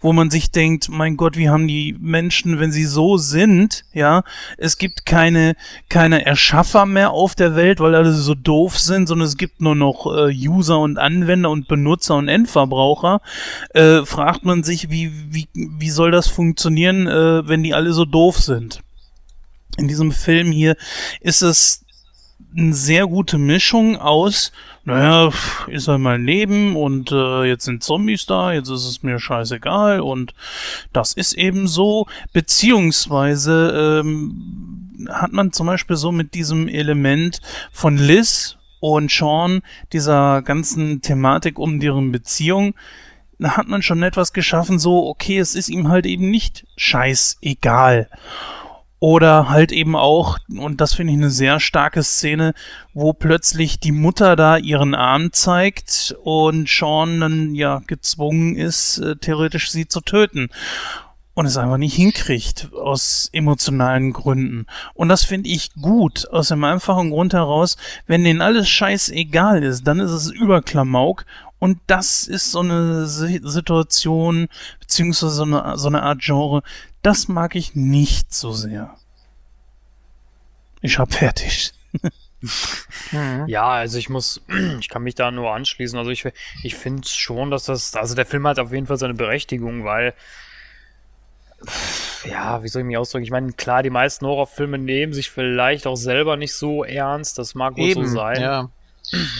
wo man sich denkt, mein Gott, wie haben die Menschen, wenn sie so sind, ja, es gibt keine, keine Erschaffer mehr auf der Welt, weil alle so doof sind, sondern es gibt nur noch äh, User und Anwender und Benutzer und Endverbraucher, äh, fragt man sich, wie, wie, wie soll das funktionieren, äh, wenn die alle so doof sind? In diesem Film hier ist es eine sehr gute Mischung aus, naja, ist halt mein Leben und äh, jetzt sind Zombies da, jetzt ist es mir scheißegal und das ist eben so, beziehungsweise ähm, hat man zum Beispiel so mit diesem Element von Liz und Sean, dieser ganzen Thematik um deren Beziehung, da hat man schon etwas geschaffen, so, okay, es ist ihm halt eben nicht scheißegal. Oder halt eben auch, und das finde ich eine sehr starke Szene, wo plötzlich die Mutter da ihren Arm zeigt und Sean dann ja gezwungen ist, äh, theoretisch sie zu töten. Und es einfach nicht hinkriegt, aus emotionalen Gründen. Und das finde ich gut, aus dem einfachen Grund heraus, wenn denen alles scheißegal ist, dann ist es Überklamauk und das ist so eine Situation, beziehungsweise so eine, so eine Art Genre, das mag ich nicht so sehr. Ich hab fertig. Mhm. Ja, also ich muss, ich kann mich da nur anschließen. Also ich, ich finde schon, dass das, also der Film hat auf jeden Fall seine Berechtigung, weil, ja, wie soll ich mich ausdrücken? Ich meine, klar, die meisten Horrorfilme nehmen sich vielleicht auch selber nicht so ernst. Das mag wohl Eben, so sein. Ja.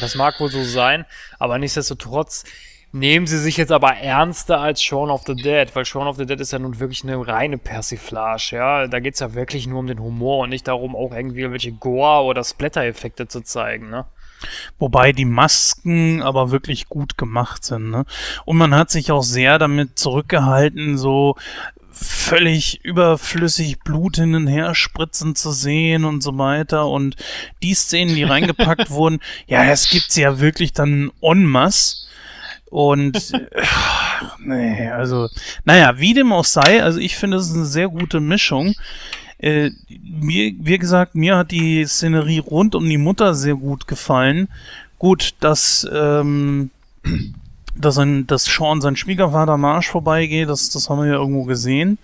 Das mag wohl so sein, aber nichtsdestotrotz nehmen sie sich jetzt aber ernster als Shaun of the Dead, weil Shaun of the Dead ist ja nun wirklich eine reine Persiflage, ja. Da geht es ja wirklich nur um den Humor und nicht darum, auch irgendwie irgendwelche Gore- oder Splatter-Effekte zu zeigen, ne? Wobei die Masken aber wirklich gut gemacht sind, ne? Und man hat sich auch sehr damit zurückgehalten, so völlig überflüssig Blut hin und her spritzen zu sehen und so weiter. Und die Szenen, die reingepackt wurden, ja, es gibt ja wirklich dann en masse. Und äh, nee, also, naja, wie dem auch sei, also ich finde, es ist eine sehr gute Mischung. Äh, mir, wie gesagt, mir hat die Szenerie rund um die Mutter sehr gut gefallen. Gut, dass, ähm, dass, ein, dass Sean sein Schwiegervater Marsch vorbeigeht, das, das haben wir ja irgendwo gesehen.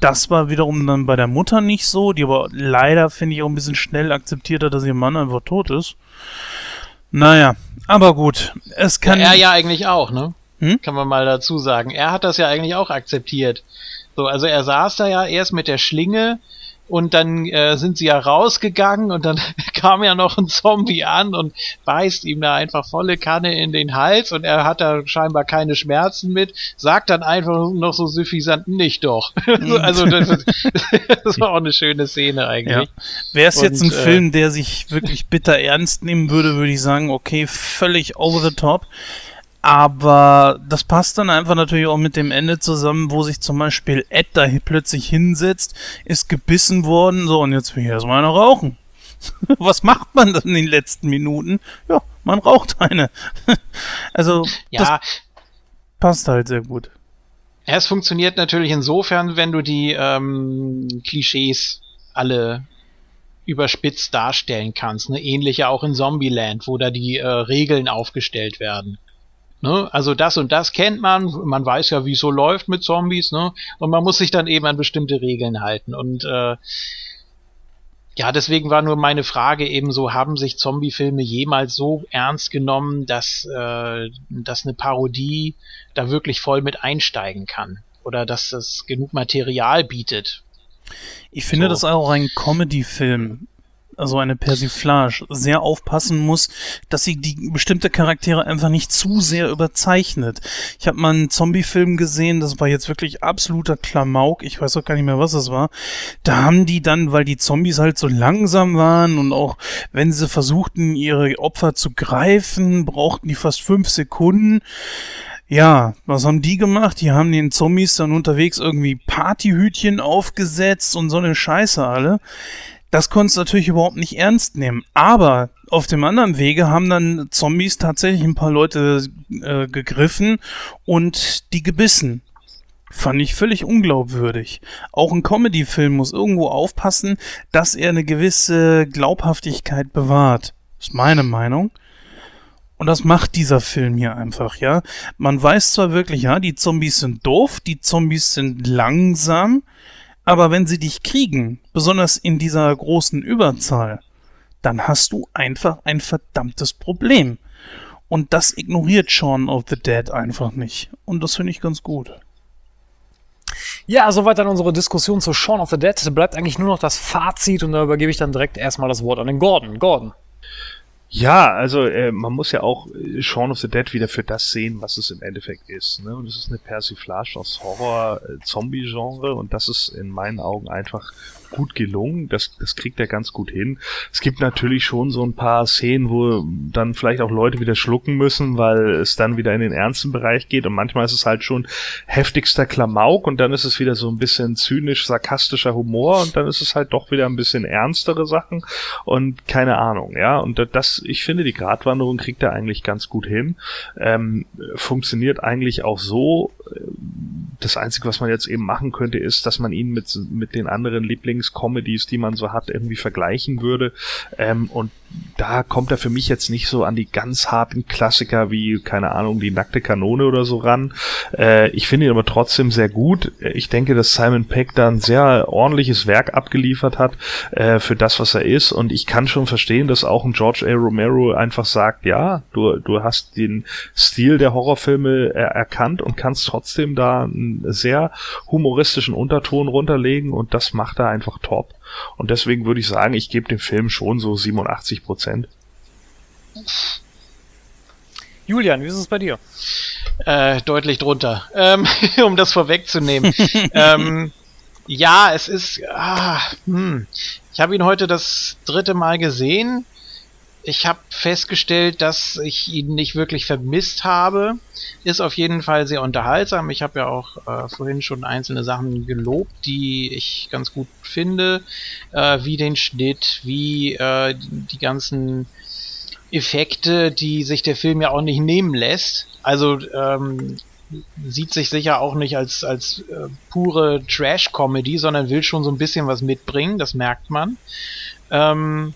Das war wiederum dann bei der Mutter nicht so, die aber leider, finde ich, auch ein bisschen schnell akzeptiert hat, dass ihr Mann einfach tot ist. Naja, aber gut, es kann. Ja, er ja eigentlich auch, ne? Hm? Kann man mal dazu sagen. Er hat das ja eigentlich auch akzeptiert. So, also er saß da ja erst mit der Schlinge und dann äh, sind sie ja rausgegangen und dann kam ja noch ein Zombie an und beißt ihm da einfach volle Kanne in den Hals und er hat da scheinbar keine Schmerzen mit, sagt dann einfach noch so suffisant, nicht doch. also das, ist, das war auch eine schöne Szene eigentlich. Ja. Wäre es jetzt ein äh, Film, der sich wirklich bitter ernst nehmen würde, würde ich sagen, okay, völlig over the top. Aber das passt dann einfach natürlich auch mit dem Ende zusammen, wo sich zum Beispiel Ed da plötzlich hinsetzt, ist gebissen worden, so und jetzt will ich erstmal eine rauchen. Was macht man dann in den letzten Minuten? Ja, man raucht eine. also, Ja, passt halt sehr gut. Es funktioniert natürlich insofern, wenn du die ähm, Klischees alle überspitzt darstellen kannst. Ne? Ähnlich ja auch in Zombieland, wo da die äh, Regeln aufgestellt werden. Ne? Also das und das kennt man, man weiß ja, wie es so läuft mit Zombies, ne? Und man muss sich dann eben an bestimmte Regeln halten. Und äh, ja, deswegen war nur meine Frage eben so, haben sich Zombiefilme jemals so ernst genommen, dass, äh, dass eine Parodie da wirklich voll mit einsteigen kann? Oder dass es genug Material bietet? Ich finde, So. dass auch ein Comedy-Film, also eine Persiflage, sehr aufpassen muss, dass sie die bestimmte Charaktere einfach nicht zu sehr überzeichnet. Ich habe mal einen Zombie-Film gesehen, das war jetzt wirklich absoluter Klamauk, ich weiß auch gar nicht mehr, was es war. Da haben die dann, weil die Zombies halt so langsam waren und auch wenn sie versuchten, ihre Opfer zu greifen, brauchten die fast fünf Sekunden. Ja, was haben die gemacht? Die haben den Zombies dann unterwegs irgendwie Partyhütchen aufgesetzt und so eine Scheiße alle. Das konntest du natürlich überhaupt nicht ernst nehmen. Aber auf dem anderen Wege haben dann Zombies tatsächlich ein paar Leute äh, gegriffen und die gebissen. Fand ich völlig unglaubwürdig. Auch ein Comedy-Film muss irgendwo aufpassen, dass er eine gewisse Glaubhaftigkeit bewahrt. Ist meine Meinung. Und das macht dieser Film hier einfach, ja. Man weiß zwar wirklich, ja, die Zombies sind doof, die Zombies sind langsam, aber wenn sie dich kriegen, besonders in dieser großen Überzahl, dann hast du einfach ein verdammtes Problem. Und das ignoriert Shaun of the Dead einfach nicht. Und das finde ich ganz gut. Ja, soweit dann unsere Diskussion zu Shaun of the Dead. Bleibt eigentlich nur noch das Fazit und da übergebe ich dann direkt erstmal das Wort an den Gordon. Gordon. Ja, also äh, man muss ja auch äh, Shaun of the Dead wieder für das sehen, was es im Endeffekt ist. Ne? Und es ist eine Persiflage aus Horror-Zombie-Genre und das ist in meinen Augen einfach gut gelungen. Das, das kriegt er ganz gut hin. Es gibt natürlich schon so ein paar Szenen, wo dann vielleicht auch Leute wieder schlucken müssen, weil es dann wieder in den ernsten Bereich geht und manchmal ist es halt schon heftigster Klamauk und dann ist es wieder so ein bisschen zynisch, sarkastischer Humor und dann ist es halt doch wieder ein bisschen ernstere Sachen und keine Ahnung, ja. Und das, ich finde, die Gratwanderung kriegt er eigentlich ganz gut hin. Ähm, funktioniert eigentlich auch so. Das Einzige, was man jetzt eben machen könnte, ist, dass man ihn mit, mit den anderen Lieblingscomedies, die man so hat, irgendwie vergleichen würde. Ähm, und da kommt er für mich jetzt nicht so an die ganz harten Klassiker wie, keine Ahnung, die nackte Kanone oder so ran. Äh, ich finde ihn aber trotzdem sehr gut. Ich denke, dass Simon Peck da ein sehr ordentliches Werk abgeliefert hat äh, für das, was er ist. Und ich kann schon verstehen, dass auch ein George A. Romero einfach sagt, ja, du, du hast den Stil der Horrorfilme äh, erkannt und kannst trotzdem da einen sehr humoristischen Unterton runterlegen und das macht er einfach top. Und deswegen würde ich sagen, ich gebe dem Film schon so 87 Prozent. Julian, wie ist es bei dir? Äh, deutlich drunter. Ähm, um das vorwegzunehmen. ähm, ja, es ist. Ah, hm. Ich habe ihn heute das dritte Mal gesehen. Ich habe festgestellt, dass ich ihn nicht wirklich vermisst habe. Ist auf jeden Fall sehr unterhaltsam. Ich habe ja auch äh, vorhin schon einzelne Sachen gelobt, die ich ganz gut finde, äh, wie den Schnitt, wie äh, die ganzen Effekte, die sich der Film ja auch nicht nehmen lässt. Also ähm, sieht sich sicher auch nicht als, als äh, pure Trash-Comedy, sondern will schon so ein bisschen was mitbringen, das merkt man. Ähm,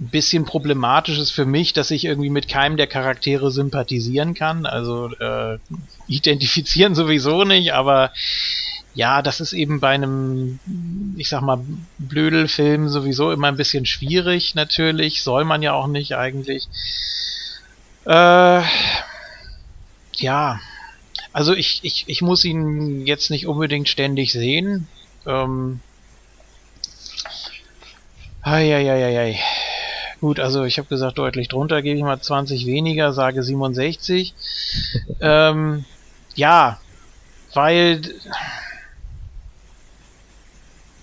ein bisschen problematisch ist für mich, dass ich irgendwie mit keinem der Charaktere sympathisieren kann. Also äh, identifizieren sowieso nicht, aber ja, das ist eben bei einem, ich sag mal, Blödelfilm sowieso immer ein bisschen schwierig, natürlich. Soll man ja auch nicht eigentlich. Äh, ja, also ich, ich, ich muss ihn jetzt nicht unbedingt ständig sehen. Ähm, Eieieiei. Gut, also ich habe gesagt, deutlich drunter gebe ich mal 20 weniger, sage 67. ähm, ja, weil.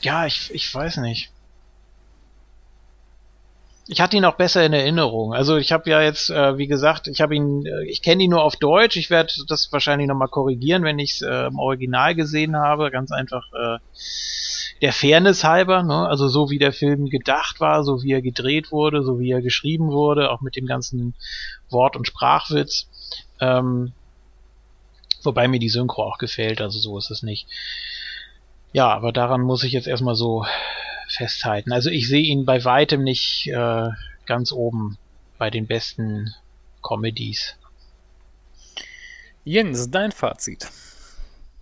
Ja, ich, ich weiß nicht. Ich hatte ihn auch besser in Erinnerung. Also ich habe ja jetzt, äh, wie gesagt, ich habe ihn, äh, ich kenne ihn nur auf Deutsch. Ich werde das wahrscheinlich nochmal korrigieren, wenn ich es äh, im Original gesehen habe. Ganz einfach äh, der Fairness halber, ne? also so wie der Film gedacht war, so wie er gedreht wurde, so wie er geschrieben wurde, auch mit dem ganzen Wort- und Sprachwitz. Ähm, wobei mir die Synchro auch gefällt, also so ist es nicht. Ja, aber daran muss ich jetzt erstmal so festhalten. Also ich sehe ihn bei weitem nicht äh, ganz oben bei den besten Comedies. Jens, dein Fazit.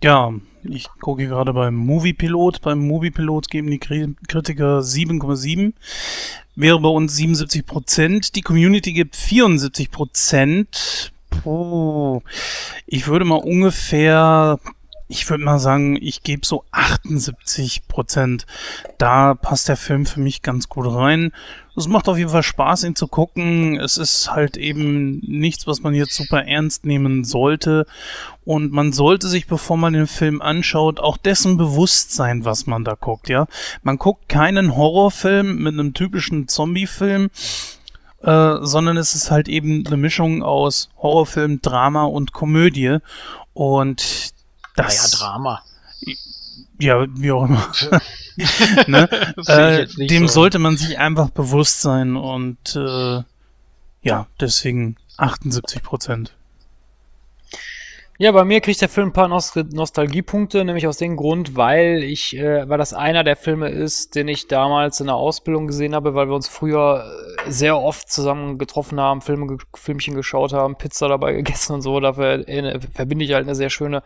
Ja, ich gucke gerade beim Moviepilot. Beim Moviepilot geben die Kritiker 7,7. Wäre bei uns 77 Prozent. Die Community gibt 74 Prozent. Ich würde mal ungefähr ich würde mal sagen, ich gebe so 78 Prozent. Da passt der Film für mich ganz gut rein. Es macht auf jeden Fall Spaß, ihn zu gucken. Es ist halt eben nichts, was man jetzt super ernst nehmen sollte. Und man sollte sich, bevor man den Film anschaut, auch dessen bewusst sein, was man da guckt, ja. Man guckt keinen Horrorfilm mit einem typischen Zombie-Film. Äh, sondern es ist halt eben eine Mischung aus Horrorfilm, Drama und Komödie. Und das, naja, Drama. Ja, wie auch immer. ne? äh, dem so. sollte man sich einfach bewusst sein und äh, ja, deswegen 78 Prozent. Ja, bei mir kriegt der Film ein paar Nost Nostalgiepunkte, nämlich aus dem Grund, weil ich, äh, weil das einer der Filme ist, den ich damals in der Ausbildung gesehen habe, weil wir uns früher äh, sehr oft zusammen getroffen haben, Filme, Filmchen geschaut haben, Pizza dabei gegessen und so. Dafür äh, verbinde ich halt eine sehr schöne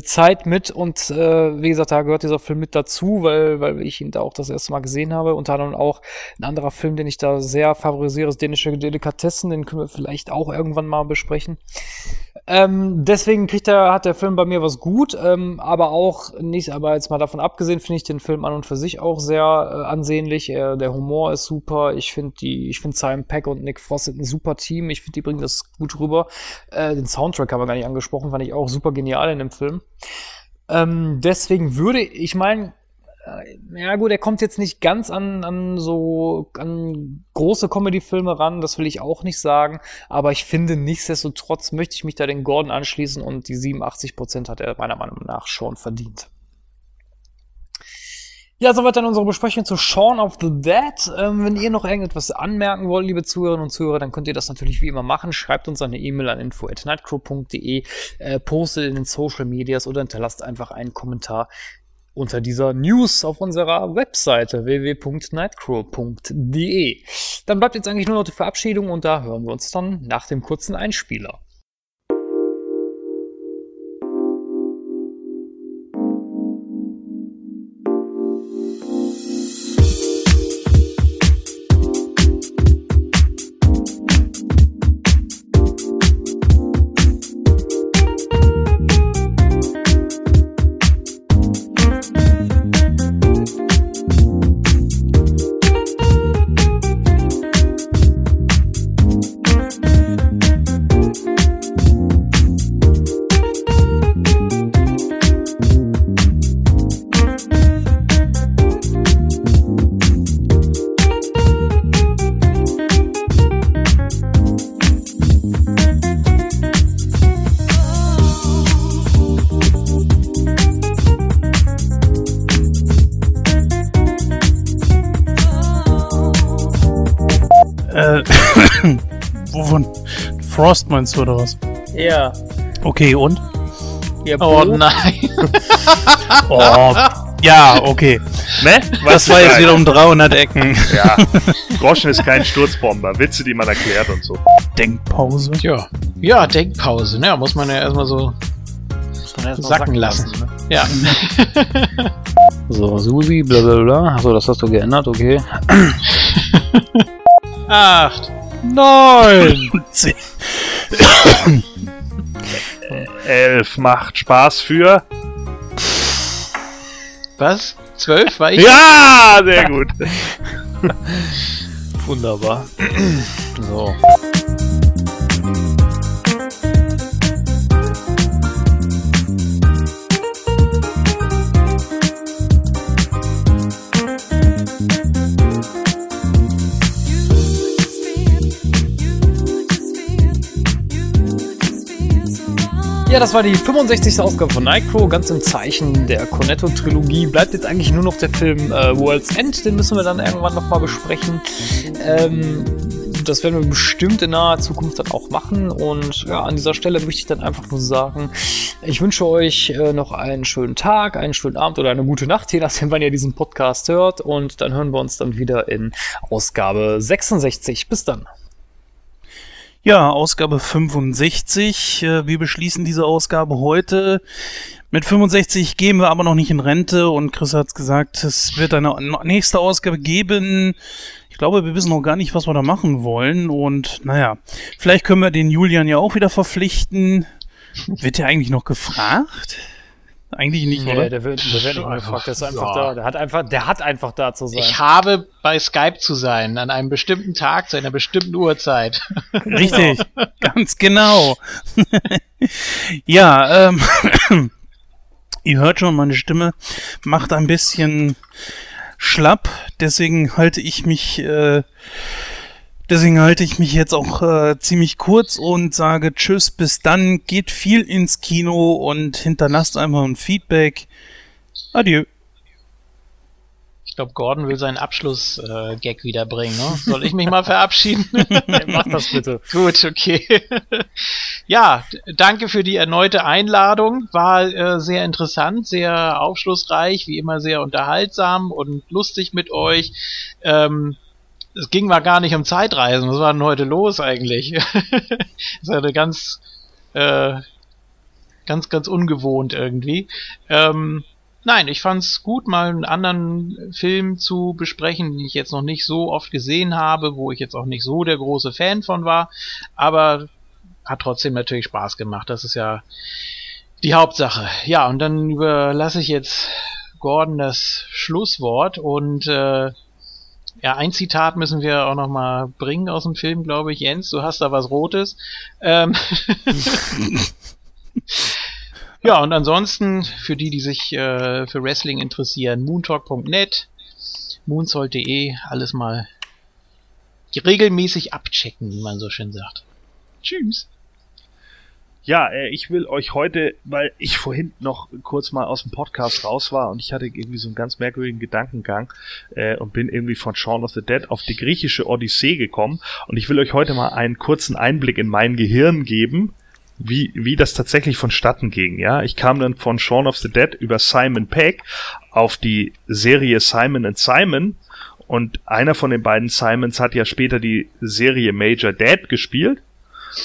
Zeit mit und äh, wie gesagt, da gehört dieser Film mit dazu, weil, weil ich ihn da auch das erste Mal gesehen habe. Unter anderem auch ein anderer Film, den ich da sehr favorisiere, ist Dänische Delikatessen, den können wir vielleicht auch irgendwann mal besprechen. Ähm, deswegen kriegt er, hat der Film bei mir was gut, ähm, aber auch nicht, aber jetzt mal davon abgesehen, finde ich den Film an und für sich auch sehr äh, ansehnlich. Äh, der Humor ist super. Ich finde die, ich finde Simon Peck und Nick Frost ein super Team. Ich finde, die bringen das gut rüber. Äh, den Soundtrack haben wir gar nicht angesprochen, fand ich auch super genial in dem Film. Ähm, deswegen würde ich meinen, äh, ja gut, er kommt jetzt nicht ganz an, an so an große Comedy-Filme ran, das will ich auch nicht sagen, aber ich finde nichtsdestotrotz möchte ich mich da den Gordon anschließen und die 87% hat er meiner Meinung nach schon verdient. Ja, soweit dann unsere Besprechung zu Shaun of the Dead. Ähm, wenn ihr noch irgendetwas anmerken wollt, liebe Zuhörerinnen und Zuhörer, dann könnt ihr das natürlich wie immer machen. Schreibt uns eine E-Mail an info.nightcrow.de, äh, postet in den Social Medias oder hinterlasst einfach einen Kommentar unter dieser News auf unserer Webseite www.nightcrow.de. Dann bleibt jetzt eigentlich nur noch die Verabschiedung und da hören wir uns dann nach dem kurzen Einspieler. Frost meinst du oder was? Ja. Okay, und? Ja, oh nein. oh, ja, okay. Ne? das war jetzt wieder um 300 Ecken. Ja. Groschen ist kein Sturzbomber. Witze, die man erklärt und so. Denkpause. Ja. Ja, Denkpause. Ja, muss man ja erstmal so erst sacken, sacken lassen. lassen ne? Ja. so, Susi, bla bla bla. Achso, das hast du geändert, okay. Acht. Neun. Zehn. Elf macht Spaß für. Was? Zwölf war ich? Ja, sehr gut. Wunderbar. So. Ja, das war die 65. Ausgabe von Nightcrow, ganz im Zeichen der Cornetto-Trilogie. Bleibt jetzt eigentlich nur noch der Film äh, World's End, den müssen wir dann irgendwann nochmal besprechen. Ähm, das werden wir bestimmt in naher Zukunft dann auch machen. Und ja, an dieser Stelle möchte ich dann einfach nur sagen, ich wünsche euch äh, noch einen schönen Tag, einen schönen Abend oder eine gute Nacht, je nachdem, wann ihr diesen Podcast hört. Und dann hören wir uns dann wieder in Ausgabe 66. Bis dann. Ja, Ausgabe 65. Äh, Wir beschließen diese Ausgabe heute. Mit 65 gehen wir aber noch nicht in Rente und Chris hat's gesagt, es wird eine nächste Ausgabe geben. Ich glaube, wir wissen noch gar nicht, was wir da machen wollen und naja, vielleicht können wir den Julian ja auch wieder verpflichten. Wird der eigentlich noch gefragt? Eigentlich nicht, Nee, oder? der wird, der wird nicht mehr gefragt, der ist einfach Ja. da. Der hat einfach, der hat einfach da zu sein. Ich habe bei Skype zu sein, an einem bestimmten Tag, zu einer bestimmten Uhrzeit. Richtig, ganz genau. ja, ähm, ihr hört schon, meine Stimme macht ein bisschen schlapp, deswegen halte ich mich, äh, deswegen halte ich mich jetzt auch äh, ziemlich kurz und sage Tschüss, bis dann, geht viel ins Kino und hinterlasst einfach ein Feedback. Adieu. Ich glaube, Gordon will seinen Abschluss-Gag äh, Gag wiederbringen. Ne? Soll ich mich mal verabschieden? Mach das bitte. Gut, okay. ja, danke für die erneute Einladung. War äh, sehr interessant, sehr aufschlussreich, wie immer sehr unterhaltsam und lustig mit euch. Ähm, es ging mal gar nicht um Zeitreisen. Was war denn heute los eigentlich? das ist eine ganz, äh, ganz, ganz ungewohnt irgendwie. Ähm, Nein, ich fand's gut, mal einen anderen Film zu besprechen, den ich jetzt noch nicht so oft gesehen habe, wo ich jetzt auch nicht so der große Fan von war, aber hat trotzdem natürlich Spaß gemacht. Das ist ja die Hauptsache. Ja, und dann überlasse ich jetzt Gordon das Schlusswort und äh, ja, ein Zitat müssen wir auch noch mal bringen aus dem Film, glaube ich. Jens, du hast da was Rotes. Ähm Ja, und ansonsten, für die, die sich äh, für Wrestling interessieren, moontalk.net, moonsault.de, alles mal regelmäßig abchecken, wie man so schön sagt. Tschüss. Ja, äh, ich will euch heute, weil ich vorhin noch kurz mal aus dem Podcast raus war und ich hatte irgendwie so einen ganz merkwürdigen Gedankengang äh, und bin irgendwie von Shaun of the Dead auf die griechische Odyssee gekommen. Und ich will euch heute mal einen kurzen Einblick in mein Gehirn geben, wie, wie das tatsächlich vonstatten ging. Ja, ich kam dann von Shaun of the Dead über Simon Pegg auf die Serie Simon and Simon. Und einer von den beiden Simons hat ja später die Serie Major Dad gespielt.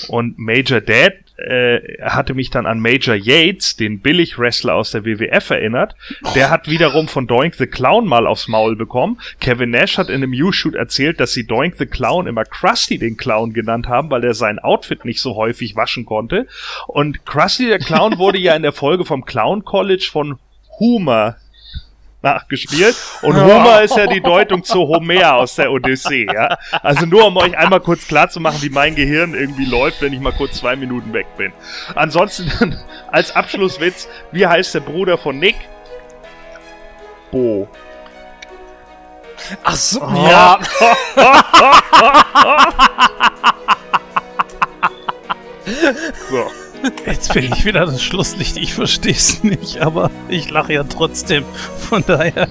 Und Major Dad äh, hatte mich dann an Major Yates, den Billig-Wrestler aus der WWF, erinnert. Der hat wiederum von Doink the Clown mal aufs Maul bekommen. Kevin Nash hat in einem U-Shoot erzählt, dass sie Doink the Clown immer Krusty den Clown genannt haben, weil er sein Outfit nicht so häufig waschen konnte. Und Krusty der Clown wurde ja in der Folge vom Clown College von Homer nachgespielt. Und Homer ist ja die Deutung zu Homer aus der Odyssee, ja. Also nur um euch einmal kurz klar zu machen, wie mein Gehirn irgendwie läuft, wenn ich mal kurz zwei Minuten weg bin. Ansonsten, als Abschlusswitz, wie heißt der Bruder von Nick? Bo. Ach so, ja. So. Jetzt bin ich wieder das Schlusslicht. Ich verstehe es nicht, aber ich lache ja trotzdem. Von daher.